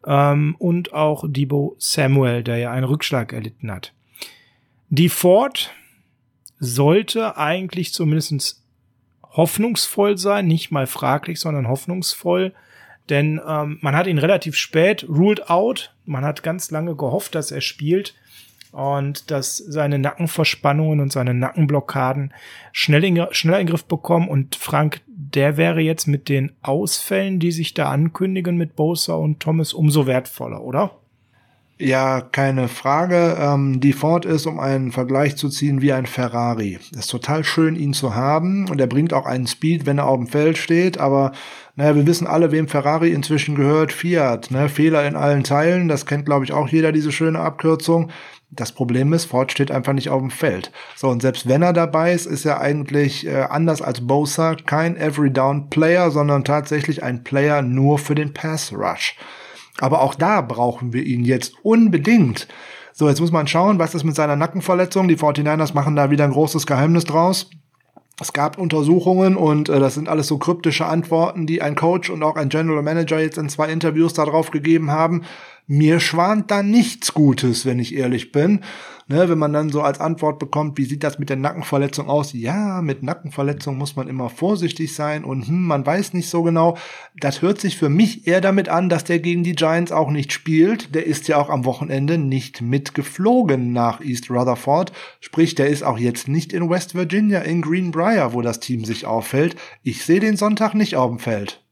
Ähm, und auch Debo Samuel, der ja einen Rückschlag erlitten hat. Die Ford sollte eigentlich zumindest hoffnungsvoll sein, nicht mal fraglich, sondern hoffnungsvoll. Denn ähm, man hat ihn relativ spät ruled out. Man hat ganz lange gehofft, dass er spielt und dass seine Nackenverspannungen und seine Nackenblockaden schnell in, schneller in Griff bekommen. Und Frank, der wäre jetzt mit den Ausfällen, die sich da ankündigen mit Bosa und Thomas, umso wertvoller, oder? Ja, keine Frage. Ähm, die Ford ist, um einen Vergleich zu ziehen, wie ein Ferrari. Es ist total schön, ihn zu haben und er bringt auch einen Speed, wenn er auf dem Feld steht, aber naja, wir wissen alle, wem Ferrari inzwischen gehört. Fiat, ne? Fehler in allen Teilen, das kennt, glaube ich, auch jeder, diese schöne Abkürzung. Das Problem ist, Ford steht einfach nicht auf dem Feld. So, und selbst wenn er dabei ist, ist er eigentlich äh, anders als Bosa kein Every-Down-Player, sondern tatsächlich ein Player nur für den Pass-Rush. Aber auch da brauchen wir ihn jetzt unbedingt. So, jetzt muss man schauen, was ist mit seiner Nackenverletzung. Die 49ers machen da wieder ein großes Geheimnis draus. Es gab Untersuchungen und äh, das sind alles so kryptische Antworten, die ein Coach und auch ein General Manager jetzt in zwei Interviews darauf gegeben haben. Mir schwant da nichts Gutes, wenn ich ehrlich bin. Ne, wenn man dann so als Antwort bekommt, wie sieht das mit der Nackenverletzung aus? Ja, mit Nackenverletzung muss man immer vorsichtig sein und hm, man weiß nicht so genau. Das hört sich für mich eher damit an, dass der gegen die Giants auch nicht spielt. Der ist ja auch am Wochenende nicht mitgeflogen nach East Rutherford. Sprich, der ist auch jetzt nicht in West Virginia, in Greenbrier, wo das Team sich auffällt. Ich sehe den Sonntag nicht auf dem Feld.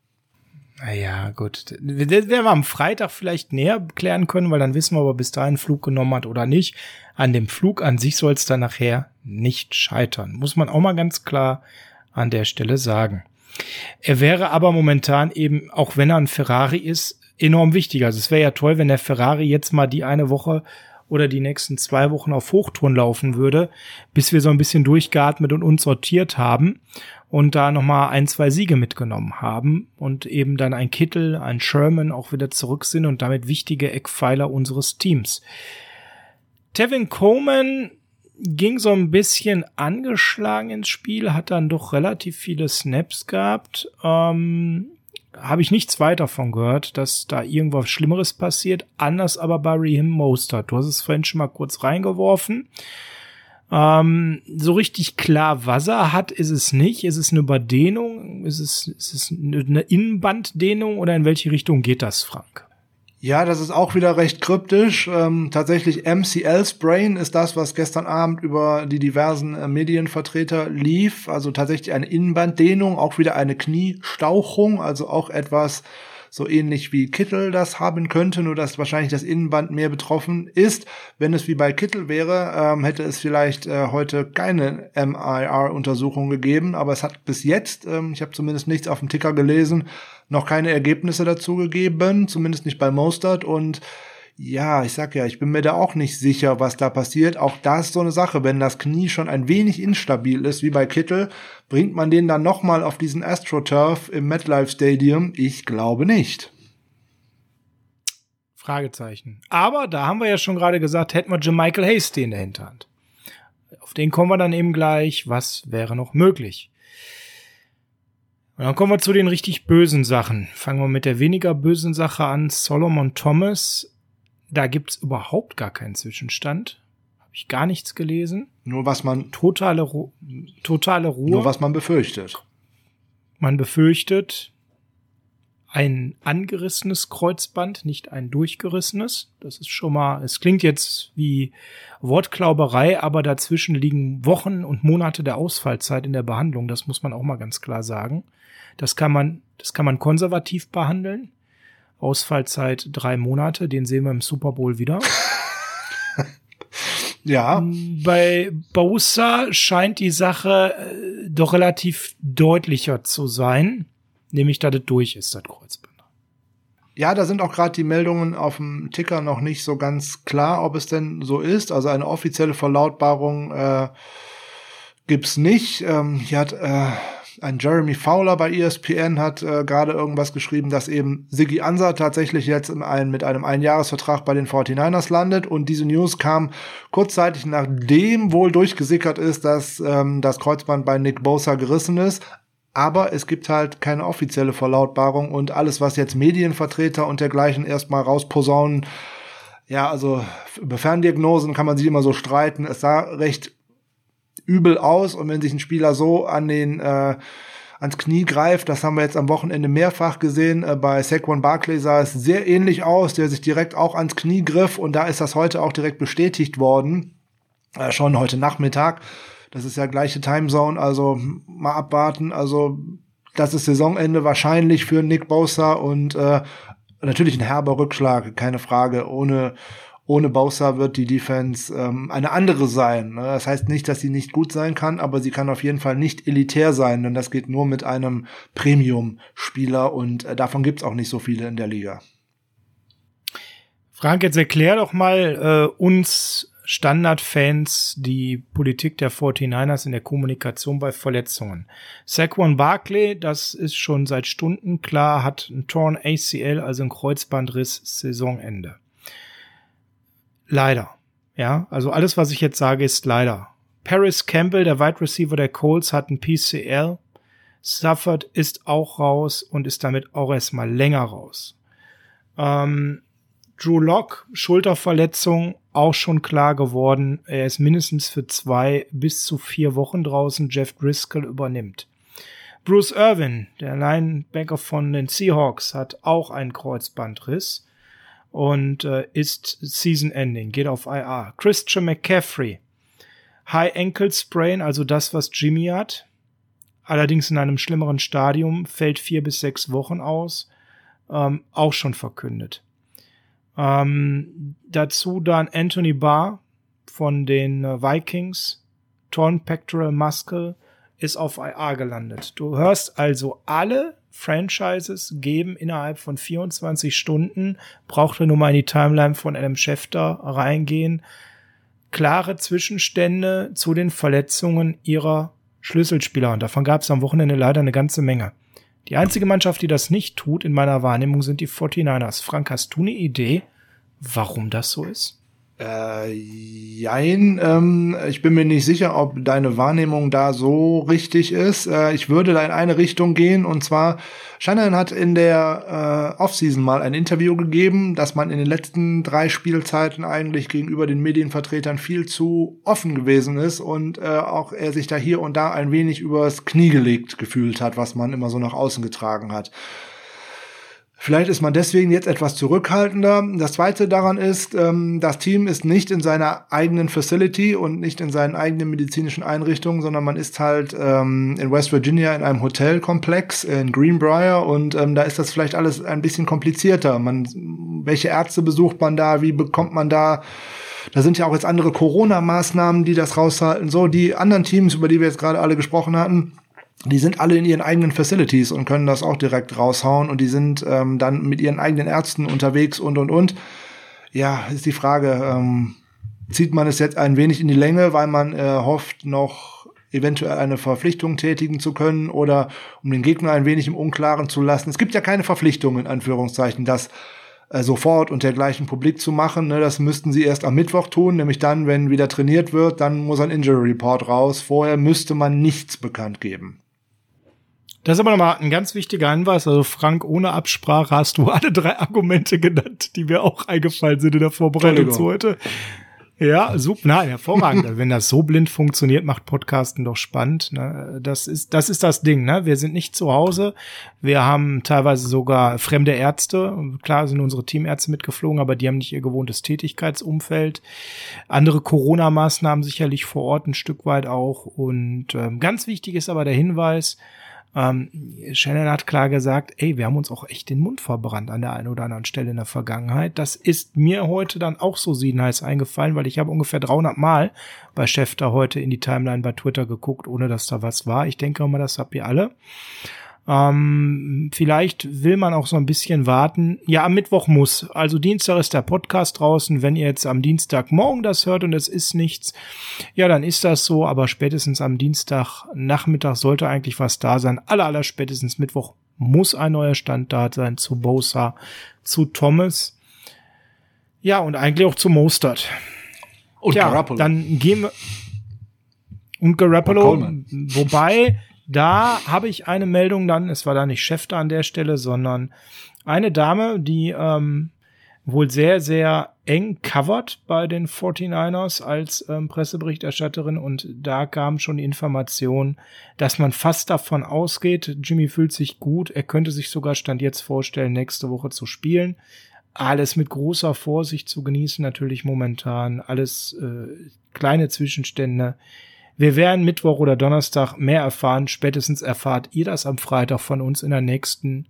Naja, gut. Das werden wir am Freitag vielleicht näher klären können, weil dann wissen wir, ob er bis dahin Flug genommen hat oder nicht. An dem Flug an sich soll es dann nachher nicht scheitern. Muss man auch mal ganz klar an der Stelle sagen. Er wäre aber momentan eben, auch wenn er ein Ferrari ist, enorm wichtig. Also es wäre ja toll, wenn der Ferrari jetzt mal die eine Woche oder die nächsten zwei Wochen auf Hochtouren laufen würde, bis wir so ein bisschen durchgeatmet und uns sortiert haben und da nochmal ein, zwei Siege mitgenommen haben und eben dann ein Kittel, ein Sherman auch wieder zurück sind und damit wichtige Eckpfeiler unseres Teams. Tevin Coleman ging so ein bisschen angeschlagen ins Spiel, hat dann doch relativ viele Snaps gehabt. Ähm, Habe ich nichts weiter von gehört, dass da irgendwas Schlimmeres passiert. Anders aber bei Raheem Mostert. Du hast es vorhin schon mal kurz reingeworfen. Ähm, so richtig klar, was er hat, ist es nicht. Ist es eine Überdehnung? Ist es, ist es eine Innenbanddehnung oder in welche Richtung geht das, Frank? Ja, das ist auch wieder recht kryptisch. Ähm, tatsächlich MCL-Sprain ist das, was gestern Abend über die diversen äh, Medienvertreter lief. Also tatsächlich eine Innenbanddehnung, auch wieder eine Kniestauchung, also auch etwas, so ähnlich wie Kittel das haben könnte, nur dass wahrscheinlich das Innenband mehr betroffen ist. Wenn es wie bei Kittel wäre, ähm, hätte es vielleicht äh, heute keine MIR-Untersuchung gegeben, aber es hat bis jetzt, ähm, ich habe zumindest nichts auf dem Ticker gelesen, noch keine Ergebnisse dazu gegeben, zumindest nicht bei Mostert und ja, ich sag ja, ich bin mir da auch nicht sicher, was da passiert. Auch da ist so eine Sache, wenn das Knie schon ein wenig instabil ist, wie bei Kittel, bringt man den dann nochmal auf diesen AstroTurf im MetLife Stadium? Ich glaube nicht. Fragezeichen. Aber da haben wir ja schon gerade gesagt, hätten wir Michael Hasty in der Hinterhand. Auf den kommen wir dann eben gleich. Was wäre noch möglich? Und dann kommen wir zu den richtig bösen Sachen. Fangen wir mit der weniger bösen Sache an. Solomon Thomas da gibt's überhaupt gar keinen Zwischenstand. Habe ich gar nichts gelesen. Nur was man. Totale, Ru totale Ruhe. Nur was man befürchtet. Man befürchtet ein angerissenes Kreuzband, nicht ein durchgerissenes. Das ist schon mal, es klingt jetzt wie Wortklauberei, aber dazwischen liegen Wochen und Monate der Ausfallzeit in der Behandlung. Das muss man auch mal ganz klar sagen. Das kann man, das kann man konservativ behandeln. Ausfallzeit drei Monate, den sehen wir im Super Bowl wieder. Ja. Bei Bosa scheint die Sache äh, doch relativ deutlicher zu sein, nämlich dass es durch ist, das Kreuzband. Ja, da sind auch gerade die Meldungen auf dem Ticker noch nicht so ganz klar, ob es denn so ist. Also eine offizielle Verlautbarung äh, gibt's nicht. Ähm, hier hat äh, ein Jeremy Fowler bei ESPN hat äh, gerade irgendwas geschrieben, dass eben Siggy Ansa tatsächlich jetzt in ein, mit einem Einjahresvertrag bei den 49ers landet und diese News kam kurzzeitig nachdem wohl durchgesickert ist, dass ähm, das Kreuzband bei Nick Bosa gerissen ist. Aber es gibt halt keine offizielle Verlautbarung und alles, was jetzt Medienvertreter und dergleichen erstmal rausposaunen, ja, also über Ferndiagnosen kann man sich immer so streiten. Es sah recht übel aus und wenn sich ein Spieler so an den äh, ans Knie greift, das haben wir jetzt am Wochenende mehrfach gesehen. Äh, bei Saquon Barkley sah es sehr ähnlich aus, der sich direkt auch ans Knie griff und da ist das heute auch direkt bestätigt worden, äh, schon heute Nachmittag. Das ist ja gleiche Timezone, also mal abwarten. Also das ist Saisonende wahrscheinlich für Nick Bosa und äh, natürlich ein herber Rückschlag, keine Frage. Ohne ohne Bosa wird die Defense ähm, eine andere sein. Ne? Das heißt nicht, dass sie nicht gut sein kann, aber sie kann auf jeden Fall nicht elitär sein, denn das geht nur mit einem Premium-Spieler und äh, davon gibt's auch nicht so viele in der Liga. Frank, jetzt erklär doch mal äh, uns Standardfans die Politik der 49ers in der Kommunikation bei Verletzungen. Saquon Barkley, das ist schon seit Stunden klar, hat ein Torn ACL, also ein Kreuzbandriss, Saisonende. Leider. Ja, also alles, was ich jetzt sage, ist leider. Paris Campbell, der Wide Receiver der Colts, hat ein PCL. Stafford ist auch raus und ist damit auch erstmal länger raus. Ähm, Drew Lock, Schulterverletzung, auch schon klar geworden. Er ist mindestens für zwei bis zu vier Wochen draußen. Jeff Driscoll übernimmt. Bruce Irvin, der Linebacker von den Seahawks, hat auch einen Kreuzbandriss und äh, ist Season Ending, geht auf IR. Christian McCaffrey, High Ankle Sprain, also das, was Jimmy hat, allerdings in einem schlimmeren Stadium, fällt vier bis sechs Wochen aus, ähm, auch schon verkündet. Ähm, dazu dann Anthony Barr von den äh, Vikings, Torn Pectoral Muscle, ist auf IR gelandet. Du hörst also alle Franchises geben innerhalb von 24 Stunden, braucht er nur mal in die Timeline von Adam Schefter reingehen, klare Zwischenstände zu den Verletzungen ihrer Schlüsselspieler. Und davon gab es am Wochenende leider eine ganze Menge. Die einzige Mannschaft, die das nicht tut, in meiner Wahrnehmung, sind die 49ers. Frank, hast du eine Idee, warum das so ist? Äh, jein, ähm, ich bin mir nicht sicher, ob deine Wahrnehmung da so richtig ist. Äh, ich würde da in eine Richtung gehen und zwar, Shannon hat in der äh, Offseason mal ein Interview gegeben, dass man in den letzten drei Spielzeiten eigentlich gegenüber den Medienvertretern viel zu offen gewesen ist und äh, auch er sich da hier und da ein wenig übers Knie gelegt gefühlt hat, was man immer so nach außen getragen hat. Vielleicht ist man deswegen jetzt etwas zurückhaltender. Das zweite daran ist, ähm, das Team ist nicht in seiner eigenen Facility und nicht in seinen eigenen medizinischen Einrichtungen, sondern man ist halt ähm, in West Virginia in einem Hotelkomplex in Greenbrier und ähm, da ist das vielleicht alles ein bisschen komplizierter. Man, welche Ärzte besucht man da? Wie bekommt man da? Da sind ja auch jetzt andere Corona-Maßnahmen, die das raushalten. So, die anderen Teams, über die wir jetzt gerade alle gesprochen hatten, die sind alle in ihren eigenen Facilities und können das auch direkt raushauen und die sind ähm, dann mit ihren eigenen Ärzten unterwegs und und und. Ja, ist die Frage, ähm, zieht man es jetzt ein wenig in die Länge, weil man äh, hofft, noch eventuell eine Verpflichtung tätigen zu können oder um den Gegner ein wenig im Unklaren zu lassen. Es gibt ja keine Verpflichtung in Anführungszeichen, das äh, sofort und dergleichen publik zu machen. Ne? Das müssten sie erst am Mittwoch tun, nämlich dann, wenn wieder trainiert wird, dann muss ein Injury Report raus. Vorher müsste man nichts bekannt geben. Das ist aber nochmal ein ganz wichtiger Hinweis. Also Frank, ohne Absprache hast du alle drei Argumente genannt, die mir auch eingefallen sind in der Vorbereitung zu heute. Ja, super, nein, hervorragend. Also wenn das so blind funktioniert, macht Podcasten doch spannend. Ne? Das ist, das ist das Ding, ne? Wir sind nicht zu Hause. Wir haben teilweise sogar fremde Ärzte. Klar sind unsere Teamärzte mitgeflogen, aber die haben nicht ihr gewohntes Tätigkeitsumfeld. Andere Corona-Maßnahmen sicherlich vor Ort ein Stück weit auch. Und ähm, ganz wichtig ist aber der Hinweis, Ähm, Shannon hat klar gesagt, ey, wir haben uns auch echt den Mund verbrannt an der einen oder anderen Stelle in der Vergangenheit. Das ist mir heute dann auch so siedenheiß eingefallen, weil ich habe ungefähr 300 Mal bei Schäfter heute in die Timeline bei Twitter geguckt, ohne dass da was war. Ich denke mal, das habt ihr alle. Ähm, vielleicht will man auch so ein bisschen warten. Ja, am Mittwoch muss. Also Dienstag ist der Podcast draußen. Wenn ihr jetzt am Dienstagmorgen das hört und es ist nichts, ja, dann ist das so. Aber spätestens am Dienstagnachmittag sollte eigentlich was da sein. Aller, aller spätestens Mittwoch muss ein neuer Stand da sein zu Bosa, zu Thomas. Ja, und eigentlich auch zu Mostert. Und ja, Garoppolo. Dann gehen wir. Und Garoppolo. Und wobei, da habe ich eine Meldung dann, es war da nicht Schäfter an der Stelle, sondern eine Dame, die ähm, wohl sehr, sehr eng covered bei den 49ers als ähm, Presseberichterstatterin und da kam schon die Information, dass man fast davon ausgeht, Jimmy fühlt sich gut, er könnte sich sogar Stand jetzt vorstellen, nächste Woche zu spielen. Alles mit großer Vorsicht zu genießen, natürlich momentan, alles äh, kleine Zwischenstände. Wir werden Mittwoch oder Donnerstag mehr erfahren. Spätestens erfahrt ihr das am Freitag von uns in der nächsten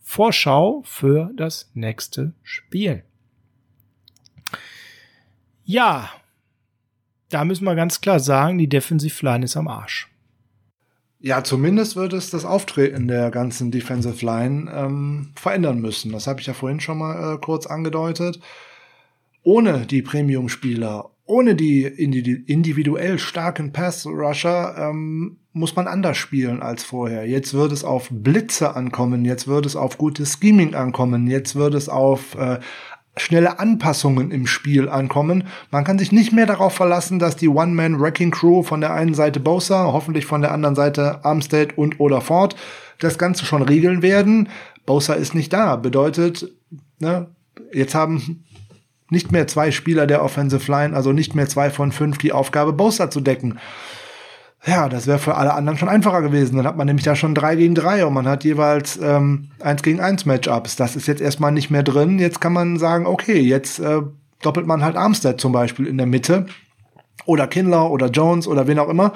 Vorschau für das nächste Spiel. Ja, da müssen wir ganz klar sagen, die Defensive Line ist am Arsch. Ja, zumindest wird es das Auftreten der ganzen Defensive Line ähm, verändern müssen. Das habe ich ja vorhin schon mal äh, kurz angedeutet. Ohne die Premium-Spieler, ohne die individuell starken Pass-Rusher ähm, muss man anders spielen als vorher. Jetzt wird es auf Blitze ankommen, jetzt wird es auf gutes Scheming ankommen, jetzt wird es auf äh, schnelle Anpassungen im Spiel ankommen. Man kann sich nicht mehr darauf verlassen, dass die One-Man-Wrecking-Crew von der einen Seite Bosa, hoffentlich von der anderen Seite Armstead und oder Ford das Ganze schon regeln werden. Bosa ist nicht da. Bedeutet, ne, jetzt haben nicht mehr zwei Spieler der Offensive Line, also nicht mehr zwei von fünf, die Aufgabe, Bosa zu decken. Ja, das wäre für alle anderen schon einfacher gewesen. Dann hat man nämlich da schon drei gegen drei und man hat jeweils ähm, eins gegen eins Matchups. Das ist jetzt erstmal nicht mehr drin. Jetzt kann man sagen, okay, jetzt äh, doppelt man halt Armstead zum Beispiel in der Mitte oder Kindler oder Jones oder wen auch immer.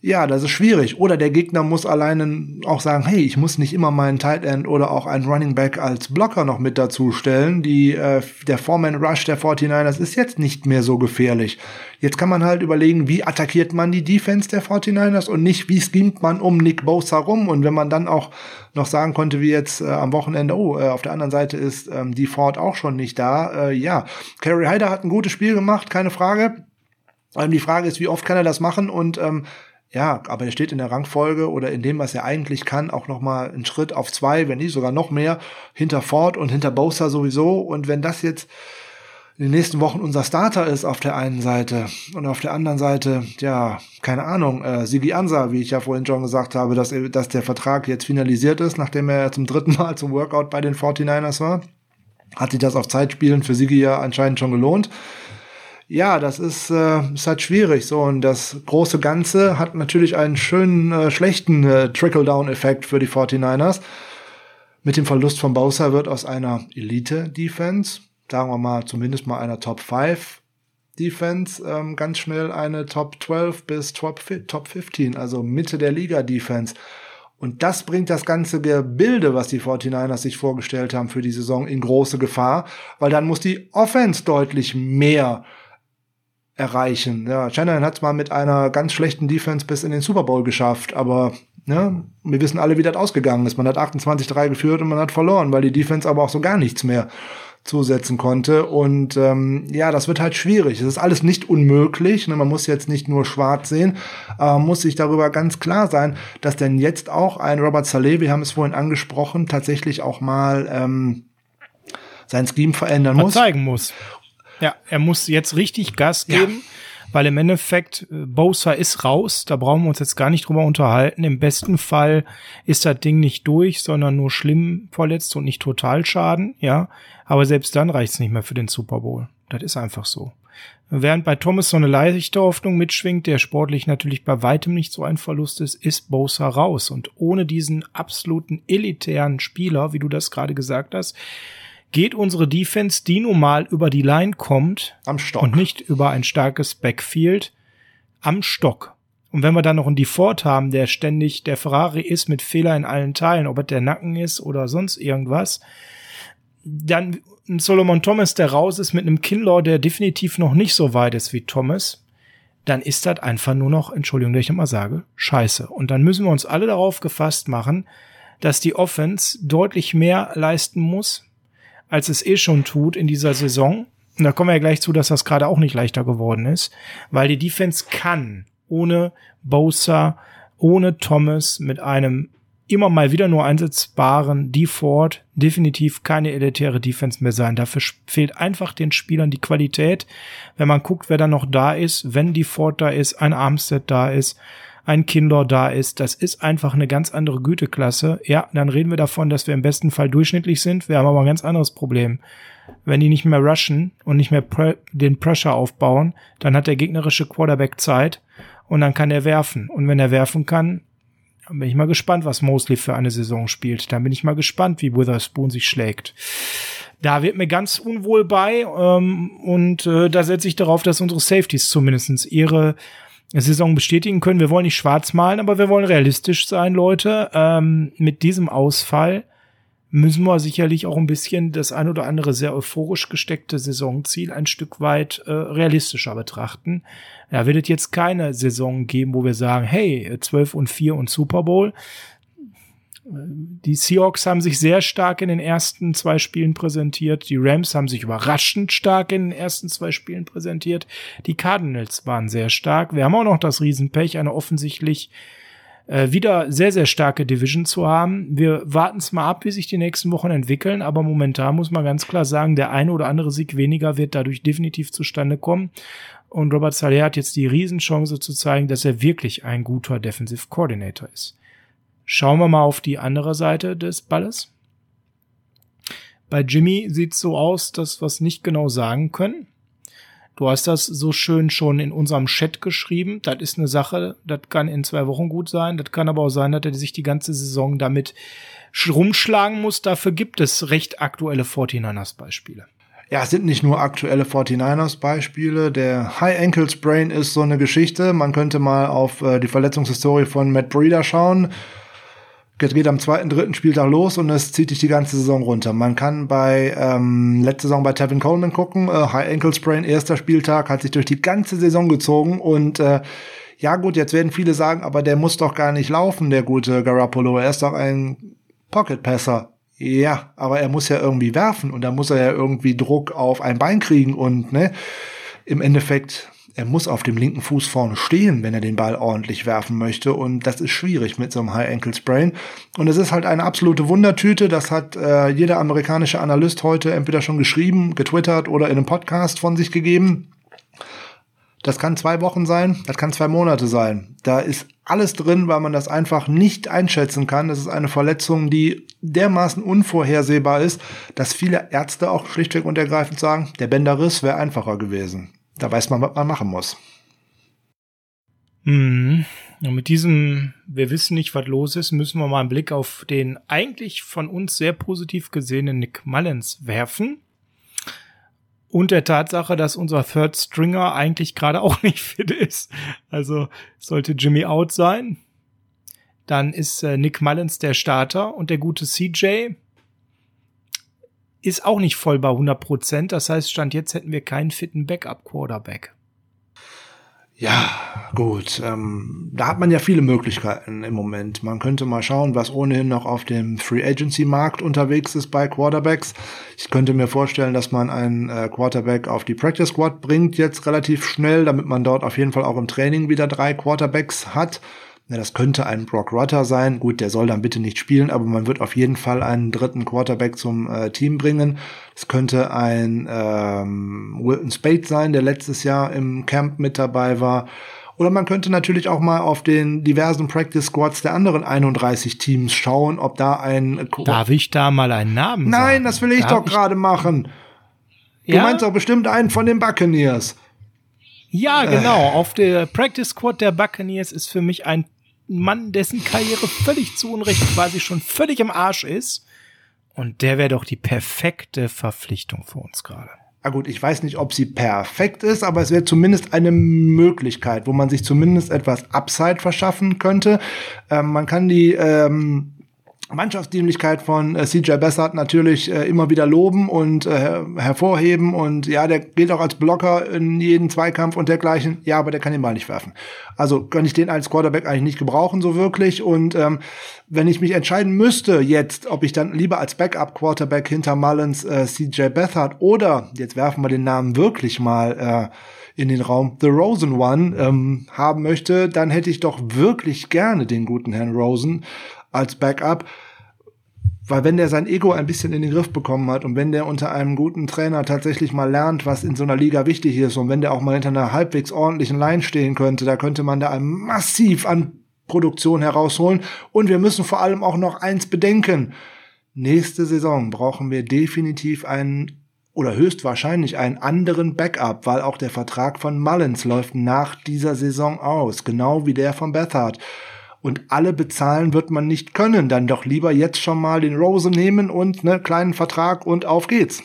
Ja, das ist schwierig. Oder der Gegner muss alleine auch sagen, hey, ich muss nicht immer meinen Tight End oder auch einen Running Back als Blocker noch mit dazu stellen. Die, äh, der Foreman Rush der 49ers ist jetzt nicht mehr so gefährlich. Jetzt kann man halt überlegen, wie attackiert man die Defense der 49ers und nicht, wie schemt man um Nick Bosa rum. Und wenn man dann auch noch sagen konnte, wie jetzt äh, am Wochenende, oh, äh, auf der anderen Seite ist ähm, die Ford auch schon nicht da. Äh, ja, Kerry Hyder hat ein gutes Spiel gemacht, keine Frage. Ähm, die Frage ist, wie oft kann er das machen und ähm, ja, aber er steht in der Rangfolge oder in dem, was er eigentlich kann, auch noch mal einen Schritt auf zwei, wenn nicht sogar noch mehr, hinter Ford und hinter Bosa sowieso. Und wenn das jetzt in den nächsten Wochen unser Starter ist auf der einen Seite und auf der anderen Seite, ja, keine Ahnung, äh, Sigi Ansa, wie ich ja vorhin schon gesagt habe, dass, dass der Vertrag jetzt finalisiert ist, nachdem er zum dritten Mal zum Workout bei den 49ers war, hat sich das auf Zeitspielen für Sigi ja anscheinend schon gelohnt ja, das ist, äh, ist halt schwierig. So, und das große Ganze hat natürlich einen schönen, äh, schlechten äh, Trickle-Down-Effekt für die 49ers. Mit dem Verlust von Bowser wird aus einer Elite-Defense, sagen wir mal zumindest mal einer Top 5 Defense, ähm, ganz schnell eine Top 12 bis Top, Top 15, also Mitte der Liga-Defense. Und das bringt das ganze Gebilde, was die 49ers sich vorgestellt haben für die Saison, in große Gefahr, weil dann muss die Offense deutlich mehr erreichen. Ja, Shanahan hat es mal mit einer ganz schlechten Defense bis in den Super Bowl geschafft, aber ne, wir wissen alle, wie das ausgegangen ist. Man hat 28-3 geführt und man hat verloren, weil die Defense aber auch so gar nichts mehr zusetzen konnte. Und ähm, ja, das wird halt schwierig. Es ist alles nicht unmöglich. Ne? Man muss jetzt nicht nur schwarz sehen, aber man muss sich darüber ganz klar sein, dass denn jetzt auch ein Robert Saleh, wir haben es vorhin angesprochen, tatsächlich auch mal ähm, sein Scheme verändern muss. zeigen muss. Ja, er muss jetzt richtig Gas geben. Ja. Weil im Endeffekt, äh, Bosa ist raus, da brauchen wir uns jetzt gar nicht drüber unterhalten. Im besten Fall ist das Ding nicht durch, sondern nur schlimm verletzt und nicht total Schaden, ja. Aber selbst dann reicht's nicht mehr für den Super Bowl. Das ist einfach so. Während bei Thomas so eine leichte Hoffnung mitschwingt, der sportlich natürlich bei weitem nicht so ein Verlust ist, ist Bosa raus. Und ohne diesen absoluten elitären Spieler, wie du das gerade gesagt hast, geht unsere Defense, die nun mal über die Line kommt am Stock. und nicht über ein starkes Backfield, am Stock. Und wenn wir dann noch einen Default haben, der ständig der Ferrari ist mit Fehler in allen Teilen, ob es der Nacken ist oder sonst irgendwas, dann ein Solomon Thomas, der raus ist mit einem Kinlaw, der definitiv noch nicht so weit ist wie Thomas, dann ist das einfach nur noch, Entschuldigung, dass ich nochmal sage, scheiße. Und dann müssen wir uns alle darauf gefasst machen, dass die Offense deutlich mehr leisten muss, als es eh schon tut in dieser Saison. Und da kommen wir ja gleich zu, dass das gerade auch nicht leichter geworden ist, weil die Defense kann ohne Bosa, ohne Thomas mit einem immer mal wieder nur einsetzbaren Default definitiv keine elitäre Defense mehr sein. Dafür fehlt einfach den Spielern die Qualität. Wenn man guckt, wer da noch da ist, wenn Default da ist, ein Armstead da ist, ein Kindor da ist, das ist einfach eine ganz andere Güteklasse. Ja, dann reden wir davon, dass wir im besten Fall durchschnittlich sind. Wir haben aber ein ganz anderes Problem. Wenn die nicht mehr rushen und nicht mehr den Pressure aufbauen, dann hat der gegnerische Quarterback Zeit und dann kann er werfen. Und wenn er werfen kann, bin ich mal gespannt, was Mosley für eine Saison spielt. Da bin ich mal gespannt, wie Witherspoon sich schlägt. Da wird mir ganz unwohl bei ähm, und äh, da setze ich darauf, dass unsere Safeties zumindestens ihre Saison bestätigen können. Wir wollen nicht schwarz malen, aber wir wollen realistisch sein, Leute. Ähm, mit diesem Ausfall müssen wir sicherlich auch ein bisschen das ein oder andere sehr euphorisch gesteckte Saisonziel ein Stück weit äh, realistischer betrachten. Ja, wird es jetzt keine Saison geben, wo wir sagen, hey, 12 und 4 und Super Bowl. Die Seahawks haben sich sehr stark in den ersten zwei Spielen präsentiert. Die Rams haben sich überraschend stark in den ersten zwei Spielen präsentiert. Die Cardinals waren sehr stark. Wir haben auch noch das Riesenpech, eine offensichtlich äh, wieder sehr, sehr starke Division zu haben. Wir warten es mal ab, wie sich die nächsten Wochen entwickeln, aber momentan muss man ganz klar sagen, der eine oder andere Sieg weniger wird dadurch definitiv zustande kommen. Und Robert Saleh hat jetzt die Riesenchance zu zeigen, dass er wirklich ein guter Defensive Coordinator ist. Schauen wir mal auf die andere Seite des Balles. Bei Jimmy sieht es so aus, dass wir es nicht genau sagen können. Du hast das so schön schon in unserem Chat geschrieben. Das ist eine Sache, das kann in zwei Wochen gut sein. Das kann aber auch sein, dass er sich die ganze Saison damit rumschlagen muss. Dafür gibt es recht aktuelle 49ers Beispiele. Ja, es sind nicht nur aktuelle 49ers Beispiele. Der High Ankle Sprain ist so eine Geschichte. Man könnte mal auf äh, die Verletzungshistorie von Matt Breeder schauen. Geht am zweiten, dritten Spieltag los und es zieht dich die ganze Saison runter. Man kann bei ähm, letzte Saison bei Tevin Coleman gucken. Äh, High Ankle Sprain, erster Spieltag, hat sich durch die ganze Saison gezogen und äh, ja gut, jetzt werden viele sagen, aber der muss doch gar nicht laufen, der gute Garoppolo. Er ist doch ein Pocket Passer. Ja, aber er muss ja irgendwie werfen und da muss er ja irgendwie Druck auf ein Bein kriegen und ne, im Endeffekt er muss auf dem linken Fuß vorne stehen, wenn er den Ball ordentlich werfen möchte. Und das ist schwierig mit so einem High Ankle Sprain. Und es ist halt eine absolute Wundertüte. Das hat äh, jeder amerikanische Analyst heute entweder schon geschrieben, getwittert oder in einem Podcast von sich gegeben. Das kann zwei Wochen sein, das kann zwei Monate sein. Da ist alles drin, weil man das einfach nicht einschätzen kann. Das ist eine Verletzung, die dermaßen unvorhersehbar ist, dass viele Ärzte auch schlichtweg und ergreifend sagen, der Bänderriss wäre einfacher gewesen. Da weiß man, was man machen muss. Mhm. Und mit diesem, wir wissen nicht, was los ist, müssen wir mal einen Blick auf den eigentlich von uns sehr positiv gesehenen Nick Mullins werfen. Und der Tatsache, dass unser Third Stringer eigentlich gerade auch nicht fit ist. Also sollte Jimmy out sein, dann ist äh, Nick Mullins der Starter und der gute CJ ist auch nicht voll bei 100 Prozent. Das heißt, Stand jetzt hätten wir keinen fitten Backup-Quarterback. Ja, gut. Ähm, da hat man ja viele Möglichkeiten im Moment. Man könnte mal schauen, was ohnehin noch auf dem Free Agency Markt unterwegs ist bei Quarterbacks. Ich könnte mir vorstellen, dass man einen äh, Quarterback auf die Practice Squad bringt jetzt relativ schnell, damit man dort auf jeden Fall auch im Training wieder drei Quarterbacks hat. Das könnte ein Brock Rutter sein. Gut, der soll dann bitte nicht spielen, aber man wird auf jeden Fall einen dritten Quarterback zum äh, Team bringen. Es könnte ein ähm, Wilton Spade sein, der letztes Jahr im Camp mit dabei war. Oder man könnte natürlich auch mal auf den diversen Practice Squads der anderen 31 Teams schauen, ob da ein. Darf ich da mal einen Namen Nein, sagen? das will ich Darf doch gerade machen. Du ja? meinst doch bestimmt einen von den Buccaneers. Ja, genau. Äh. Auf der Practice Squad der Buccaneers ist für mich ein Mann, dessen Karriere völlig zu Unrecht quasi schon völlig im Arsch ist. Und der wäre doch die perfekte Verpflichtung für uns gerade. na gut, ich weiß nicht, ob sie perfekt ist, aber es wäre zumindest eine Möglichkeit, wo man sich zumindest etwas Upside verschaffen könnte. Ähm, man kann die ähm, Mannschaftsdienlichkeit von äh, CJ Bessert natürlich äh, immer wieder loben und äh, hervorheben und ja, der gilt auch als Blocker in jedem Zweikampf und dergleichen. Ja, aber der kann den Ball nicht werfen. Also kann ich den als Quarterback eigentlich nicht gebrauchen so wirklich und ähm, wenn ich mich entscheiden müsste jetzt, ob ich dann lieber als Backup Quarterback hinter Mullins äh, CJ Bessert oder jetzt werfen wir den Namen wirklich mal äh, in den Raum The Rosen One ähm, haben möchte, dann hätte ich doch wirklich gerne den guten Herrn Rosen als Backup. Weil wenn der sein Ego ein bisschen in den Griff bekommen hat und wenn der unter einem guten Trainer tatsächlich mal lernt, was in so einer Liga wichtig ist und wenn der auch mal hinter einer halbwegs ordentlichen Line stehen könnte, da könnte man da massiv an Produktion herausholen. Und wir müssen vor allem auch noch eins bedenken. Nächste Saison brauchen wir definitiv einen oder höchstwahrscheinlich einen anderen Backup, weil auch der Vertrag von Mullins läuft nach dieser Saison aus, genau wie der von Bethard und alle bezahlen wird man nicht können. Dann doch lieber jetzt schon mal den Rose nehmen und einen kleinen Vertrag und auf geht's.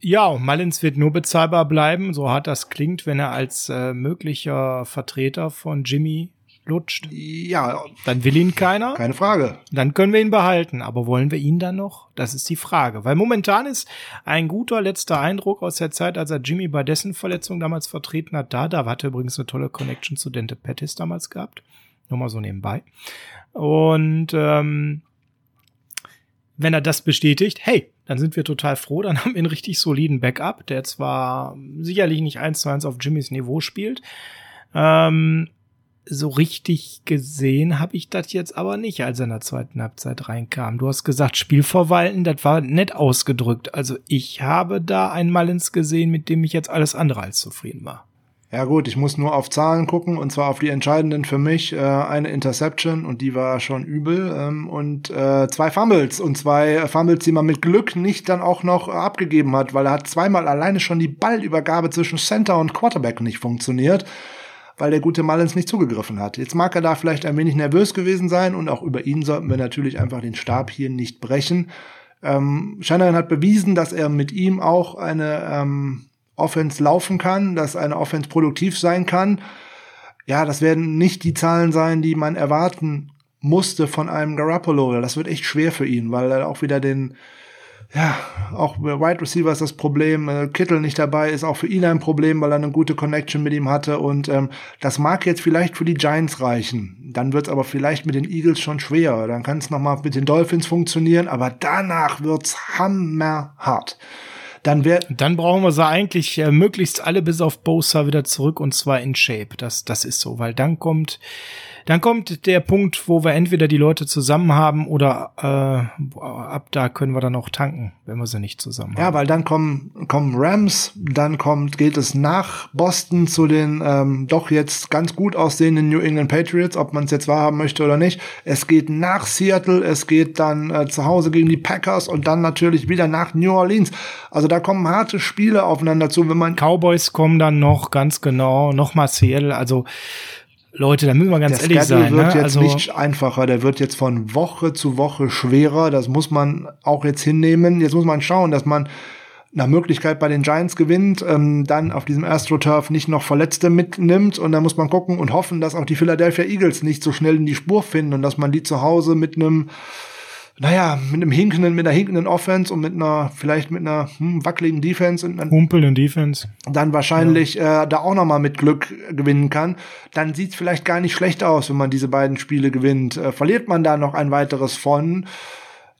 Ja, Mullins wird nur bezahlbar bleiben, so hart das klingt, wenn er als äh, möglicher Vertreter von Jimmy lutscht. Ja. Dann will ihn keiner. Keine Frage. Dann können wir ihn behalten. Aber wollen wir ihn dann noch? Das ist die Frage. Weil momentan ist ein guter letzter Eindruck aus der Zeit, als er Jimmy bei dessen Verletzung damals vertreten hat, da. Da hat er übrigens eine tolle Connection zu Dente Pettis damals gehabt. Nur mal so nebenbei. Und ähm, wenn er das bestätigt, hey, dann sind wir total froh, dann haben wir einen richtig soliden Backup, der zwar sicherlich nicht eins zu eins auf Jimmys Niveau spielt, ähm, so richtig gesehen habe ich das jetzt aber nicht, als er in der zweiten Halbzeit reinkam. Du hast gesagt, Spielverwalten, das war nett ausgedrückt. Also ich habe da ein Malins gesehen, mit dem ich jetzt alles andere als zufrieden war. Ja gut, ich muss nur auf Zahlen gucken und zwar auf die entscheidenden für mich. Äh, eine Interception und die war schon übel ähm, und äh, zwei Fumbles und zwei Fumbles, die man mit Glück nicht dann auch noch abgegeben hat, weil er hat zweimal alleine schon die Ballübergabe zwischen Center und Quarterback nicht funktioniert weil der gute Mullins nicht zugegriffen hat. Jetzt mag er da vielleicht ein wenig nervös gewesen sein und auch über ihn sollten wir natürlich einfach den Stab hier nicht brechen. Ähm, Shanahan hat bewiesen, dass er mit ihm auch eine ähm, Offense laufen kann, dass eine Offense produktiv sein kann. Ja, das werden nicht die Zahlen sein, die man erwarten musste von einem Garoppolo. Das wird echt schwer für ihn, weil er auch wieder den ja, auch Wide Receiver ist das Problem. Äh, Kittel nicht dabei ist auch für ihn ein Problem, weil er eine gute Connection mit ihm hatte. Und ähm, das mag jetzt vielleicht für die Giants reichen. Dann wird es aber vielleicht mit den Eagles schon schwer. Dann kann es nochmal mit den Dolphins funktionieren, aber danach wird's hammerhart. Dann, wär dann brauchen wir sie eigentlich äh, möglichst alle bis auf Bosa wieder zurück und zwar in Shape. Das, das ist so, weil dann kommt dann kommt der Punkt, wo wir entweder die Leute zusammen haben oder äh, ab da können wir dann auch tanken, wenn wir sie nicht zusammen haben. Ja, weil dann kommen, kommen Rams, dann kommt, geht es nach Boston zu den ähm, doch jetzt ganz gut aussehenden New England Patriots, ob man es jetzt wahrhaben möchte oder nicht. Es geht nach Seattle, es geht dann äh, zu Hause gegen die Packers und dann natürlich wieder nach New Orleans. Also da kommen harte Spiele aufeinander zu, wenn man. Cowboys kommen dann noch, ganz genau, nochmal Seattle, also Leute, da müssen wir ganz der ehrlich Schedule sein. wird ne? jetzt also, nicht einfacher, der wird jetzt von Woche zu Woche schwerer. Das muss man auch jetzt hinnehmen. Jetzt muss man schauen, dass man nach Möglichkeit bei den Giants gewinnt, ähm, dann auf diesem AstroTurf nicht noch Verletzte mitnimmt und dann muss man gucken und hoffen, dass auch die Philadelphia Eagles nicht so schnell in die Spur finden und dass man die zu Hause mit einem naja, mit einem hinkenden, mit einer hinkenden Offense und mit einer, vielleicht mit einer hm, wackeligen Defense und Humpelnden Defense. dann wahrscheinlich ja. äh, da auch nochmal mit Glück gewinnen kann, dann sieht's vielleicht gar nicht schlecht aus, wenn man diese beiden Spiele gewinnt. Äh, verliert man da noch ein weiteres von,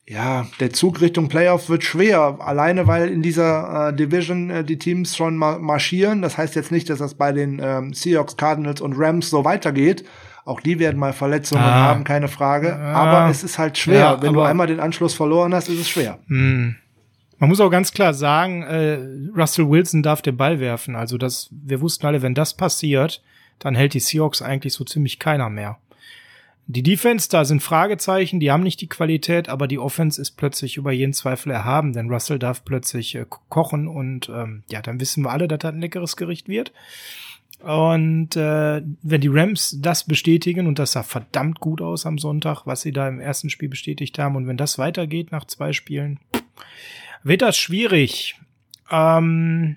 ja, der Zug Richtung Playoff wird schwer, alleine weil in dieser äh, Division äh, die Teams schon ma marschieren. Das heißt jetzt nicht, dass das bei den ähm, Seahawks, Cardinals und Rams so weitergeht. Auch die werden mal Verletzungen ah. haben, keine Frage. Ah. Aber es ist halt schwer. Ja, Wenn du einmal den Anschluss verloren hast, ist es schwer. Hm. Man muss auch ganz klar sagen, äh, Russell Wilson darf den Ball werfen. Also das, wir wussten alle, wenn das passiert, dann hält die Seahawks eigentlich so ziemlich keiner mehr. Die Defense, da sind Fragezeichen, die haben nicht die Qualität, aber die Offense ist plötzlich über jeden Zweifel erhaben, denn Russell darf plötzlich äh, kochen und ähm, ja, dann wissen wir alle, dass das ein leckeres Gericht wird. Und äh, wenn die Rams das bestätigen, und das sah verdammt gut aus am Sonntag, was sie da im ersten Spiel bestätigt haben, und wenn das weitergeht nach zwei Spielen, wird das schwierig. Ähm,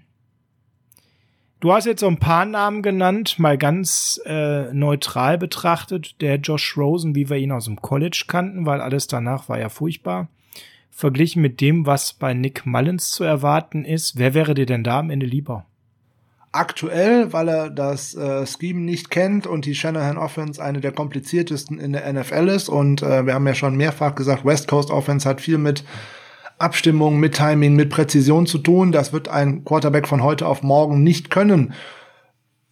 du hast jetzt so ein paar Namen genannt, mal ganz äh, neutral betrachtet. Der Josh Rosen, wie wir ihn aus dem College kannten, weil alles danach war ja furchtbar. Verglichen mit dem, was bei Nick Mullins zu erwarten ist, wer wäre dir denn da am Ende lieber? Aktuell, weil er das äh, Scheme nicht kennt und die Shanahan Offense eine der kompliziertesten in der NFL ist. Und äh, wir haben ja schon mehrfach gesagt, West Coast Offense hat viel mit Abstimmung, mit Timing, mit Präzision zu tun. Das wird ein Quarterback von heute auf morgen nicht können.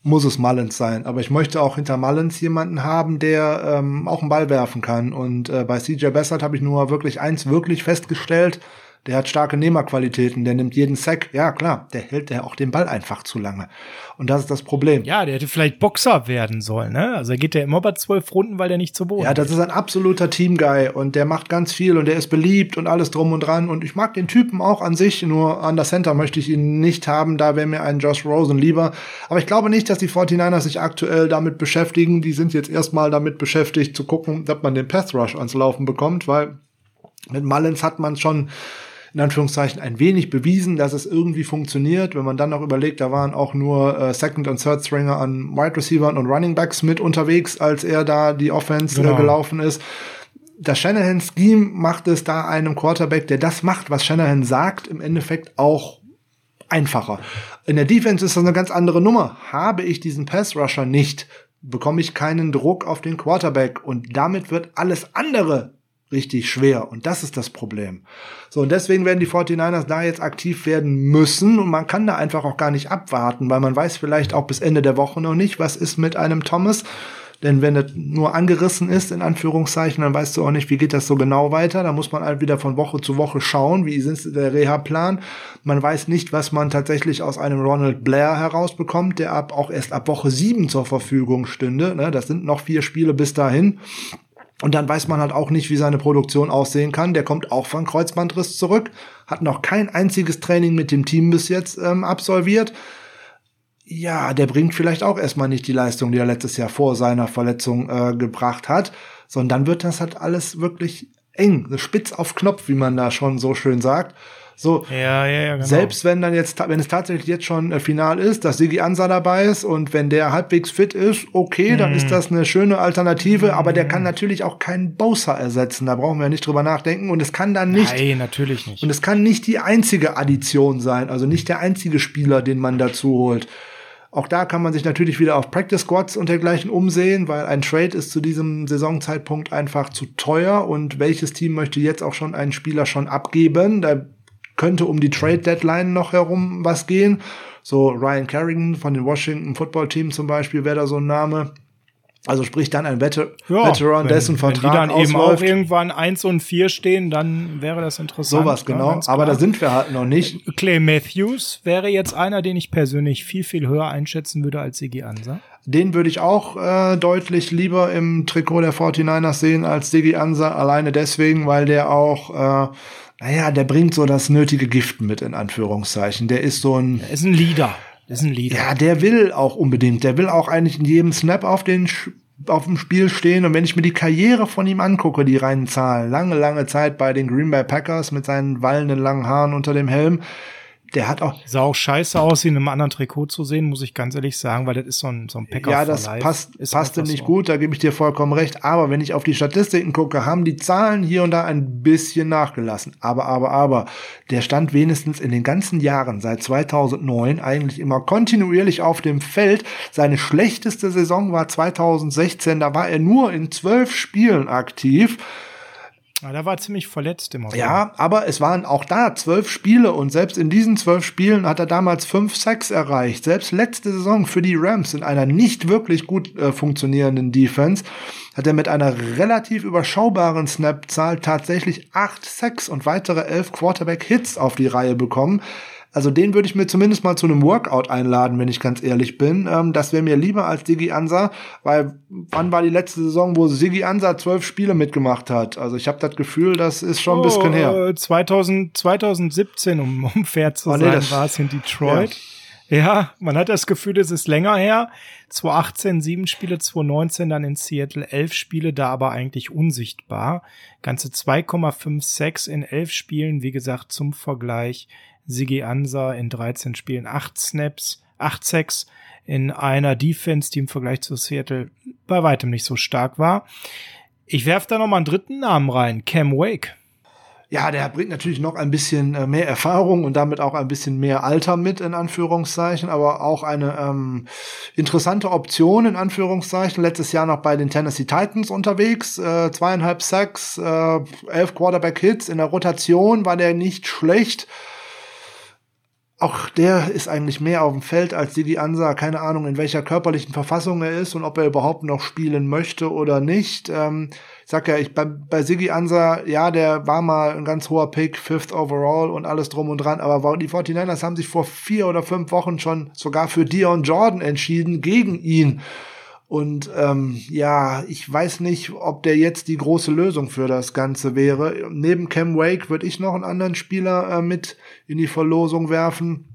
Muss es Mullins sein. Aber ich möchte auch hinter Mullins jemanden haben, der ähm, auch einen Ball werfen kann. Und äh, bei CJ Bessert habe ich nur wirklich eins wirklich festgestellt der hat starke Nehmerqualitäten, der nimmt jeden Sack. Ja, klar, der hält ja auch den Ball einfach zu lange. Und das ist das Problem. Ja, der hätte vielleicht Boxer werden sollen, ne? Also er geht ja immer bei zwölf Runden, weil der nicht zu Boden Ja, das ist ein absoluter Teamguy und der macht ganz viel und der ist beliebt und alles drum und dran. Und ich mag den Typen auch an sich, nur an der Center möchte ich ihn nicht haben, da wäre mir ein Josh Rosen lieber. Aber ich glaube nicht, dass die 49ers sich aktuell damit beschäftigen. Die sind jetzt erstmal damit beschäftigt zu gucken, ob man den Path Rush ans Laufen bekommt, weil mit Mullins hat man schon in Anführungszeichen ein wenig bewiesen, dass es irgendwie funktioniert. Wenn man dann noch überlegt, da waren auch nur äh, Second- und Third-Stringer an Wide Receivern und Running Backs mit unterwegs, als er da die Offense äh, genau. äh, gelaufen ist. Das Shanahan-Scheme macht es da einem Quarterback, der das macht, was Shanahan sagt, im Endeffekt auch einfacher. In der Defense ist das eine ganz andere Nummer. Habe ich diesen Pass-Rusher nicht, bekomme ich keinen Druck auf den Quarterback und damit wird alles andere richtig schwer. Und das ist das Problem. So, und deswegen werden die 49ers da jetzt aktiv werden müssen. Und man kann da einfach auch gar nicht abwarten, weil man weiß vielleicht auch bis Ende der Woche noch nicht, was ist mit einem Thomas. Denn wenn das nur angerissen ist, in Anführungszeichen, dann weißt du auch nicht, wie geht das so genau weiter. Da muss man halt wieder von Woche zu Woche schauen, wie ist der Reha-Plan. Man weiß nicht, was man tatsächlich aus einem Ronald Blair herausbekommt, der ab, auch erst ab Woche sieben zur Verfügung stünde. Ne, das sind noch vier Spiele bis dahin. Und dann weiß man halt auch nicht, wie seine Produktion aussehen kann. Der kommt auch von Kreuzbandriss zurück, hat noch kein einziges Training mit dem Team bis jetzt ähm, absolviert. Ja, der bringt vielleicht auch erstmal nicht die Leistung, die er letztes Jahr vor seiner Verletzung äh, gebracht hat, sondern dann wird das halt alles wirklich eng, spitz auf Knopf, wie man da schon so schön sagt. So, ja, ja, ja, genau. selbst wenn dann jetzt, wenn es tatsächlich jetzt schon äh, final ist, dass Sigi Ansa dabei ist und wenn der halbwegs fit ist, okay, mhm. dann ist das eine schöne Alternative, mhm. aber der kann natürlich auch keinen Bowser ersetzen. Da brauchen wir nicht drüber nachdenken und es kann dann nicht. Nein, natürlich nicht. Und es kann nicht die einzige Addition sein, also nicht der einzige Spieler, den man dazu holt. Auch da kann man sich natürlich wieder auf Practice Squads und dergleichen umsehen, weil ein Trade ist zu diesem Saisonzeitpunkt einfach zu teuer und welches Team möchte jetzt auch schon einen Spieler schon abgeben? Da könnte um die Trade Deadline noch herum was gehen. So Ryan Kerrigan von den Washington Football Team zum Beispiel wäre da so ein Name. Also sprich dann ein Veter ja, Veteran, wenn, dessen Vertrag wenn die dann ausläuft. eben auch irgendwann eins und vier stehen, dann wäre das interessant. Sowas genau, aber da sind wir halt noch nicht. Clay Matthews wäre jetzt einer, den ich persönlich viel viel höher einschätzen würde als Sigi Ansa. Den würde ich auch äh, deutlich lieber im Trikot der 49ers sehen als Sigi Ansa, alleine deswegen, weil der auch äh, naja, der bringt so das nötige Gift mit, in Anführungszeichen. Der ist so ein. Er ist ein Leader. Der ist ein Leader. Ja, der will auch unbedingt. Der will auch eigentlich in jedem Snap auf den auf dem Spiel stehen. Und wenn ich mir die Karriere von ihm angucke, die reinen Zahlen, lange, lange Zeit bei den Green Bay Packers mit seinen wallenden langen Haaren unter dem Helm, der hat auch. Sah auch scheiße aus, ihn in einem anderen Trikot zu sehen, muss ich ganz ehrlich sagen, weil das ist so ein, so ein Packer Ja, das Life. passt, ist passte nicht so. gut, da gebe ich dir vollkommen recht. Aber wenn ich auf die Statistiken gucke, haben die Zahlen hier und da ein bisschen nachgelassen. Aber, aber, aber, der stand wenigstens in den ganzen Jahren seit 2009 eigentlich immer kontinuierlich auf dem Feld. Seine schlechteste Saison war 2016, da war er nur in zwölf Spielen aktiv. Ja, da war ziemlich verletzt immer. Ja, aber es waren auch da zwölf Spiele und selbst in diesen zwölf Spielen hat er damals fünf Sacks erreicht. Selbst letzte Saison für die Rams in einer nicht wirklich gut äh, funktionierenden Defense hat er mit einer relativ überschaubaren Snap-Zahl tatsächlich acht Sacks und weitere elf Quarterback-Hits auf die Reihe bekommen. Also den würde ich mir zumindest mal zu einem Workout einladen, wenn ich ganz ehrlich bin. Ähm, das wäre mir lieber als Digi Ansa, weil wann war die letzte Saison, wo Sigi Ansa zwölf Spiele mitgemacht hat? Also ich habe das Gefühl, das ist schon ein bisschen oh, her. 2000, 2017, um, um fair zu oh, nee, sein, war es in Detroit. Ja. Ja, man hat das Gefühl, es ist länger her. 2018 sieben Spiele, 2019 dann in Seattle elf Spiele, da aber eigentlich unsichtbar. Ganze 2,56 in elf Spielen, wie gesagt, zum Vergleich. Sigi Ansa in 13 Spielen acht Snaps, acht Sacks in einer Defense, die im Vergleich zu Seattle bei weitem nicht so stark war. Ich werfe da noch mal einen dritten Namen rein, Cam Wake. Ja, der bringt natürlich noch ein bisschen äh, mehr Erfahrung und damit auch ein bisschen mehr Alter mit, in Anführungszeichen, aber auch eine ähm, interessante Option, in Anführungszeichen. Letztes Jahr noch bei den Tennessee Titans unterwegs, äh, zweieinhalb Sacks, äh, elf Quarterback-Hits. In der Rotation war der nicht schlecht. Auch der ist eigentlich mehr auf dem Feld als Didi Ansa. Keine Ahnung, in welcher körperlichen Verfassung er ist und ob er überhaupt noch spielen möchte oder nicht. Ähm, ich sag ja, ich bei, bei Sigi Ansa, ja, der war mal ein ganz hoher Pick, fifth overall und alles drum und dran, aber die 49ers haben sich vor vier oder fünf Wochen schon sogar für Dion Jordan entschieden, gegen ihn. Und ähm, ja, ich weiß nicht, ob der jetzt die große Lösung für das Ganze wäre. Neben Cam Wake würde ich noch einen anderen Spieler äh, mit in die Verlosung werfen.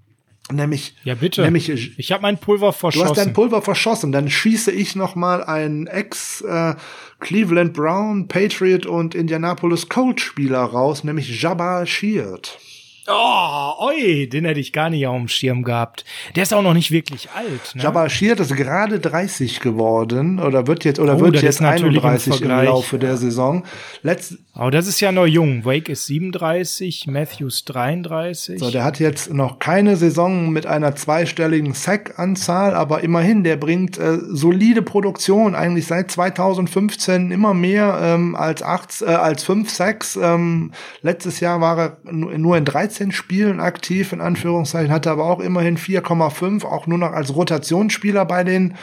Nämlich, ja bitte. Nämlich, ich habe mein Pulver verschossen. Du hast dein Pulver verschossen. Dann schieße ich noch mal einen Ex äh, Cleveland Brown, Patriot und Indianapolis Colts Spieler raus, nämlich Jabal Sheard. Oh, oi, den hätte ich gar nicht auf dem Schirm gehabt. Der ist auch noch nicht wirklich alt. Ne? Jabba Sheard ist gerade 30 geworden oder wird jetzt oder oh, wird jetzt 31 im, im, Laufe der Saison. Letzt Aber das ist ja noch jung. Wake ist 37, Matthews 33. So, der hat jetzt noch keine Saison mit einer zweistelligen Sack-Anzahl, aber immerhin, der bringt äh, solide Produktion eigentlich seit 2015 immer mehr ähm, als acht, äh, als fünf Sacks. Ähm, letztes Jahr war er nur in 13 13 Spielen aktiv, in Anführungszeichen, hatte aber auch immerhin 4,5, auch nur noch als Rotationsspieler bei den,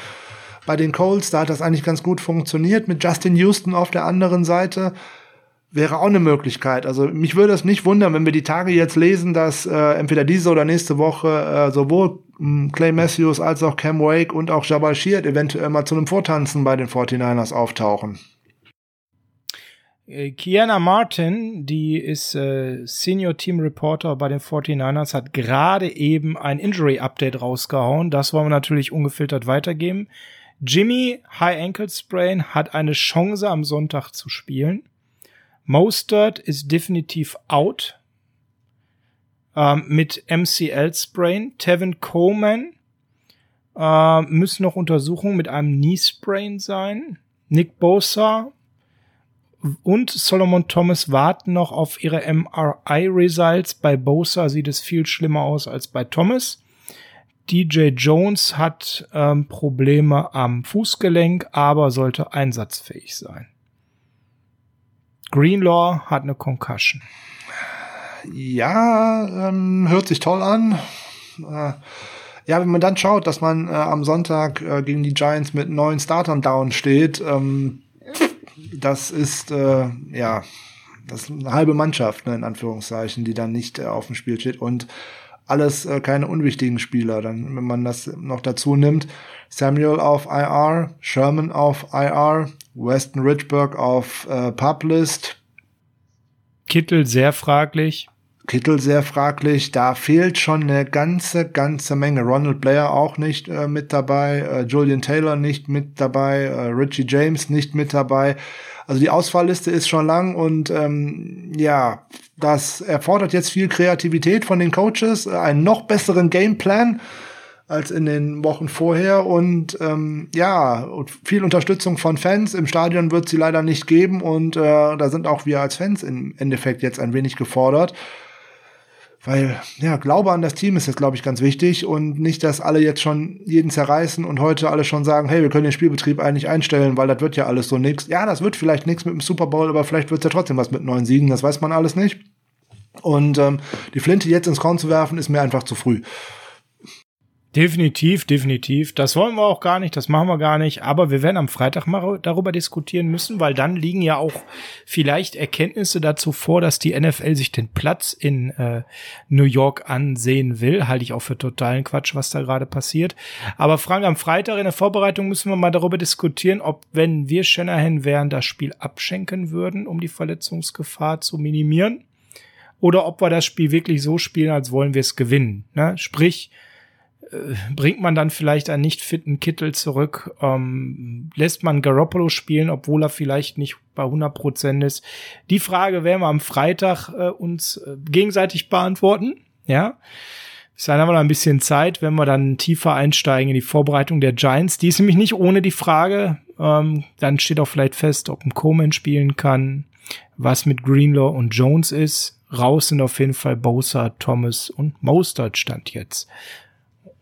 bei den Colts. Da hat das eigentlich ganz gut funktioniert. Mit Justin Houston auf der anderen Seite wäre auch eine Möglichkeit. Also mich würde es nicht wundern, wenn wir die Tage jetzt lesen, dass äh, entweder diese oder nächste Woche äh, sowohl äh, Clay Matthews als auch Cam Wake und auch Jabal Sheard eventuell mal zu einem Vortanzen bei den 49ers auftauchen. Äh, Kiana Martin, die ist äh, Senior Team Reporter bei den 49ers, hat gerade eben ein Injury Update rausgehauen. Das wollen wir natürlich ungefiltert weitergeben. Jimmy, High Ankle Sprain, hat eine Chance am Sonntag zu spielen. Mostert ist definitiv out ähm, mit MCL Sprain. Tevin Coleman äh, müssen noch Untersuchungen mit einem Knee Sprain sein. Nick Bosa und Solomon Thomas warten noch auf ihre MRI-Results. Bei Bosa sieht es viel schlimmer aus als bei Thomas. DJ Jones hat ähm, Probleme am Fußgelenk, aber sollte einsatzfähig sein. Greenlaw hat eine Concussion. Ja, ähm, hört sich toll an. Äh, ja, wenn man dann schaut, dass man äh, am Sonntag äh, gegen die Giants mit neun Startern down steht, ähm, das ist äh, ja das ist eine halbe Mannschaft, ne, in Anführungszeichen, die dann nicht äh, auf dem Spiel steht und alles äh, keine unwichtigen Spieler. Dann, wenn man das noch dazu nimmt, Samuel auf IR, Sherman auf IR, Weston Richburg auf äh, Publist. Kittel sehr fraglich. Kittel sehr fraglich. Da fehlt schon eine ganze, ganze Menge. Ronald Blair auch nicht äh, mit dabei, äh, Julian Taylor nicht mit dabei, äh, Richie James nicht mit dabei. Also die Ausfallliste ist schon lang und ähm, ja, das erfordert jetzt viel Kreativität von den Coaches, äh, einen noch besseren Gameplan als in den Wochen vorher und ähm, ja, viel Unterstützung von Fans. Im Stadion wird sie leider nicht geben und äh, da sind auch wir als Fans im Endeffekt jetzt ein wenig gefordert. Weil, ja, Glaube an das Team ist jetzt, glaube ich, ganz wichtig und nicht, dass alle jetzt schon jeden zerreißen und heute alle schon sagen, hey, wir können den Spielbetrieb eigentlich einstellen, weil das wird ja alles so nix. Ja, das wird vielleicht nichts mit dem Super Bowl, aber vielleicht wird es ja trotzdem was mit neun Siegen, das weiß man alles nicht. Und ähm, die Flinte jetzt ins Korn zu werfen, ist mir einfach zu früh. Definitiv, definitiv. Das wollen wir auch gar nicht, das machen wir gar nicht. Aber wir werden am Freitag mal darüber diskutieren müssen, weil dann liegen ja auch vielleicht Erkenntnisse dazu vor, dass die NFL sich den Platz in äh, New York ansehen will. Halte ich auch für totalen Quatsch, was da gerade passiert. Aber Frank, am Freitag in der Vorbereitung müssen wir mal darüber diskutieren, ob, wenn wir Shanahan wären, das Spiel abschenken würden, um die Verletzungsgefahr zu minimieren. Oder ob wir das Spiel wirklich so spielen, als wollen wir es gewinnen. Ne? Sprich, bringt man dann vielleicht einen nicht fitten Kittel zurück? Ähm, lässt man Garoppolo spielen, obwohl er vielleicht nicht bei 100 Prozent ist? Die Frage werden wir am Freitag äh, uns äh, gegenseitig beantworten. Ja. Bis dahin haben wir noch ein bisschen Zeit, wenn wir dann tiefer einsteigen in die Vorbereitung der Giants. Die ist nämlich nicht ohne die Frage. Ähm, dann steht auch vielleicht fest, ob ein Coleman spielen kann, was mit Greenlaw und Jones ist. Raus sind auf jeden Fall Bosa, Thomas und Mostert stand jetzt.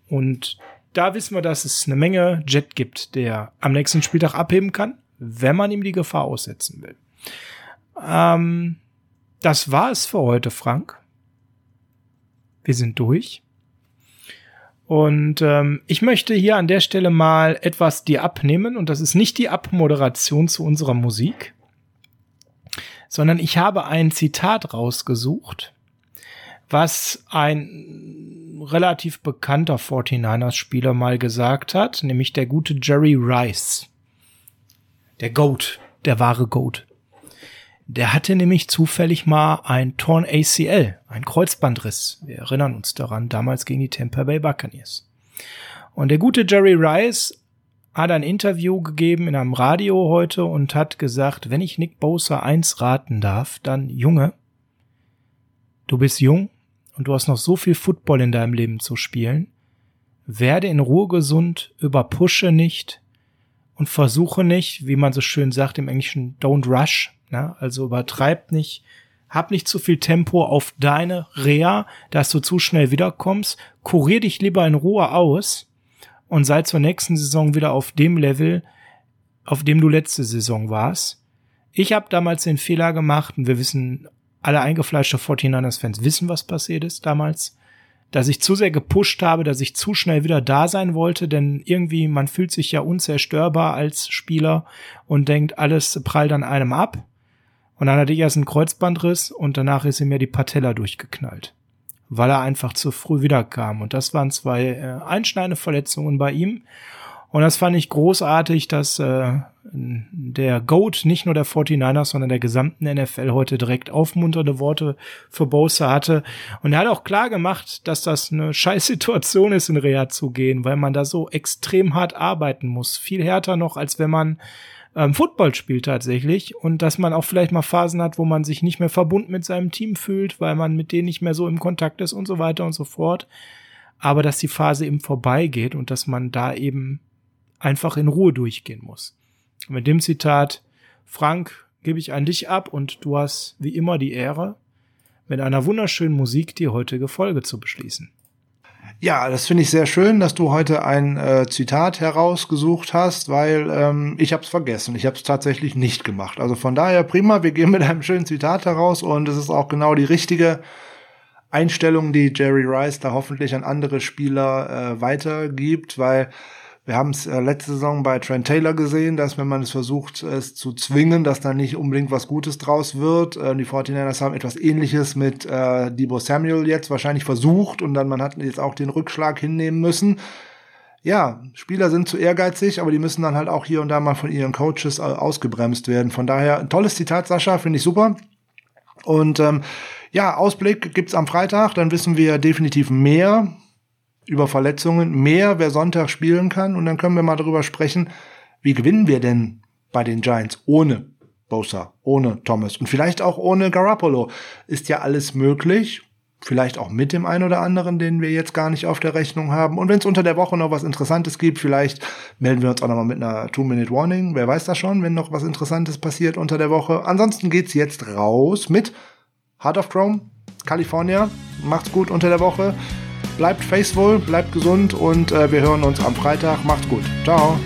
Und da wissen wir, dass es eine Menge Jet gibt, der am nächsten Spieltag abheben kann, wenn man ihm die Gefahr aussetzen will. Ähm, das war es für heute, Frank. Wir sind durch. Und ähm, ich möchte hier an der Stelle mal etwas dir abnehmen. Und das ist nicht die Abmoderation zu unserer Musik, sondern ich habe ein Zitat rausgesucht, was ein relativ bekannter 49ers-Spieler mal gesagt hat, nämlich der gute Jerry Rice. Der Goat, der wahre Goat. Der hatte nämlich zufällig mal ein Torn ACL, ein Kreuzbandriss. Wir erinnern uns daran, damals gegen die Tampa Bay Buccaneers. Und der gute Jerry Rice hat ein Interview gegeben in einem Radio heute und hat gesagt, wenn ich Nick Bosa eins raten darf, dann Junge, du bist jung und du hast noch so viel Football in deinem Leben zu spielen. Werde in Ruhe gesund, überpushe nicht und versuche nicht, wie man so schön sagt im Englischen, don't rush, Ne? Also übertreib nicht, hab nicht zu viel Tempo auf deine Reha, dass du zu schnell wiederkommst. Kurier dich lieber in Ruhe aus und sei zur nächsten Saison wieder auf dem Level, auf dem du letzte Saison warst. Ich habe damals den Fehler gemacht und wir wissen, alle eingefleischte 49ers-Fans wissen, was passiert ist damals dass ich zu sehr gepusht habe, dass ich zu schnell wieder da sein wollte, denn irgendwie man fühlt sich ja unzerstörbar als Spieler und denkt, alles prallt an einem ab. Und dann hatte ich erst einen Kreuzbandriss und danach ist ihm ja die Patella durchgeknallt, weil er einfach zu früh wiederkam. Und das waren zwei äh, einschneidende Verletzungen bei ihm. Und das fand ich großartig, dass äh, der GOAT nicht nur der 49ers, sondern der gesamten NFL heute direkt aufmunternde Worte für Bosa hatte. Und er hat auch klar gemacht, dass das eine scheiß Situation ist, in Reha zu gehen, weil man da so extrem hart arbeiten muss. Viel härter noch, als wenn man ähm, Football spielt tatsächlich und dass man auch vielleicht mal Phasen hat, wo man sich nicht mehr verbunden mit seinem Team fühlt, weil man mit denen nicht mehr so im Kontakt ist und so weiter und so fort. Aber dass die Phase eben vorbeigeht und dass man da eben einfach in Ruhe durchgehen muss. Mit dem Zitat, Frank, gebe ich an dich ab und du hast wie immer die Ehre, mit einer wunderschönen Musik die heutige Folge zu beschließen. Ja, das finde ich sehr schön, dass du heute ein äh, Zitat herausgesucht hast, weil ähm, ich habe es vergessen. Ich habe es tatsächlich nicht gemacht. Also von daher prima, wir gehen mit einem schönen Zitat heraus und es ist auch genau die richtige Einstellung, die Jerry Rice da hoffentlich an andere Spieler äh, weitergibt, weil wir haben es äh, letzte Saison bei Trent Taylor gesehen, dass wenn man es versucht, es zu zwingen, dass da nicht unbedingt was Gutes draus wird. Äh, die 49ers haben etwas ähnliches mit äh, Debo Samuel jetzt wahrscheinlich versucht und dann man hat jetzt auch den Rückschlag hinnehmen müssen. Ja, Spieler sind zu ehrgeizig, aber die müssen dann halt auch hier und da mal von ihren Coaches äh, ausgebremst werden. Von daher tolles Zitat, Sascha, finde ich super. Und ähm, ja, Ausblick gibt's am Freitag, dann wissen wir definitiv mehr über Verletzungen, mehr, wer Sonntag spielen kann. Und dann können wir mal darüber sprechen, wie gewinnen wir denn bei den Giants ohne Bosa, ohne Thomas und vielleicht auch ohne Garoppolo. Ist ja alles möglich. Vielleicht auch mit dem einen oder anderen, den wir jetzt gar nicht auf der Rechnung haben. Und wenn es unter der Woche noch was Interessantes gibt, vielleicht melden wir uns auch noch mal mit einer Two-Minute-Warning. Wer weiß das schon, wenn noch was Interessantes passiert unter der Woche. Ansonsten geht's jetzt raus mit Heart of Chrome, California. Macht's gut unter der Woche. Bleibt faithful, bleibt gesund und äh, wir hören uns am Freitag. Macht's gut. Ciao.